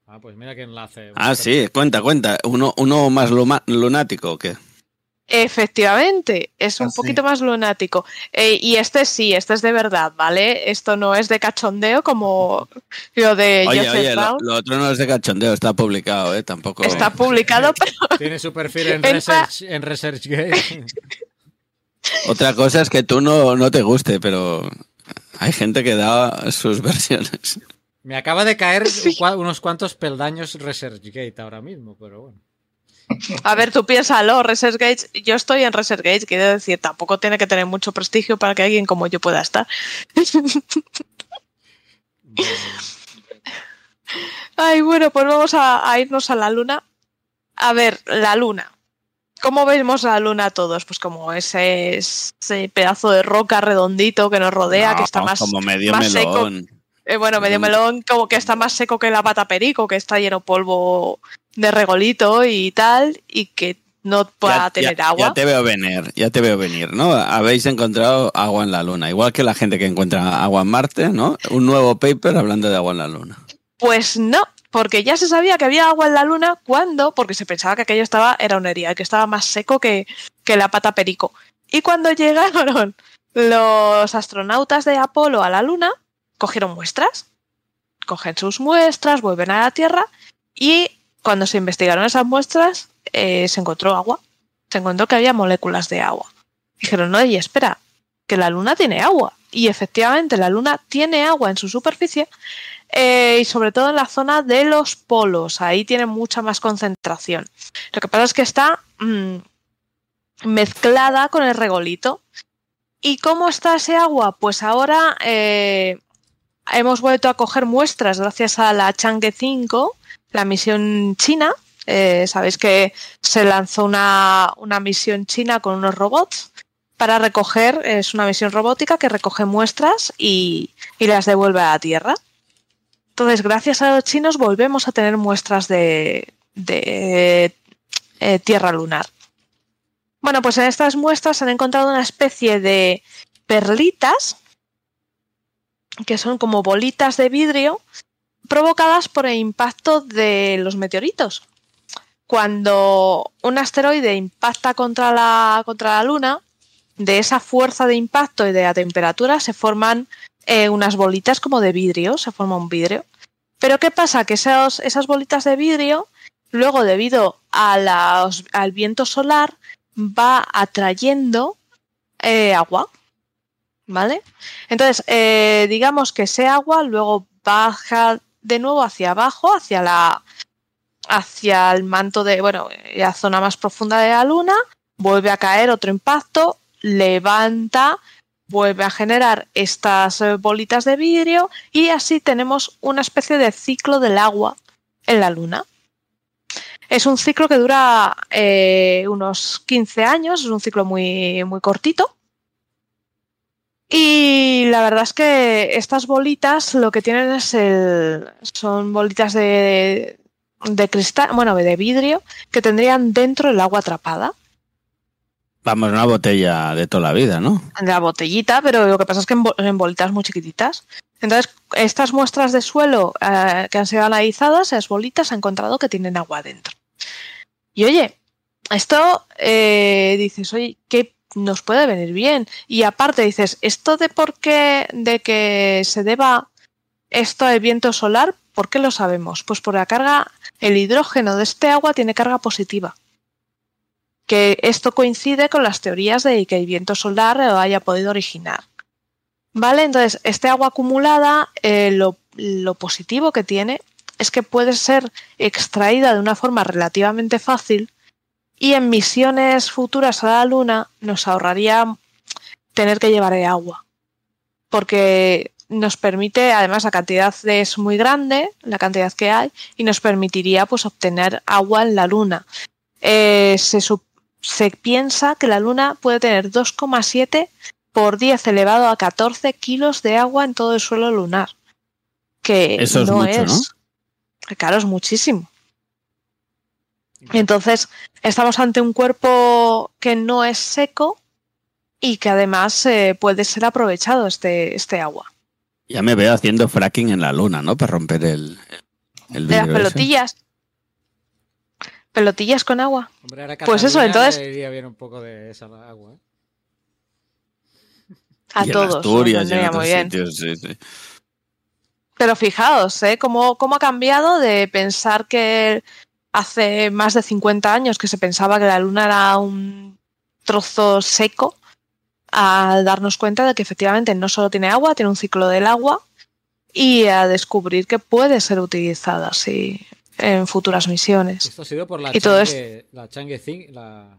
Ah, pues mira qué enlace. Ah, sí, cuenta, cuenta. ¿Uno, uno más luma- lunático o qué? Efectivamente, es un Así. poquito más lunático. Eh, y este sí, este es de verdad, ¿vale? Esto no es de cachondeo como lo de Oye, Joseph oye, lo, otro no es de cachondeo, está publicado, ¿eh? Tampoco. Está publicado, pero Tiene su perfil en, Entra- Research, en ResearchGate. Otra cosa es que tú no, no te guste, pero hay gente que da sus versiones. Me acaba de caer unos cuantos peldaños ResearchGate ahora mismo, pero bueno. A ver, tú piénsalo, ResearchGate, yo estoy en ResearchGate, quiero decir, tampoco tiene que tener mucho prestigio para que alguien como yo pueda estar. Ay, bueno, pues vamos a, a irnos a la luna. A ver, la luna. ¿Cómo vemos la luna todos? Pues como ese, ese pedazo de roca redondito que nos rodea, No, que está más, como medio más seco. melón. eh, bueno, medio melón, como que está más seco que la pata perico, que está lleno polvo de regolito y tal, y que no pueda Ya- tener ya- agua. Ya te veo venir, ya te veo venir, ¿no? Habéis encontrado agua en la luna, igual que la gente que encuentra agua en Marte, ¿no? Un nuevo paper hablando de agua en la luna. Pues no, porque ya se sabía que había agua en la luna cuando, porque se pensaba que aquello estaba, era una herida, que estaba más seco que, que la pata perico. Y cuando llegaron los astronautas de Apolo a la luna, cogieron muestras, cogen sus muestras, vuelven a la Tierra y cuando se investigaron esas muestras eh, se encontró agua, se encontró que había moléculas de agua. Dijeron, no, y espera, que la luna tiene agua. Y efectivamente la luna tiene agua en su superficie eh, y sobre todo en la zona de los polos. Ahí tiene mucha más concentración. Lo que pasa es que está mm, mezclada con el regolito. ¿Y cómo está ese agua? Pues ahora eh, hemos vuelto a coger muestras gracias a la Chang'e 5, la misión china. Eh, Sabéis que se lanzó una, una misión china con unos robots para recoger, es una misión robótica que recoge muestras y, y las devuelve a la Tierra. Entonces, gracias a los chinos volvemos a tener muestras de, de eh, tierra lunar. Bueno, pues en estas muestras han encontrado una especie de perlitas, que son como bolitas de vidrio, provocadas por el impacto de los meteoritos. Cuando un asteroide impacta contra la, contra la Luna, de esa fuerza de impacto y de la temperatura se forman eh, unas bolitas como de vidrio, se forma un vidrio. Pero ¿qué pasa? Que esos, esas bolitas de vidrio, luego debido a al viento solar, va atrayendo eh, agua. ¿Vale? Entonces, eh, digamos que ese agua luego baja de nuevo hacia abajo, hacia la hacia el manto de, bueno, la zona más profunda de la luna, vuelve a caer otro impacto, levanta, vuelve a generar estas eh, bolitas de vidrio y así tenemos una especie de ciclo del agua en la Luna. Es un ciclo que dura eh, unos 15 años, es un ciclo muy, muy cortito. Y la verdad es que estas bolitas lo que tienen es el. son bolitas de, de cristal, bueno, de vidrio, que tendrían dentro el agua atrapada. Vamos, una botella de toda la vida, ¿no? de la botellita, pero lo que pasa es que en, en bolitas muy chiquititas. Entonces, estas muestras de suelo eh, que han sido analizadas, esas bolitas, han encontrado que tienen agua dentro. Y oye, esto eh, dices, oye, ¿qué nos puede venir bien? Y aparte dices, esto de por qué, de que se deba esto al viento solar, ¿por qué lo sabemos? Pues por la carga, el hidrógeno de este agua tiene carga positiva que esto coincide con las teorías de que el viento solar lo haya podido originar. ¿Vale? Entonces, este agua acumulada, eh, lo positivo que tiene es que puede ser extraída de una forma relativamente fácil y en misiones futuras a la Luna nos ahorraría tener que llevar el agua. Porque nos permite, además la cantidad es muy grande, la cantidad que hay, y nos permitiría pues obtener agua en la Luna. Eh, se, se piensa que la Luna puede tener 2,7 por 10 elevado a 14 kilos de agua en todo el suelo lunar. Que Eso es no mucho, es. ¿no? que Claro, es muchísimo. Entonces, estamos ante un cuerpo que no es seco y que además eh, puede ser aprovechado este, este agua. Ya me veo haciendo fracking en la luna, ¿no? Para romper el, el De las ese. pelotillas. Pelotillas con agua. Hombre, ahora Pues eso, entonces- le iría bien un poco de esa agua. ¿eh? A y en todos. Asturias muy bien. sitios, sí, sí. Pero fijaos, ¿eh? ¿Cómo, cómo ha cambiado de pensar que hace más de 50 años que se pensaba que la luna era un trozo seco a darnos cuenta de que efectivamente no solo tiene agua, tiene un ciclo del agua y a descubrir que puede ser utilizada así en futuras misiones. Esto ha sido por la Y todo Chang'e, la Chang'e Cin- la,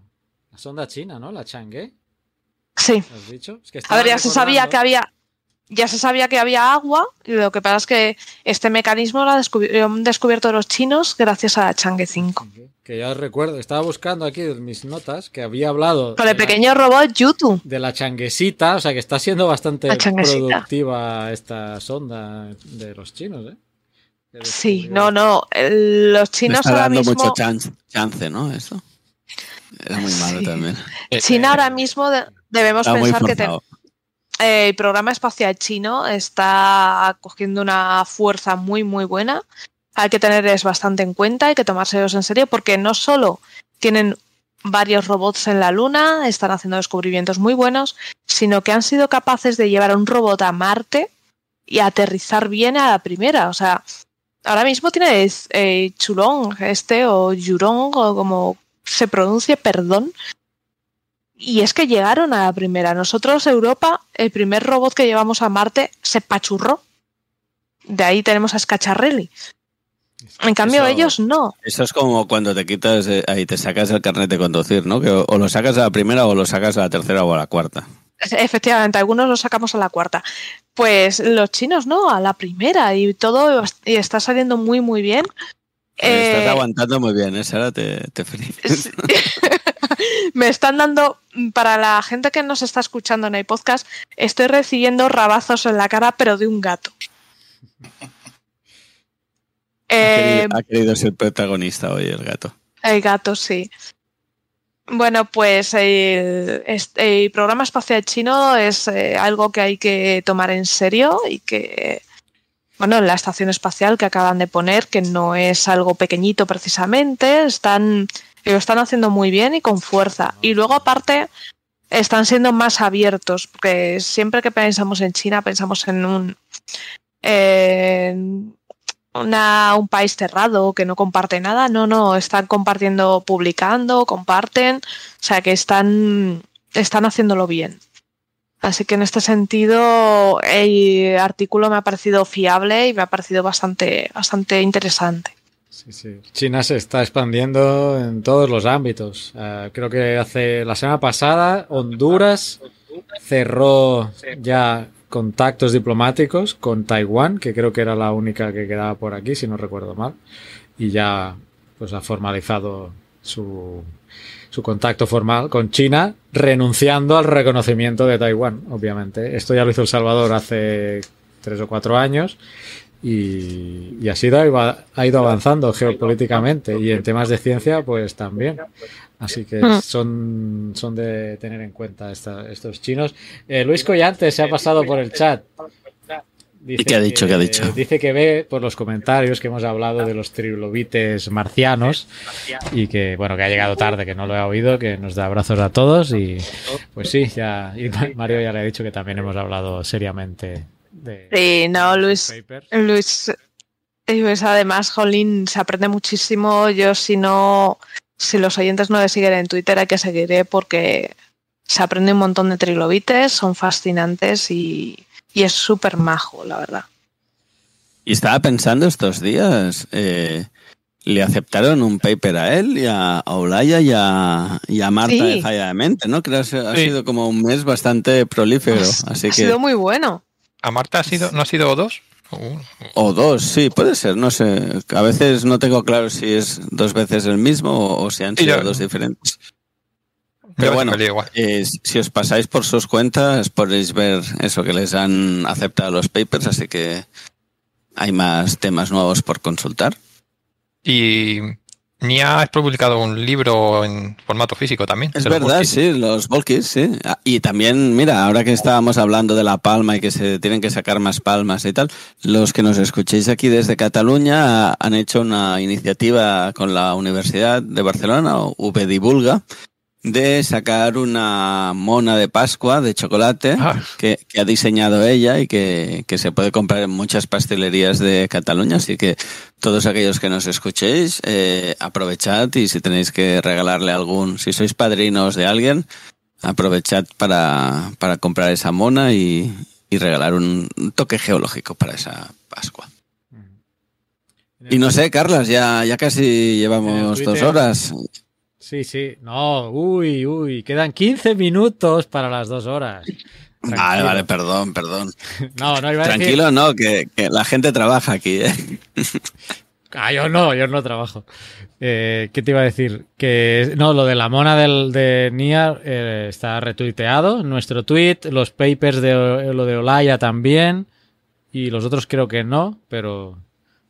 la sonda china, ¿no? La Chang'e, Sí. ¿has dicho? Es que A ver, ya se sabía que había, ya se sabía que había agua, y lo que pasa es que este mecanismo lo han descubi- lo han descubierto los chinos gracias a la Chang'e 5. Que ya recuerdo, estaba buscando aquí en mis notas que había hablado Con de el la- pequeño robot Yutu. de la changuesita, o sea que está siendo bastante La productiva esta sonda de los chinos, ¿eh? Sí, no, no. Los chinos está ahora dando mismo. mucho chance, chance, ¿no? Eso. Era muy malo Sí. también. China ahora mismo de- debemos Está pensar que te- el programa espacial chino está cogiendo una fuerza muy, muy buena. Hay que tenerles bastante en cuenta, hay que tomárselos en serio, porque no solo tienen varios robots en la Luna, están haciendo descubrimientos muy buenos, sino que han sido capaces de llevar a un robot a Marte y aterrizar bien a la primera. O sea, ahora mismo tienes eh, Chulong, este, o Yurong, o como se pronuncie, perdón. Y es que llegaron a la primera. Nosotros, Europa, el primer robot que llevamos a Marte se pachurró. De ahí tenemos a Scacharrelli. En cambio, Eso- ellos no. Eso es como cuando te quitas, eh, ahí te sacas el carnet de conducir, ¿no? Que o, o lo sacas a la primera o lo sacas a la tercera o a la cuarta. Efectivamente, algunos los sacamos a la cuarta. Pues los chinos no, a la primera. Y todo y está saliendo muy, muy bien. Estás Eh, aguantando muy bien, ¿eh, Sara? Te, te felicito. Sí. Me están dando, para la gente que nos está escuchando en el podcast, estoy recibiendo rabazos en la cara, pero de un gato. Ha Eh, querido, ha querido ser protagonista hoy el gato. el gato, sí. Bueno, pues el, el programa espacial chino es eh, algo que hay que tomar en serio y que, bueno, la estación espacial que acaban de poner, que no es algo pequeñito precisamente, están, lo están haciendo muy bien y con fuerza. Y luego, aparte, están siendo más abiertos, porque siempre que pensamos en China pensamos en un, una- un país cerrado que no comparte nada. No, no, están compartiendo, publicando, comparten, o sea que están, están haciéndolo bien. Así que en este sentido el artículo me ha parecido fiable y me ha parecido bastante, bastante interesante. Sí, sí. China se está expandiendo en todos los ámbitos. Eh, creo que hace la semana pasada Honduras cerró ya contactos diplomáticos con Taiwán, que creo que era la única que quedaba por aquí, si no recuerdo mal, y ya pues ha formalizado su, su contacto formal con China, renunciando al reconocimiento de Taiwán, obviamente. Esto ya lo hizo El Salvador hace tres o cuatro años y, y así ha ido, ha ido avanzando geopolíticamente y en temas de ciencia pues también. Así que Mm. son, son de tener en cuenta esta- estos chinos. Eh, Luis Collante se ha pasado por el chat. Dice ¿Y qué ha dicho? ¿Qué ha dicho? Dice que ve por los comentarios que hemos hablado de los trilobites marcianos y que, bueno, que ha llegado tarde, que no lo ha oído, que nos da abrazos a todos y pues sí, ya, y Mario ya le ha dicho que también hemos hablado seriamente de Sí, no, de Luis. Luis, Luis, además, Jolín, se aprende muchísimo. Yo, si no, si los oyentes no le siguen en Twitter, hay que seguiré porque se aprende un montón de trilobites, son fascinantes y, y es súper majo, la verdad. Y estaba pensando estos días, eh, le aceptaron un paper a él y a, a Olaya y a, y a Marta Sí. de Falla de Mente, ¿no? Creo que ha Sí. sido como un mes bastante prolífero, así ha que... sido muy bueno. ¿A Marta ha sido, no ha sido dos? O uno. O dos, sí, puede ser, no sé. A veces no tengo claro si es dos veces el mismo o, si han sido yo- dos diferentes. Pero bueno, eh, si os pasáis por sus cuentas podéis ver eso que les han aceptado los papers, así que hay más temas nuevos por consultar. Y Nia ha publicado un libro en formato físico también. Es verdad, sí, los Volkis, sí. Ah, y también, mira, ahora que estábamos hablando de la palma y que se tienen que sacar más palmas y tal, los que nos escuchéis aquí desde Cataluña han hecho una iniciativa con la Universidad de Barcelona, V Divulga, de sacar una mona de Pascua de chocolate ah. que, ha diseñado ella y que, se puede comprar en muchas pastelerías de Cataluña. Así que todos aquellos que nos escuchéis, eh, aprovechad y si tenéis que regalarle algún, si sois padrinos de alguien, aprovechad para, para comprar esa mona y, y regalar un toque geológico para esa Pascua. Y no sé, Carlas, ya, ya casi llevamos dos horas. Sí, sí. No, uy, uy. Quedan 15 minutos para las dos horas. Vale, vale, perdón, perdón. no, no iba a Tranquilo, no, que, la gente trabaja aquí, ¿eh? ah, yo no, yo no trabajo. Eh, ¿Qué te iba a decir? Que no, lo de la mona del, de Niar eh, está retuiteado. Nuestro tweet, los papers de lo de Olaya también. Y los otros creo que no, pero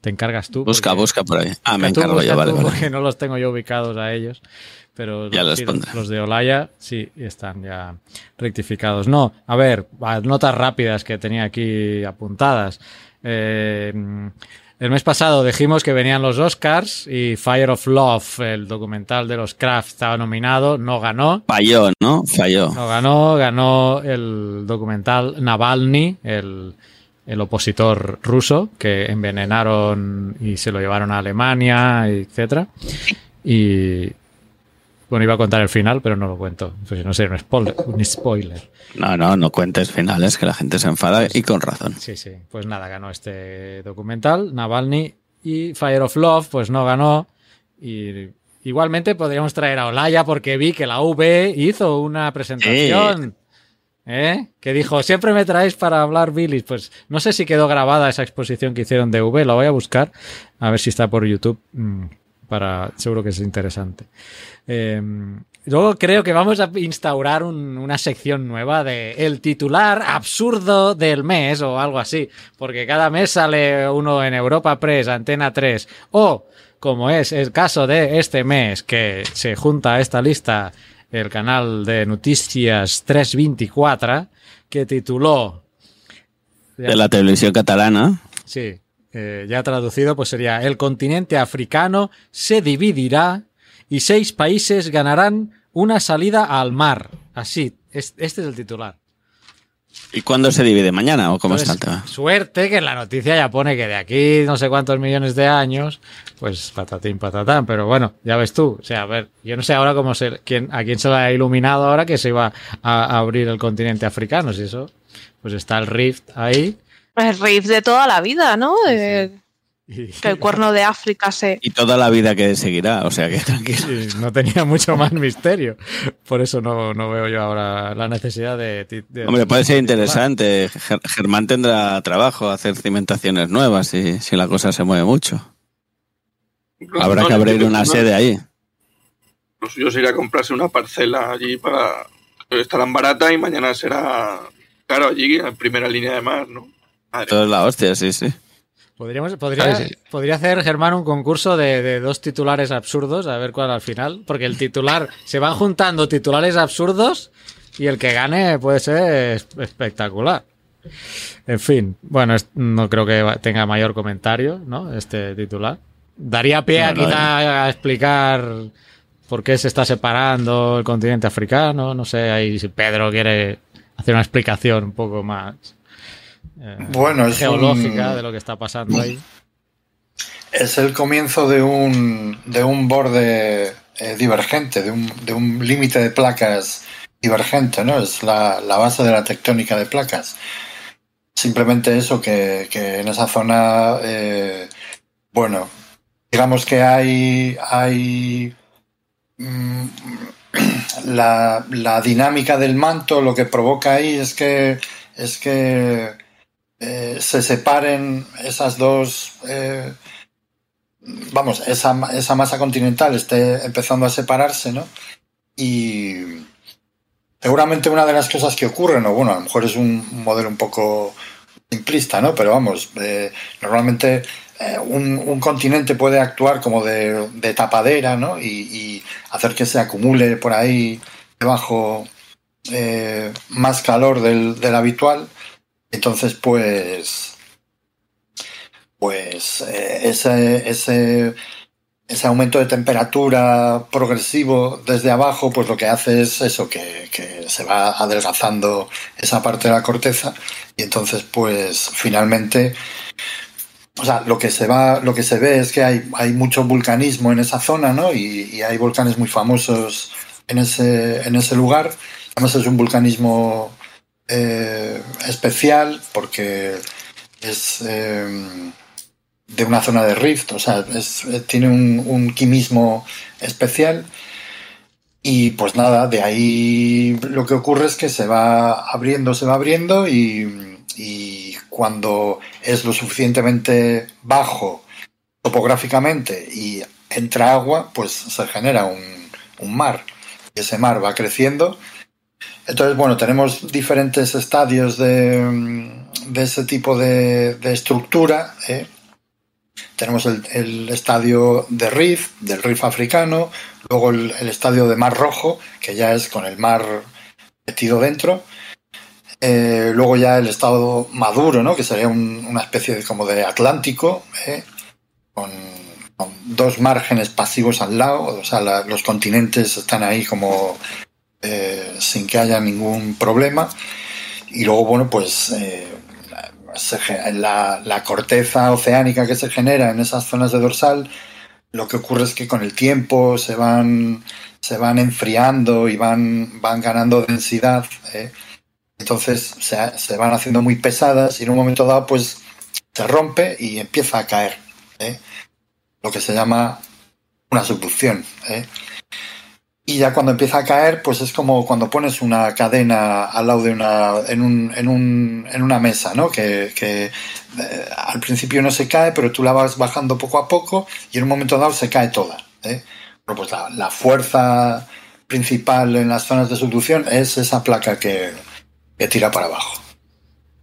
te encargas tú. Busca, busca por ahí. Ah, me encargo yo, vale, Porque no los tengo yo ubicados a ellos. Pero los, los, de Olaya sí están ya rectificados. No, a ver, notas rápidas que tenía aquí apuntadas. Eh, el mes pasado dijimos que venían los Oscars y Fire of Love, el documental de los Kraft, estaba nominado, no ganó. Falló, ¿no? Falló. No ganó, ganó el documental Navalny, el, el opositor ruso que envenenaron y se lo llevaron a Alemania, etcétera. Y bueno, iba a contar el final, pero no lo cuento. Pues no sé, un spoiler, un spoiler. No, no, no cuentes finales, que la gente se enfada y con razón. Sí, sí. Pues nada, ganó este documental, Navalny, y Fire of Love, pues no ganó. Y igualmente podríamos traer a Olaya porque vi que la V hizo una presentación. ¿Eh? Que dijo, siempre me traéis para hablar Billy. Pues no sé si quedó grabada esa exposición que hicieron de V, la voy a buscar, a ver si está por YouTube, mm, para, seguro que es interesante. Em, luego creo que vamos a instaurar una sección nueva de el titular absurdo del mes o algo así, porque cada mes sale uno en Europa Press, Antena 3, o como es el caso de este mes, que se junta a esta lista el canal de noticias 324, que tituló... De la televisión catalana. Sí, eh, ya traducido, pues sería El continente africano se dividirá y seis países ganarán una salida al mar. Así, este es el titular. ¿Y cuándo se divide? ¿Mañana o cómo está el tema? Suerte que en la noticia ya pone que de aquí no sé cuántos millones de años, pues patatín, patatán. Pero bueno, ya ves tú. O sea, a ver, yo no sé ahora cómo se, quién, a quién se le ha iluminado ahora que se iba a, abrir el continente africano. Si eso, pues está el Rift ahí. El Rift de toda la vida, ¿no? Que el cuerno de África se... Y toda la vida que seguirá, o sea que tranquilo. no tenía mucho más misterio. Por eso no, veo yo ahora la necesidad de... Hombre, puede ser interesante. Germán tendrá trabajo, hacer cimentaciones nuevas si, si la cosa se mueve mucho. Habrá que abrir una sede ahí. Lo suyo sería comprarse una parcela allí para... Estarán barata y mañana será... Claro, allí en primera línea de mar, ¿no? Todo es la hostia, sí, sí. Podríamos, podría, podría hacer Germán un concurso de, dos titulares absurdos, a ver cuál al final, porque el titular, se van juntando titulares absurdos y el que gane puede ser espectacular. En fin, bueno, no creo que tenga mayor comentario, ¿no? Este titular. Daría pie a quizá a explicar por qué se está separando el continente africano, no sé, ahí si Pedro quiere hacer una explicación un poco más eh, bueno, es geológica de lo que está pasando ahí. Es el comienzo de un, de un borde eh, divergente, de un, de un límite de placas divergente, ¿no? Es la, base de la tectónica de placas. Simplemente eso, que, en esa zona, eh, bueno, digamos que hay, hay mm, la, la, dinámica del manto, lo que provoca ahí es que, es que eh, se separen esas dos, eh, vamos, esa, esa, masa continental esté empezando a separarse, ¿no? Y seguramente una de las cosas que ocurren, o bueno, a lo mejor es un modelo un poco simplista, ¿no? Pero vamos, eh, normalmente eh, un, continente puede actuar como de, de tapadera, ¿no? Y, hacer que se acumule por ahí debajo más calor del, habitual. Entonces, pues, pues eh, ese, ese, ese aumento de temperatura progresivo desde abajo, pues lo que hace es eso, que, que, se va adelgazando esa parte de la corteza y entonces, pues finalmente, o sea, lo que se va, lo que se ve es que hay, hay mucho vulcanismo en esa zona, ¿no? Y, y hay volcanes muy famosos en ese, en ese lugar. Además es un vulcanismo eh, especial porque es eh, de una zona de rift, o sea, es, tiene un, un, quimismo especial. Y pues nada, de ahí lo que ocurre es que se va abriendo, se va abriendo y, y cuando es lo suficientemente bajo topográficamente y entra agua, pues se genera un, un mar. Y ese mar va creciendo entonces, bueno, tenemos diferentes estadios de, de ese tipo de, estructura. ¿eh? Tenemos el, estadio de Rif, del Rif africano, luego el, el, estadio de Mar Rojo, que ya es con el mar metido dentro. Eh, luego ya el estado maduro, ¿no? que sería un, una especie de, como de Atlántico, ¿eh? con, con, dos márgenes pasivos al lado, o sea, la, los continentes están ahí como eh, sin que haya ningún problema. Y luego, bueno, pues eh, la, la, corteza oceánica que se genera en esas zonas de dorsal, lo que ocurre es que con el tiempo se van, se van enfriando y van, van ganando densidad. ¿eh? Entonces se, se, van haciendo muy pesadas y en un momento dado pues se rompe y empieza a caer. Lo que se llama una subducción. Y ya cuando empieza a caer, pues es como cuando pones una cadena al lado de una, en, un, en, un, en una mesa, ¿no? Que, que eh, al principio no se cae, pero tú la vas bajando poco a poco y en un momento dado se cae toda. ¿eh? Bueno, pues la, la, fuerza principal en las zonas de subducción es esa placa que, que tira para abajo.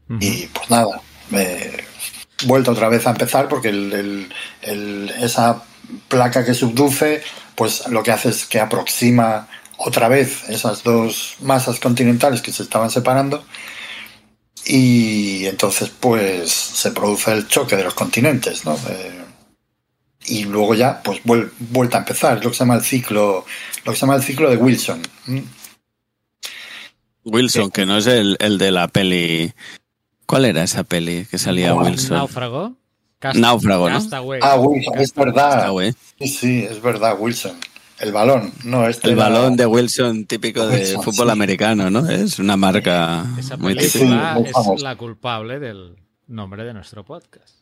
Uh -huh. Y pues nada, me vuelto otra vez a empezar porque el, el, el, esa placa que subduce pues lo que hace es que aproxima otra vez esas dos masas continentales que se estaban separando y entonces pues se produce el choque de los continentes, ¿no? Eh, y luego ya pues vuel vuelta a empezar, es lo que se llama el ciclo, lo que se llama el ciclo de Wilson. Wilson, que no es el, el, de la peli. ¿Cuál era esa peli que salía Wilson? Náufrago. Cast Náufrago, ¿no? Castaway. Ah, Wilson, es verdad. Castaway. Sí, sí, es verdad, Wilson. El balón, no, este El era... balón de Wilson típico de Wilson, fútbol sí. americano, ¿no? Es una marca Esa muy típica. Sí, es la culpable del nombre de nuestro podcast.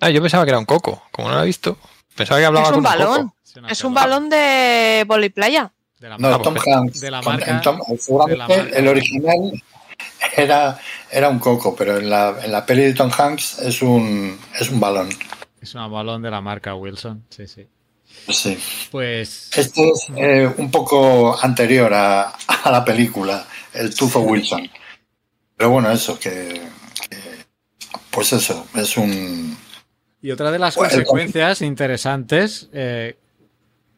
Ah, yo pensaba que era un coco. Como no lo he visto, pensaba que hablaba Es un balón. coco. Es, un balón de voliplaya. de la No, Tom Hanks. de la Con- marca- en Tom- de seguramente la marca. el original era, era un coco, pero en la, en la peli de Tom Hanks es un, es un balón. Es un balón de la marca Wilson. Sí, sí. Sí. Pues Este es eh, un poco anterior a, a la película, el Tufo Wilson. Pero bueno, eso, que, que, Pues eso, es un. Y otra de las Bueno, consecuencias interesantes, eh,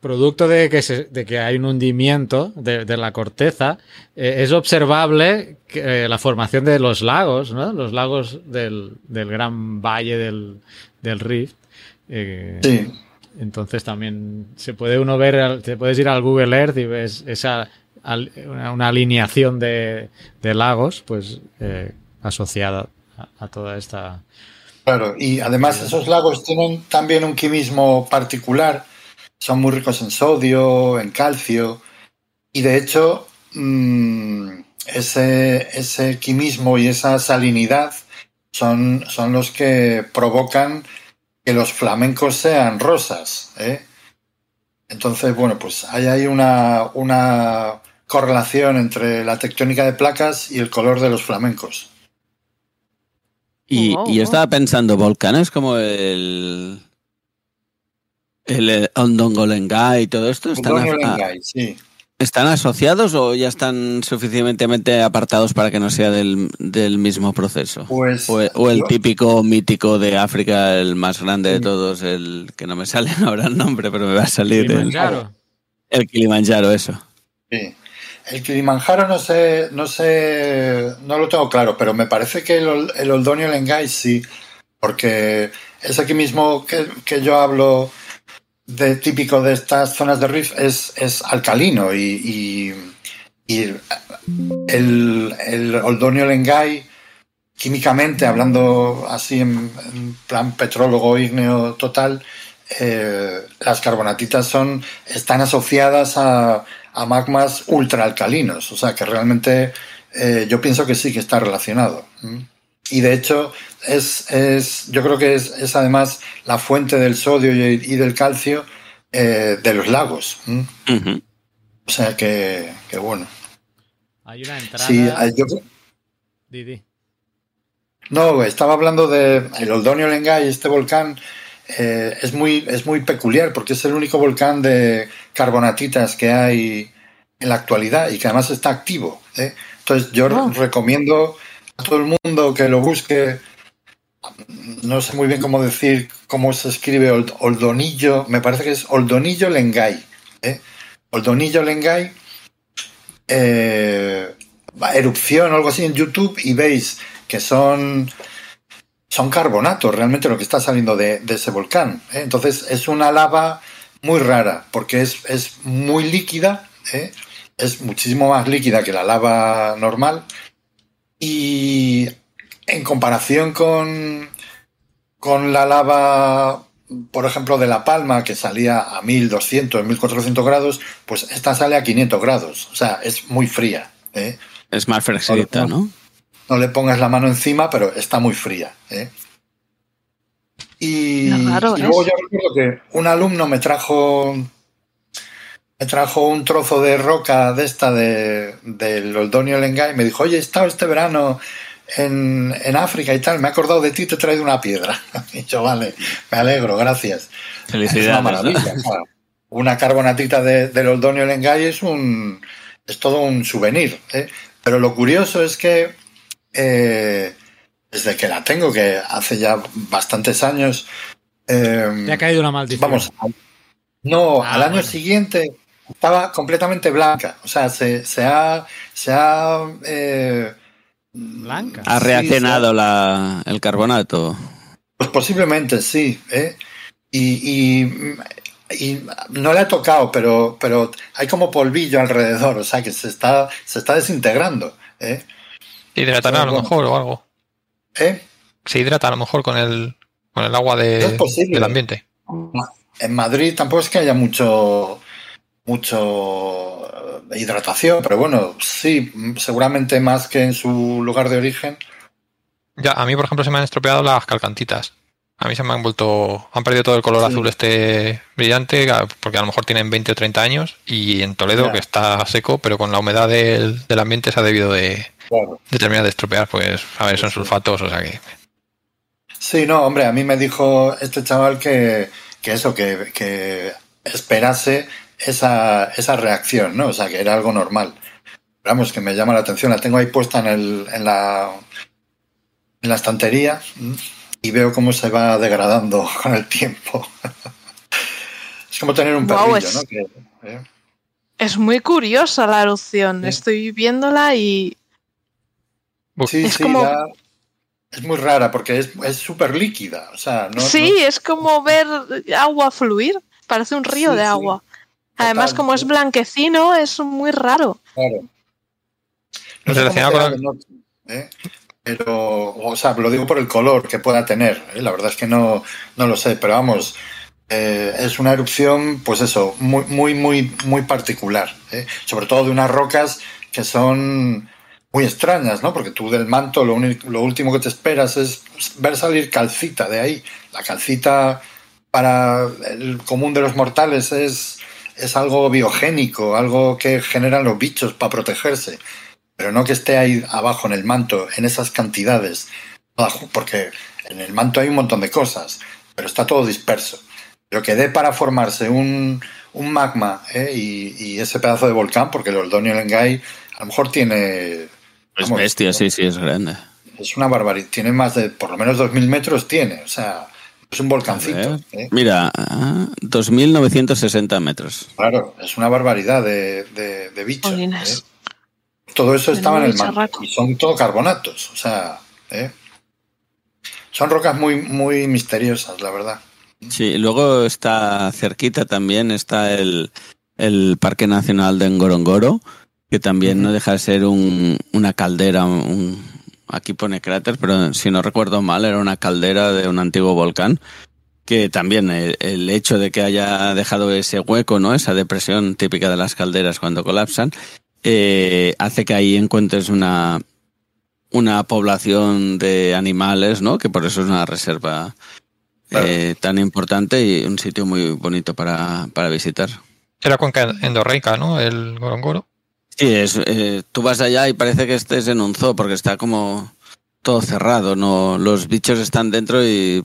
producto de que, se- de que hay un hundimiento de, de la corteza, eh, es observable que, eh, la formación de los lagos, ¿no? Los lagos del, del gran valle del, del Rift. eh, Sí, Entonces también se puede uno ver, te puedes ir al Google Earth y ves esa al- una, una alineación de, de lagos, pues asociada a, a toda esta. claro. Y además, esos lagos tienen también un quimismo particular. Son muy ricos en sodio, en calcio. Y de hecho, mmm, ese, ese quimismo y esa salinidad son, son los que provocan que los flamencos sean rosas. ¿eh? Entonces, bueno, pues hay ahí una, una correlación entre la tectónica de placas y el color de los flamencos. Y, Oh, y yo estaba pensando, volcanes como el. El eh, Ondongolengá y todo esto están, a- sí. ¿Están asociados o ya están suficientemente apartados para que no sea del, del mismo proceso? Pues, o, o el yo- típico mítico de África, el más grande de todos, el que no me sale ahora el nombre, pero me va a salir el, Kilimanjaro. el Kilimanjaro, eso. Sí. El Kilimanjaro no sé, no sé, no lo tengo claro, pero me parece que el, el Oldonio Lengai sí, porque es aquí mismo que, que yo hablo de típico de estas zonas de Rift, es, es alcalino y, y- el, el Oldonio Lengai, químicamente, hablando así en, plan petrólogo ígneo total, eh, las carbonatitas son, están asociadas a, a magmas ultraalcalinos, o sea que realmente eh, yo pienso que sí que está relacionado. Y de hecho, es, es, yo creo que es, es además la fuente del sodio y, y del calcio eh, de los lagos. O sea que, que bueno. Hay una entrada. Sí, yo, Di, di. No, estaba hablando de el Oldonio Lengai, este volcán eh, es muy es muy peculiar porque es el único volcán de carbonatitas que hay en la actualidad y que además está activo. ¿eh? Entonces yo Oh. recomiendo a todo el mundo que lo busque. No sé muy bien cómo decir cómo se escribe Old- Oldonillo. Me parece que es Oldonillo Lengai. ¿eh? Oldonillo Lengai. eh, erupción o algo así en YouTube y veis que son, son carbonatos realmente lo que está saliendo de, de ese volcán. ¿eh? Entonces es una lava muy rara porque es, es muy líquida, ¿eh? es muchísimo más líquida que la lava normal y en comparación con, con la lava, por ejemplo, de La Palma, que salía a 1200, 1400 grados, pues esta sale a 500 grados. O sea, es muy fría. ¿eh? Es más fresquita, ¿no? no le pongas la mano encima, pero está muy fría. ¿eh? Y, y luego yo recuerdo que un alumno me trajo me trajo un trozo de roca de esta de, del Oldonio Lengai y me dijo, oye, he estado este verano en, en África y tal, me he acordado de ti te he traído una piedra. Y yo, vale, me alegro, gracias. Es una Felicidades. maravilla. claro. Una carbonatita de- del Oldonio Lengai es un es todo un souvenir. ¿eh? Pero lo curioso es que eh, desde que la tengo, que hace ya bastantes años, eh, Te ha caído una maldición. vamos, no, Ah, al año bueno. siguiente estaba completamente blanca. O sea, se, se ha, se ha eh, Blanca. ¿Ha sí, reaccionado la, el carbonato? Pues posiblemente sí, ¿eh? Y, y- y no le ha tocado, pero, pero hay como polvillo alrededor, o sea que se está, se está desintegrando. ¿eh? Hidratará a lo Bueno. mejor o algo. ¿Eh? Se hidrata a lo mejor con el, con el agua de- Es posible. del ambiente. En Madrid tampoco es que haya mucho, mucho eh, hidratación, pero bueno, sí, seguramente más que en su lugar de origen. Ya, a mí, por ejemplo, se me han estropeado las calcantitas. A mí se me han vuelto, han perdido todo el color Sí. azul este brillante, porque a lo mejor tienen 20 o 30 años, y en Toledo, que está seco, pero con la humedad del, del ambiente se ha debido de, Claro. de terminar de estropear, pues, a ver, son sulfatos, o sea que... Sí, no, hombre, a mí me dijo este chaval que, que eso, que, que esperase esa, esa reacción, ¿no? O sea, que era algo normal. Pero Vamos, que me llama la atención, la tengo ahí puesta en, el, en, la, en la estantería y veo cómo se va degradando con el tiempo. es como tener un perrillo, es- ¿no? Que, ¿eh? Es muy curiosa la erupción. Sí. Estoy viéndola y Sí, Es sí, como- da- es muy rara porque es es súper líquida. O sea, no, sí, no- es como ver agua fluir. Parece un río Sí, de sí. agua. Además, Total, como es blanquecino, es muy raro. Claro. No sé Relacionado cómo con ¿eh? Pero, o sea, lo digo por el color que pueda tener. ¿eh? La verdad es que no, no lo sé, pero vamos, eh, es una erupción, pues eso, muy, muy, muy, muy particular. ¿eh? Sobre todo de unas rocas que son muy extrañas, ¿no? Porque tú del manto lo, único- lo último que te esperas es ver salir calcita de ahí. La calcita para el común de los mortales es, es algo biogénico, algo que generan los bichos para protegerse, pero no que esté ahí abajo en el manto, en esas cantidades, porque en el manto hay un montón de cosas, pero está todo disperso. pero que dé para formarse un, un magma ¿eh? y, y, ese pedazo de volcán, porque el Oldonio Lengai a lo mejor tiene... Es bestia, sí, sí, es grande. Es una barbaridad. Tiene más de, por lo menos 2.000 metros tiene, o sea, es un volcancito. ¿eh? Mira, 2.960 metros. Claro, es una barbaridad de, de, de bichos. ¿eh? Todo eso estaba en el mar y son todo carbonatos, o sea, ¿eh? son rocas muy, muy misteriosas, la verdad. Sí, luego está cerquita también está el, el Parque Nacional de Ngorongoro, que también uh -huh. no deja de ser un, una caldera, un, aquí pone cráter, pero si no recuerdo mal, era una caldera de un antiguo volcán, que también el, el, hecho de que haya dejado ese hueco, ¿no? esa depresión típica de las calderas cuando colapsan, eh, hace que ahí encuentres una, una población de animales, ¿no? que por eso es una reserva claro. eh, tan importante y un sitio muy bonito para, para visitar. Era cuenca endorreica, ¿no? El Gorongoro. Sí, es, eh, tú vas allá y parece que estés en un zoo porque está como todo cerrado, no, los bichos están dentro y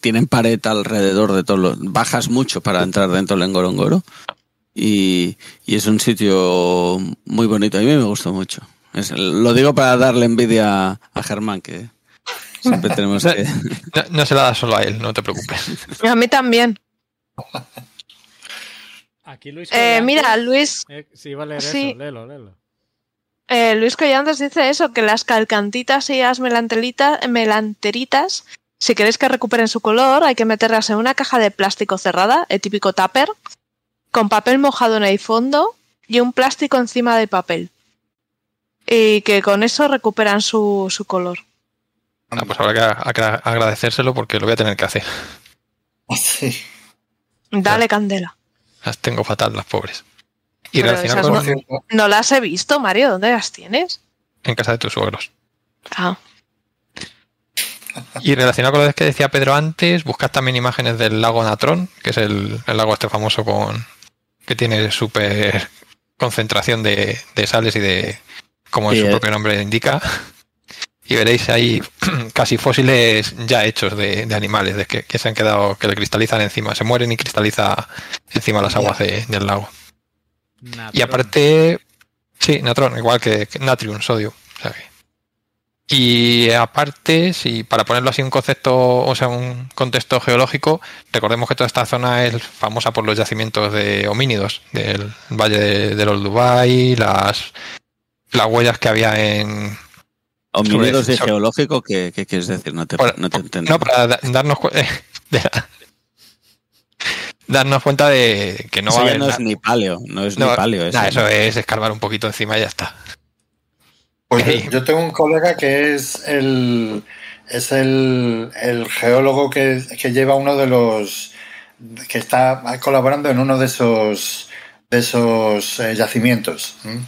tienen pared alrededor de todo. Lo, bajas mucho para entrar dentro del Ngorongoro y, y, es un sitio muy bonito. A mí me gustó mucho. Es, lo digo para darle envidia a Germán que siempre tenemos que. No, no se la da solo a él, no te preocupes. A mí también. Aquí Luis eh, mira, Luis. Eh, sí, va a leer sí. eso, léelo, léelo. Eh, Luis Collantes dice eso, que las calcantitas y las melanteritas, si queréis que recuperen su color, hay que meterlas en una caja de plástico cerrada, el típico tupper, con papel mojado en el fondo y un plástico encima del papel. Y que con eso recuperan su, su color. Ah, pues habrá que agradecérselo porque lo voy a tener que hacer. Sí. Dale candela. Las tengo fatal, las pobres. Y con... no, no, las he visto, Mario. ¿Dónde las tienes? En casa de tus suegros. Ah. Y relacionado con lo que decía Pedro antes, buscad también imágenes del lago Natrón, que es el, el lago este famoso con que tiene súper concentración de, de, sales y de, como sí, su propio nombre indica. Y veréis ahí casi fósiles ya hechos de, de animales, de que, que, se han quedado, que le cristalizan encima, se mueren y cristaliza encima las aguas de, del lago. Y aparte, sí, natrón, igual que, que natrium, sodio. Y aparte, si para ponerlo así un concepto, o sea, un contexto geológico, recordemos que toda esta zona es famosa por los yacimientos de homínidos del valle de, de los Dubai, las, las huellas que había en. Homínidos de geológico, ¿qué, ¿qué, quieres decir? No te, para, no te entiendo. No, para darnos cuenta. darnos cuenta de que no eso va a haber. No es ni paleo, no es no, ni paleo. Eso, nah, eso es escarbar un poquito encima y ya está. Pues yo tengo un colega que es el es el, el geólogo que, que, lleva uno de los que está colaborando en uno de esos de esos eh, yacimientos. ¿Mm?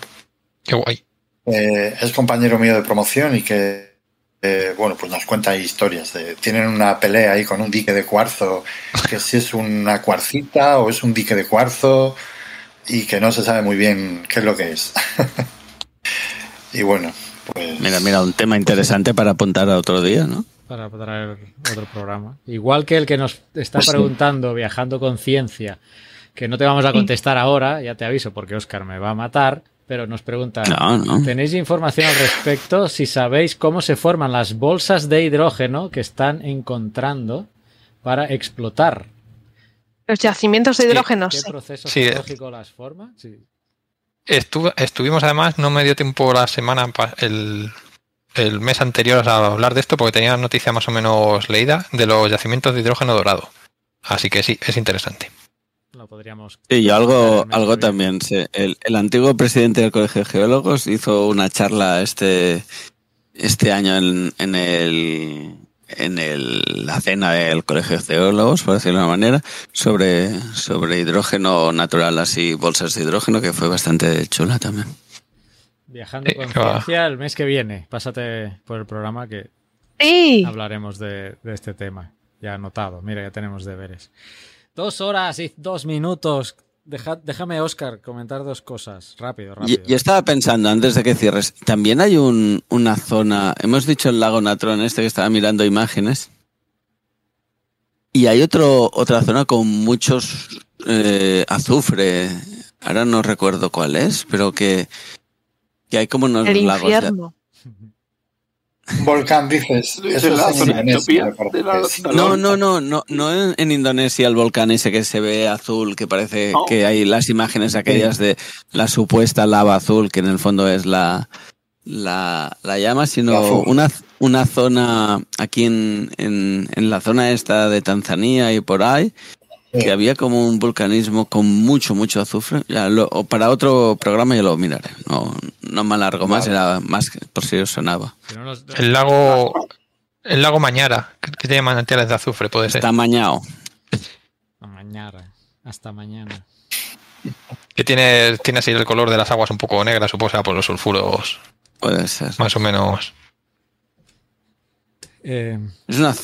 Qué guay. Eh, es compañero mío de promoción y que eh, bueno pues nos cuenta historias. De, tienen una pelea ahí con un dique de cuarzo que si es una cuarcita o es un dique de cuarzo y que no se sabe muy bien qué es lo que es. Y bueno, pues... Mira, mira, un tema interesante para apuntar a otro día, ¿no? Para traer otro programa. Igual que el que nos está pues preguntando, sí. viajando con ciencia, que no te vamos a contestar ahora, ya te aviso porque Oscar me va a matar, pero nos pregunta, no, no. ¿tenéis información al respecto si sabéis cómo se forman las bolsas de hidrógeno que están encontrando para explotar? Los yacimientos de hidrógeno. ¿Qué, qué proceso sí. geológico las forma? Sí. Estuvo, estuvimos además, no me dio tiempo la semana, el, el, mes anterior a hablar de esto porque tenía noticia más o menos leída de los yacimientos de hidrógeno dorado. Así que sí, es interesante. Lo podríamos. Sí, y algo, algo también. Sí. El, el, antiguo presidente del Colegio de Geólogos hizo una charla este, este año en, en el en el, la cena del Colegio de Geólogos, por decirlo de una manera, sobre, sobre hidrógeno natural, así bolsas de hidrógeno, que fue bastante chula también. Viajando con ciencia el mes que viene. Pásate por el programa que sí. hablaremos de, de, este tema. Ya anotado. Mira, ya tenemos deberes. Dos horas y dos minutos. Deja, déjame, Oscar, comentar dos cosas. Rápido, rápido. Yo, yo estaba pensando, antes de que cierres, también hay un, una zona, hemos dicho el lago Natrón este que estaba mirando imágenes. Y hay otro, otra zona con muchos eh, azufre. Ahora no recuerdo cuál es, pero que, que hay como unos El lagos. de- infierno. Volcán, dices. Es Eso la es en Indonesia, de la- de la- No, no, no, no, no en, en Indonesia el volcán ese que se ve azul, que parece que hay las imágenes aquellas de la supuesta lava azul, que en el fondo es la, la, la llama, sino una, una zona aquí en, en, en la zona esta de Tanzania y por ahí, Sí. Que había como un vulcanismo con mucho, mucho azufre. Ya lo- o para otro programa ya lo miraré. No, no me alargo más, Vale. era más que por si os sonaba. El lago, el lago Mañara, que tiene manantiales de azufre, puede ser. Está mañado. Mañana. Hasta mañana. Que tiene, tiene así el color de las aguas un poco negras, supongo será por los sulfuros, Puede ser. más o menos. Eh, Es una,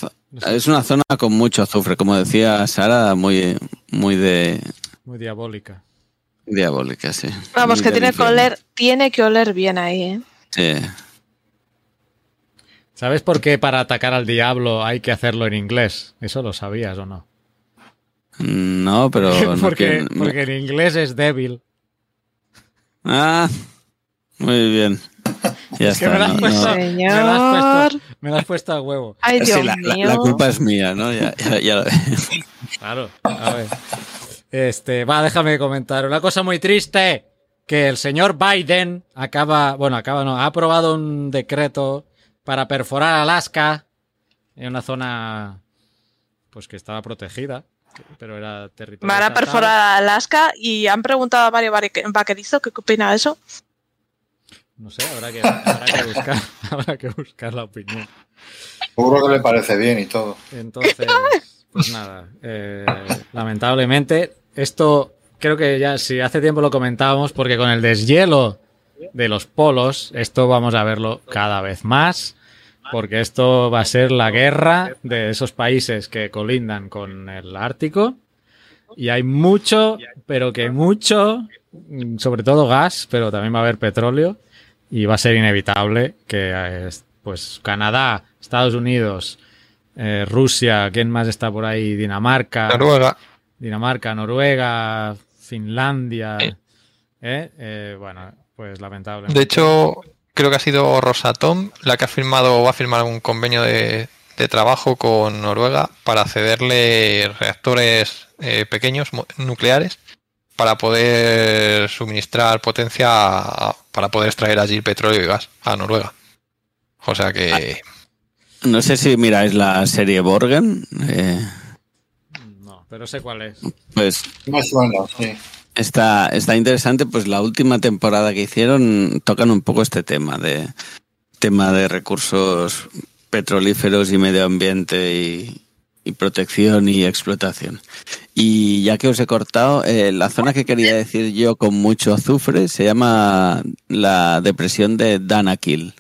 es una zona con mucho azufre, como decía Sara, muy, muy de muy diabólica. diabólica, sí. Vamos, Muy que tiene que oler, tiene que oler bien ahí, ¿eh? Sí. ¿Sabes por qué para atacar al diablo hay que hacerlo en inglés? ¿Eso lo sabías o no? No, pero porque, porque en inglés es débil. Ah, muy bien. Ya Es que está. me la has no- puesto- no. Me la has Señor. puesto, me la has puesto a huevo. Ay, Dios Sí, la, mío. la culpa es mía, ¿no? Ya, ya- ya lo- Claro, a ver. Este, va, déjame comentar. Una cosa muy triste, que el señor Biden acaba, bueno, acaba no, ha aprobado un decreto para perforar Alaska en una zona pues que estaba protegida, pero era territorio Van a perforar Alaska y han preguntado a Mario Vaquerizo qué opina de eso. No sé, habrá que, habrá que buscar, habrá que buscar la opinión. Seguro que le parece bien y todo. Entonces, pues nada, eh, lamentablemente, esto creo que ya si hace tiempo lo comentábamos, porque con el deshielo de los polos, esto vamos a verlo cada vez más, porque esto va a ser la guerra de esos países que colindan con el Ártico. Y hay mucho, pero que mucho, mm, sobre todo gas, pero también va a haber petróleo. Y va a ser inevitable que eh, pues Canadá, Estados Unidos, eh, Rusia, ¿quién más está por ahí? Dinamarca, Noruega, Dinamarca, Noruega, Finlandia. ¿eh? Eh, bueno, pues lamentablemente. de hecho, creo que ha sido Rosatom la que ha firmado o va a firmar un convenio de, de trabajo con Noruega para cederle reactores eh, pequeños nucleares para poder suministrar potencia a- para poder extraer allí petróleo y gas a Noruega. O sea que No sé si miráis la serie Borgen. eh, No, pero sé cuál es. pues Me suena, sí. está, está interesante, pues la última temporada que hicieron tocan un poco este tema de tema de recursos petrolíferos y medio ambiente y, y protección y explotación. Y ya que os he cortado, eh, la zona que quería decir yo con mucho azufre se llama la depresión de Danakil,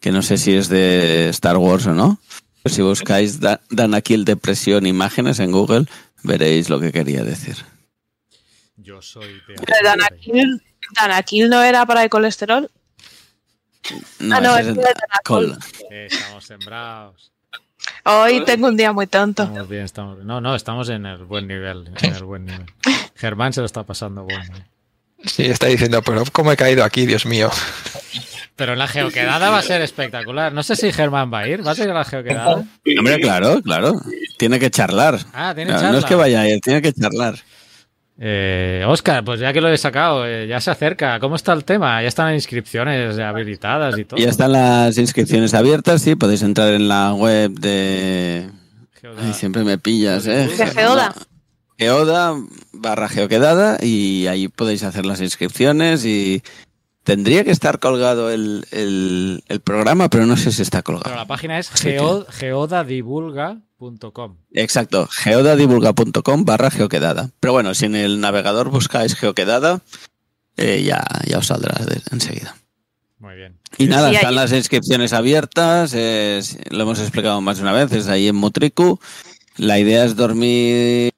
que no sé si es de Star Wars o no. Si buscáis Da- Danakil depresión imágenes en Google, veréis lo que quería decir. Yo soy de Danakil, Danakil no era para el colesterol. No, Ah, no, es es de Danakil. Estamos sembrados. Hoy tengo un día muy tonto. Estamos bien, estamos bien. No, no, estamos en el buen nivel. En el buen nivel. Germán se lo está pasando bueno. sí está diciendo, pero ¿cómo he caído aquí, Dios mío? Pero la geoquedada va a ser espectacular. No sé si Germán va a ir. ¿Vas a ir a la geoquedada? Hombre, claro, claro. Tiene que charlar. Ah, tiene No, charla. no es que vaya a ir, tiene que charlar. Eh, Oscar, pues ya que lo he sacado, eh, ya se acerca. ¿Cómo está el tema? Ya están las inscripciones habilitadas y todo. Ya están las inscripciones abiertas, sí, podéis entrar en la web de... Geoda- Ay, siempre me pillas, ¿eh? De Geoda. Geoda barra geoquedada y ahí podéis hacer las inscripciones y tendría que estar colgado el, el- el programa, pero no sé si está Pero colgado. la página es Sí, geo- geodadivulga.com. Exacto, geodadivulga.com barra geoquedada. Pero bueno, si en el navegador buscáis geoquedada, eh, ya, ya os saldrá de- enseguida. Muy bien. Y nada, Sí, están las inscripciones abiertas, es- lo hemos explicado más de una vez, es ahí en Mutriku. La idea es dormir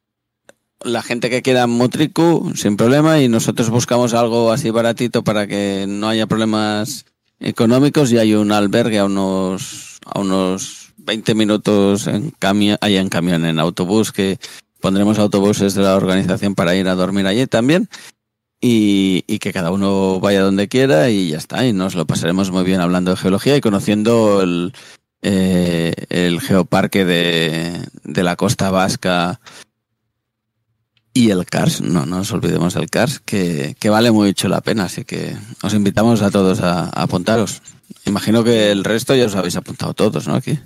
la gente que queda en Mutriku sin problema y nosotros buscamos algo así baratito para que no haya problemas económicos y hay un albergue a unos, a unos 20 minutos en ahí en camión, en autobús, que pondremos autobuses de la organización para ir a dormir allí también. Y, y, que cada uno vaya donde quiera y ya está. Y nos lo pasaremos muy bien hablando de geología y conociendo el, eh, el geoparque de, la costa vasca y el CARS. No, no nos olvidemos del CARS, que, que vale mucho la pena. Así que os invitamos a todos a, a apuntaros. Imagino que el resto ya os habéis apuntado todos, ¿no? Aquí.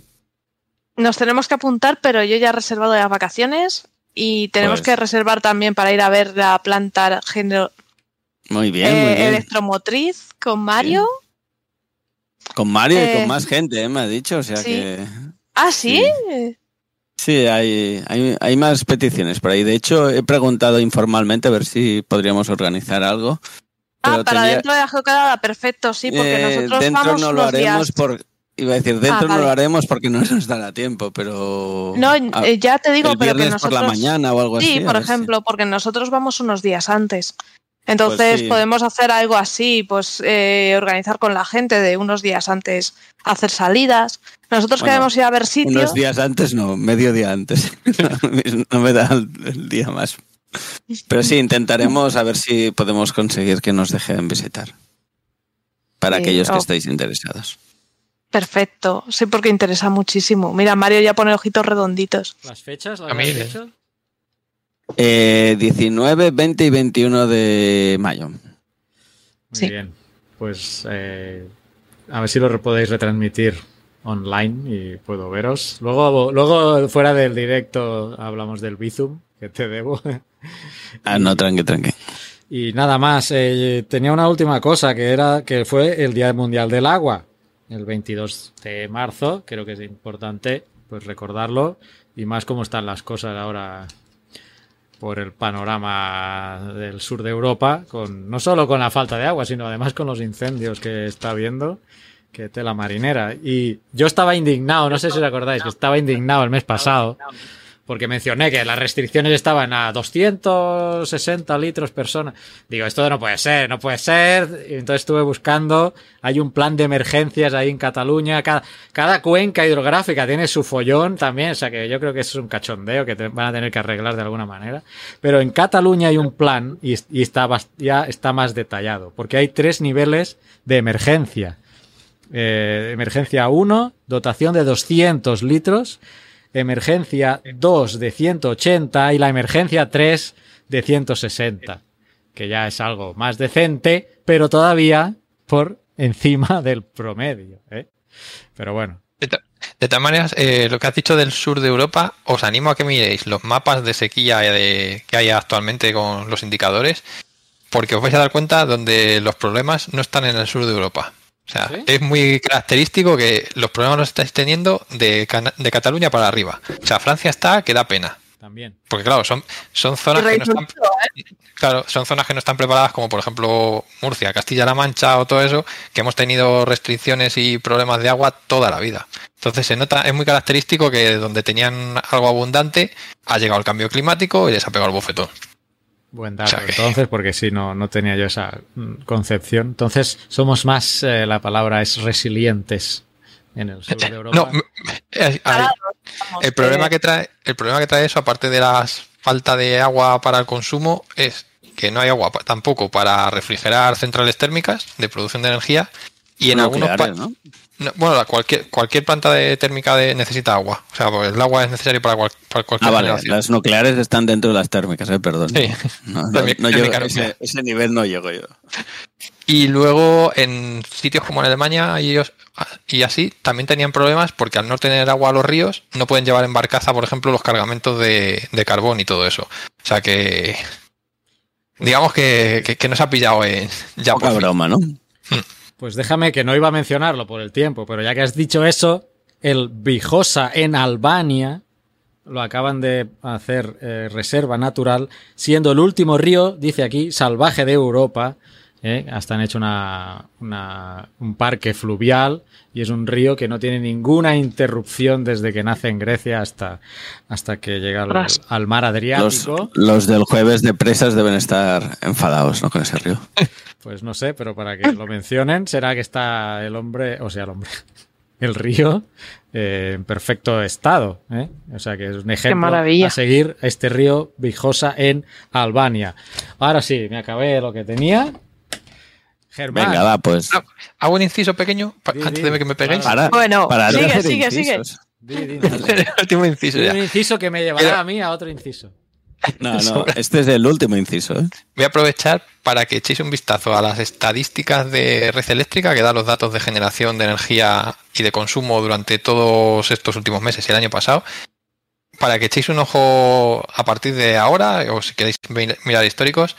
Nos tenemos que apuntar, pero yo ya he reservado las vacaciones y tenemos pues. que reservar también para ir a ver la planta género muy bien, muy bien. electromotriz con Mario. Con Mario eh, y con más gente, ¿eh? me ha dicho. O sea sí. que. Ah, sí. Sí, sí hay, hay, hay, más peticiones por ahí. De hecho, he preguntado informalmente a ver si podríamos organizar algo. Ah, para tenía... dentro de la geocadada, perfecto, sí, porque eh, nosotros dentro vamos no lo haremos por Iba a decir, dentro ah, vale. no lo haremos porque no nos dará tiempo, pero. No, eh, ya te digo, el pero que nosotros. por la mañana o algo sí, así. Sí, por ejemplo, porque nosotros vamos unos días antes. Entonces Pues sí. podemos hacer algo así, pues eh, organizar con la gente de unos días antes, hacer salidas. Nosotros Bueno, queremos ir a ver sitios. Unos días antes, no, medio día antes. no me da el, el día más. Pero sí, intentaremos a ver si podemos conseguir que nos dejen visitar. Para Sí, aquellos que oh. estáis interesados. Perfecto, sí, porque interesa muchísimo. Mira, Mario ya pone ojitos redonditos. ¿Las fechas? ¿Las A mí, has dicho? Eh, 19, 20 y 21 de mayo. Muy Sí. bien. Pues eh, a ver si lo podéis retransmitir online y puedo veros. Luego, luego fuera del directo hablamos del Bizum, que te debo. Ah, no, tranqui, tranqui. Y nada más, eh, tenía una última cosa que era que fue el Día Mundial del Agua, el 22 de marzo, creo que es importante pues recordarlo. Y más cómo están las cosas ahora por el panorama del sur de Europa, con no solo con la falta de agua, sino además con los incendios que está habiendo, que tela marinera. Y yo estaba indignado, no sé si os acordáis, que estaba indignado el mes pasado porque mencioné que las restricciones estaban a 260 litros persona. Digo, esto no puede ser, no puede ser. Entonces estuve buscando, hay un plan de emergencias ahí en Cataluña. Cada, cada cuenca hidrográfica tiene su follón también, o sea que yo creo que eso es un cachondeo que van a tener que arreglar de alguna manera. Pero en Cataluña hay un plan y, y está, ya está más detallado, porque hay tres niveles de emergencia. Eh, emergencia 1, dotación de 200 litros emergencia 2 de 180 y la emergencia 3 de 160, que ya es algo más decente, pero todavía por encima del promedio. ¿eh? Pero bueno, De, de todas maneras, eh, lo que has dicho del sur de Europa, os animo a que miréis los mapas de sequía que hay actualmente con los indicadores, porque os vais a dar cuenta donde los problemas no están en el sur de Europa. O sea, ¿Sí? es muy característico que los problemas los estáis teniendo de, de Cataluña para arriba. O sea, Francia está que da pena. también. Porque claro, son, son zonas que no están, claro, son zonas que no están preparadas, como por ejemplo Murcia, Castilla-La Mancha o todo eso, que hemos tenido restricciones y problemas de agua toda la vida. Entonces se nota, es muy característico que donde tenían algo abundante ha llegado el cambio climático y les ha pegado el bofetón. Buen dato, O sea que- entonces, porque si no, no tenía yo esa mm, concepción. Entonces, somos más, eh, la palabra es resilientes en el sur de Europa. No, m- eh, hay- el problema que trae, el problema que trae eso, aparte de la falta de agua para el consumo, es que no hay agua tampoco para refrigerar centrales térmicas de producción de energía y en algunos pa- Nucleares, ¿no? No, bueno, la- cualquier, cualquier planta de térmica de, necesita agua. O sea, pues el agua es necesario para, cual- para cualquier Ah, vale. generación. Las nucleares están dentro de las térmicas, eh, perdón. Sí. No, no, Térmica- no llego- ese, ese nivel no llego yo. Y luego en sitios como en Alemania y, ellos- y así también tenían problemas porque al no tener agua a los ríos no pueden llevar en barcaza, por ejemplo, los cargamentos de, de carbón y todo eso. O sea que digamos que, que, que nos ha pillado en ya Poca por broma, ¿no? Pues déjame que no iba a mencionarlo por el tiempo, pero ya que has dicho eso, el Vijosa en Albania lo acaban de hacer eh, reserva natural, siendo el último río, dice aquí, salvaje de Europa. ¿Eh? Hasta han hecho una, una- un parque fluvial y es un río que no tiene ninguna interrupción desde que nace en Grecia hasta, hasta que llega al, mar Los, Adriático. los del jueves de presas deben estar enfadados, ¿no? Con ese río. Pues no sé, pero para que lo mencionen será que está el hombre, o sea, el hombre, el río eh, en perfecto estado. ¿eh? O sea que es un ejemplo maravilla. a seguir este río Vijosa en Albania. Ahora sí, me acabé lo que tenía. Germán, Venga, va, pues. Ah, Hago un inciso pequeño Di, antes de que me peguéis. Para. Bueno, para sigue, sigue, sigue. incisos. di, di, di. El último inciso ya. un inciso que me llevará a mí a otro inciso. No, no, este es el último inciso. ¿eh? Voy a aprovechar para que echéis un vistazo a las estadísticas de Red Eléctrica que da los datos de generación de energía y de consumo durante todos estos últimos meses y el año pasado. Para que echéis un ojo a partir de ahora, o si queréis mi- mirar históricos,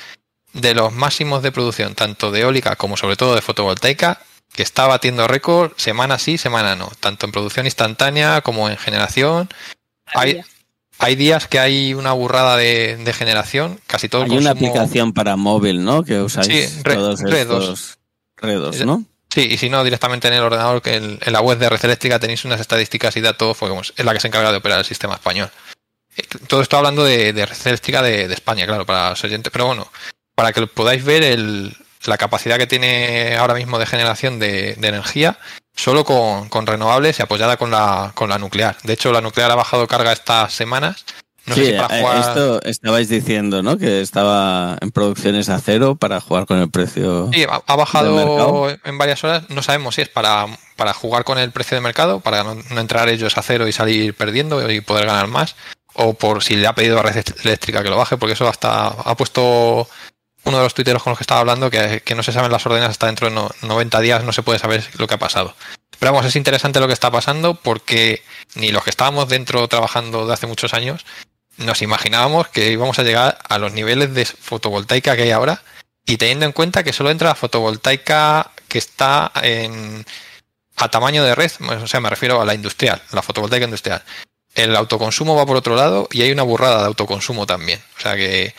de los máximos de producción, tanto de eólica como sobre todo de fotovoltaica, que está batiendo récord semana sí, semana no, tanto en producción instantánea como en generación. Hay, hay días que hay una burrada de, de generación, casi todo el Hay una aplicación para móvil, ¿no? Que usáis Sí, Re- todos Redos. estos redos, ¿no? Sí, y si no, directamente en el ordenador, que en, en la web de Red Eléctrica tenéis unas estadísticas y datos, porque vamos, es la que se encarga de operar el sistema español. Eh, Todo esto hablando de, de Red Eléctrica de, de España, claro, para los oyentes, pero bueno, para que podáis ver el- la capacidad que tiene ahora mismo de generación de, de energía solo con, con renovables y apoyada con la, con la nuclear. De hecho, la nuclear ha bajado carga estas semanas. No sí, sé si para eh, jugar... esto estabais diciendo, ¿no? Que estaba en producciones a cero para jugar con el precio. Sí, ha, bajado en varias horas. No sabemos si es para, para jugar con el precio de mercado, para no, no entrar ellos a cero y salir perdiendo y poder ganar más, o por si le ha pedido a Red Eléctrica que lo baje, porque eso hasta ha puesto uno de los tuiteros con los que estaba hablando que, que no se saben las órdenes hasta dentro de no- 90 días, no se puede saber lo que ha pasado. Pero vamos, es interesante lo que está pasando porque ni los que estábamos dentro trabajando de hace muchos años nos imaginábamos que íbamos a llegar a los niveles de fotovoltaica que hay ahora y teniendo en cuenta que solo entra la fotovoltaica que está en, a tamaño de red, o sea, me refiero a la industrial, la fotovoltaica industrial. El autoconsumo va por otro lado y hay una burrada de autoconsumo también. O sea que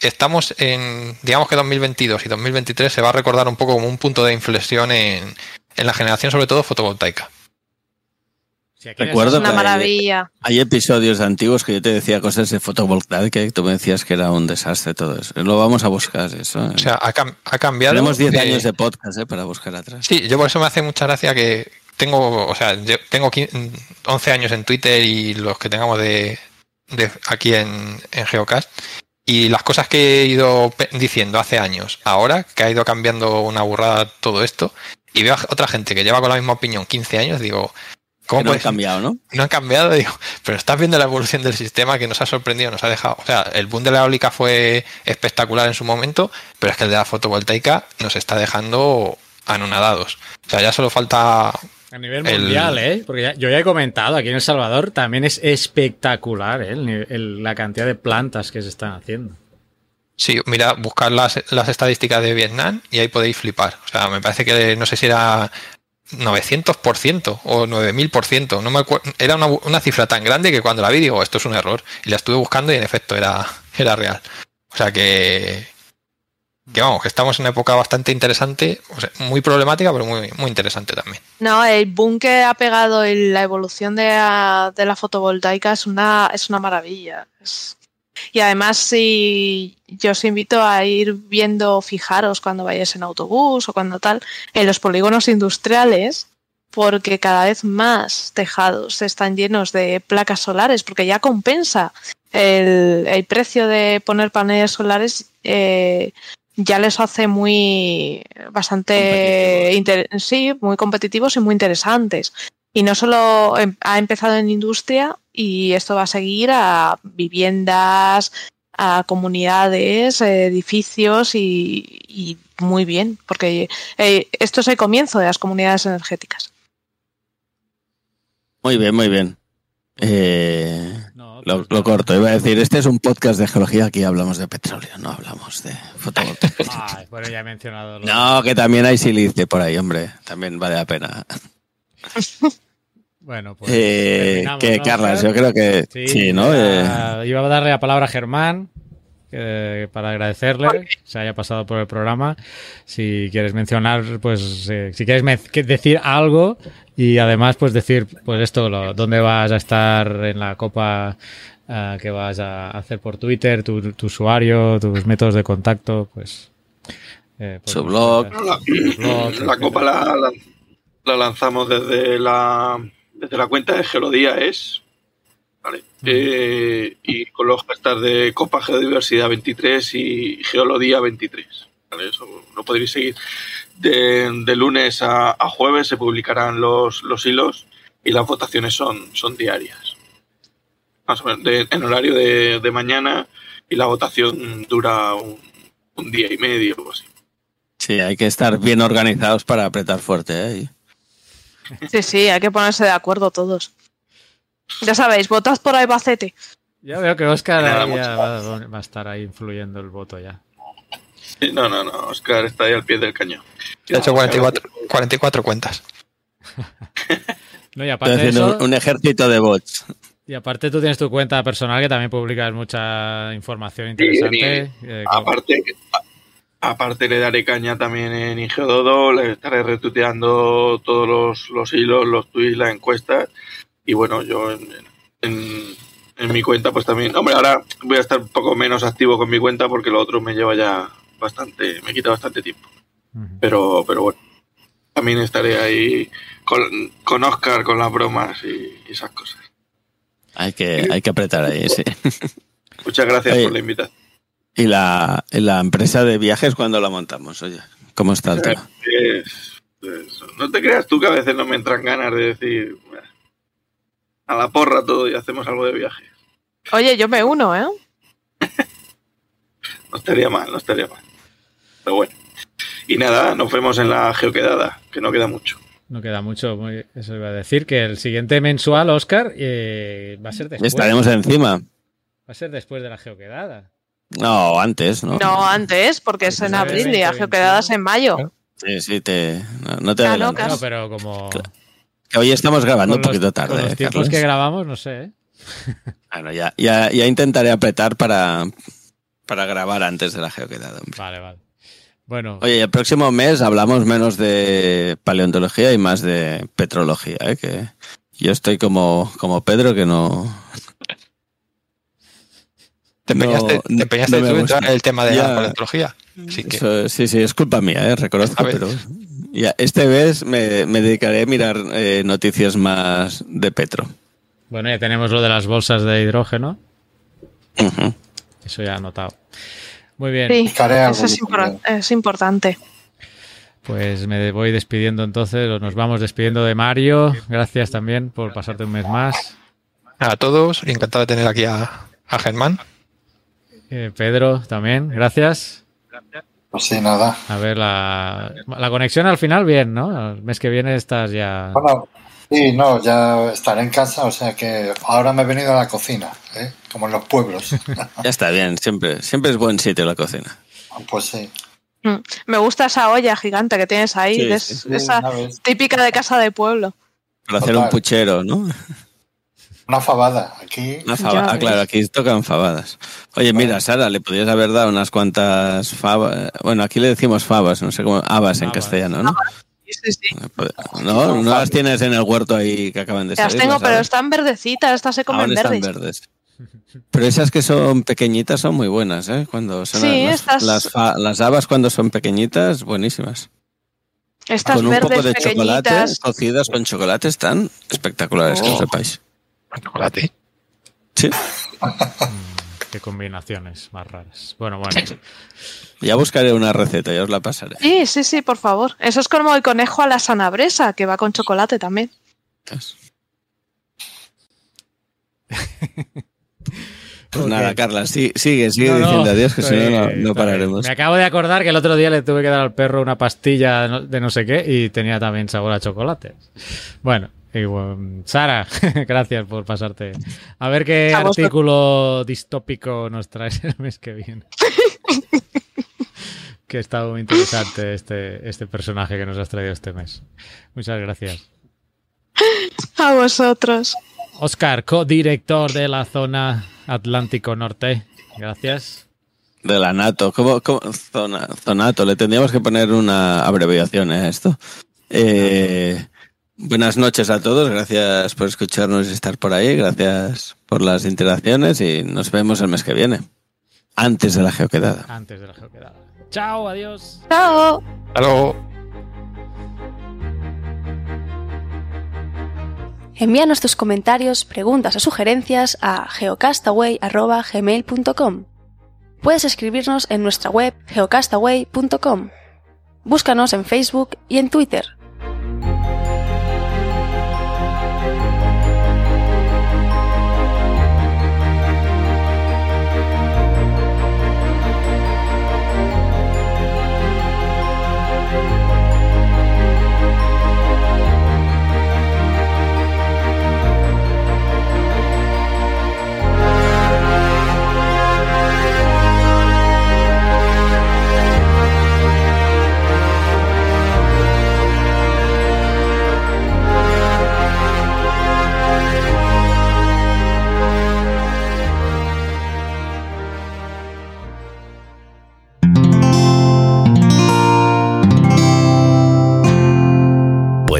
estamos en, digamos que 2022 y 2023 se va a recordar un poco como un punto de inflexión en, en la generación, sobre todo fotovoltaica. Recuerdo Es una que- maravilla. Hay episodios antiguos que yo te decía cosas de fotovoltaica y tú me decías que era un desastre todo eso. Lo vamos a buscar eso. ¿eh? O sea, ha, cam- ha cambiado. Tenemos 10 de- años de podcast ¿eh? para buscar atrás. Sí, yo por eso me hace mucha gracia que tengo, o sea, yo tengo 15 11 años en Twitter y los que tengamos de, de aquí en, en Geocast. Y las cosas que he ido diciendo hace años, ahora que ha ido cambiando una burrada todo esto, y veo a otra gente que lleva con la misma opinión 15 años, digo, ¿cómo Que no ha puede cambiado, ¿no? no han cambiado, digo, pero estás viendo la evolución del sistema que nos ha sorprendido, nos ha dejado. O sea, el boom de la eólica fue espectacular en su momento, pero es que el de la fotovoltaica nos está dejando anonadados. O sea, ya solo falta. A nivel El- mundial, ¿eh? Porque ya- yo ya he comentado, aquí en El Salvador también es espectacular ¿eh? el ni- el- la cantidad de plantas que se están haciendo. Sí, mira, buscar las, las estadísticas de Vietnam y ahí podéis flipar. O sea, me parece que no sé si era 900% o 9000%. No me acuerdo. Era una, una cifra tan grande que cuando la vi digo, esto es un error. Y la estuve buscando y en efecto era, era real. O sea que. Que vamos, que estamos en una época bastante interesante, o sea, muy problemática, pero muy, muy interesante también. No, el boom que ha pegado en la evolución de la, de la fotovoltaica es una, es una maravilla. Y además, si yo os invito a ir viendo, fijaros cuando vayáis en autobús o cuando tal, en los polígonos industriales, porque cada vez más tejados están llenos de placas solares, porque ya compensa el, el precio de poner paneles solares. eh, ya les hace muy bastante inter- sí, muy competitivos y muy interesantes. Y no solo em- ha empezado en industria y esto va a seguir a viviendas, a comunidades, edificios y, y muy bien, porque eh, esto es el comienzo de las comunidades energéticas. Muy bien, muy bien. Eh, lo, corto. Iba a decir, este es un podcast de geología, aquí hablamos de petróleo, no hablamos de fotovoltaica. Ay, bueno, ya he mencionado. lo- No, que también hay silicio por ahí, hombre. También vale la pena. Bueno, pues. Eh, que, ¿no, Carlas, yo creo que sí, ¿no? Eh, iba, iba a darle la palabra a Germán eh, para agradecerle que se haya pasado por el programa. Si quieres mencionar, pues eh, si quieres decir algo y además pues decir pues esto, lo- dónde vas a estar en la copa ah, que vas a hacer por Twitter, tu, tu usuario, tus métodos de contacto, pues... eh, pues, Su blog. La, blog, la copa la, la- la lanzamos desde la, desde la cuenta de Geolodía es. ¿Vale? Eh, y con los hashtags de Copa Geodiversidad 23 y Geolodía 23. ¿vale? Eso lo podréis seguir. De, de lunes a, a jueves se publicarán los, los hilos y las votaciones son, son diarias. Más o menos de- en horario de, de mañana y la votación dura un, un día y medio o así. Sí, hay que estar bien organizados para apretar fuerte. ¿eh? Sí, sí, hay que ponerse de acuerdo todos. Ya sabéis, votad por Albacete. Ya veo que Oscar ya va, va a estar ahí influyendo el voto ya. Sí, No, no, no, Oscar está ahí al pie del cañón. He hecho 44, 44 cuentas. No, y aparte de eso, un, ejército de bots. y aparte tú tienes tu cuenta personal que también publicas mucha información interesante. eh, Aparte, a- aparte le daré caña también en Ingeododo, le estaré retuiteando todos los, los hilos, los tweets, las encuestas. Y bueno, yo en, en- en mi cuenta pues también... Hombre, ahora voy a estar un poco menos activo con mi cuenta porque lo otro me lleva ya bastante, me quita bastante tiempo. Pero, pero bueno, también estaré ahí con, con Oscar, con las bromas y, y esas cosas. Hay que, hay que apretar ahí, sí. Muchas gracias Oye. por la invitación. ¿Y la, la empresa de viajes cuándo la montamos? Oye, ¿cómo está el tema? Es- es- no te creas tú que a veces no me entran ganas de decir "Bueno, a la porra todo y hacemos algo de viaje. Oye, yo me uno, ¿eh? No estaría mal, no estaría mal. Pero bueno. Y nada, nos vemos en la geoquedada, que no queda mucho. No queda mucho. muy- eso iba a decir que el siguiente mensual, Oscar, eh, va a ser después. Estaremos encima. Va a ser después de la geoquedada. No, antes, ¿no? No, antes, porque es en abril y 20, la geoquedada es en mayo. Sí, sí, te, no, no te Ah, no, adelantes. No, pero como. Claro. Que hoy estamos grabando con un poquito los- tarde. Con los ¿eh, tiempos Carlos? que grabamos, no sé. ¿eh? Bueno, ya, ya, ya intentaré apretar para, para grabar antes de la geoquedada. hombre. Vale, vale. Bueno, Oye, el próximo mes hablamos menos de paleontología y más de petrología, ¿eh? que yo estoy como, como Pedro que no... Te no- empeñaste, te empeñaste no me tú en el tema de Ya. la paleontología. Así que, Eso- sí, sí, es culpa mía, ¿eh? reconozco, pero ya, este mes me, me dedicaré a mirar eh, noticias más de Petro. bueno, ya tenemos lo de las bolsas de hidrógeno. Eso ya anotado. Muy bien. Sí, eso es, impor- importante. Pues me voy despidiendo entonces, o nos vamos despidiendo de Mario. Gracias también por pasarte un mes más. a todos, encantado de tener aquí a, a Germán. Eh, Pedro también, gracias. Pues sí, nada. A ver, la, la conexión al final bien, ¿no? El mes que viene estás ya... Bueno, sí, no, ya estaré en casa, o sea que ahora me he venido a la cocina, ¿eh? como en los pueblos. Ya está bien, siempre, siempre es buen sitio la cocina. pues sí. Mm. Me gusta esa olla gigante que tienes ahí, Sí, es- sí. Sí, esa típica de casa de pueblo. Para hacer Total. un puchero, ¿no? Una fabada. Aquí, Una faba- Ya Ah, claro, aquí tocan fabadas. Oye, mira, Sara, le podrías haber dado unas cuantas fabas. Bueno, aquí le decimos fabas, no sé cómo. Habas en castellano, ¿no? Sí, sí, sí. No, no las tienes en el huerto ahí que acaban de Las salir. tengo, las pero habas. están verdecitas, estas se comen Aún están verdes. verdes. Pero esas que son pequeñitas son muy buenas, ¿eh? Cuando son Sí, las, estas- las, fa- las habas cuando son pequeñitas, buenísimas. Estas con un verdes poco de chocolate, cocidas con chocolate, están espectaculares, que Oh. lo sepáis. Con chocolate. Sí. Qué combinaciones más raras. Bueno, bueno. Ya buscaré una receta, ya os la pasaré. Sí, sí, sí, por favor. Eso es como el conejo a la sanabresa, que va con chocolate también. Pues nada, Carla, sí- sigue, sigue No, no, diciendo adiós, que si no, no, pararemos. Me acabo de acordar que el otro día le tuve que dar al perro una pastilla de no sé qué y tenía también sabor a chocolate. Bueno, y bueno, Sara, gracias por pasarte. A ver qué A artículo distópico nos traes el mes que viene. que está muy interesante este, este personaje que nos has traído este mes. Muchas gracias. A vosotros. Oscar, codirector de la zona Atlántico Norte. Gracias. De la NATO, ¿cómo, cómo? Zona- Zonato, le tendríamos que poner una abreviación a esto. Eh, buenas noches a todos, gracias por escucharnos y estar por ahí, gracias por las interacciones y nos vemos el mes que viene, antes de la geoquedada. Antes de la geoquedada. Chao, adiós. Chao. Hasta luego. Envíanos tus comentarios, preguntas o sugerencias a geocastaway.gmail.com. Puedes escribirnos en nuestra web geocastaway.com. Búscanos en Facebook y en Twitter.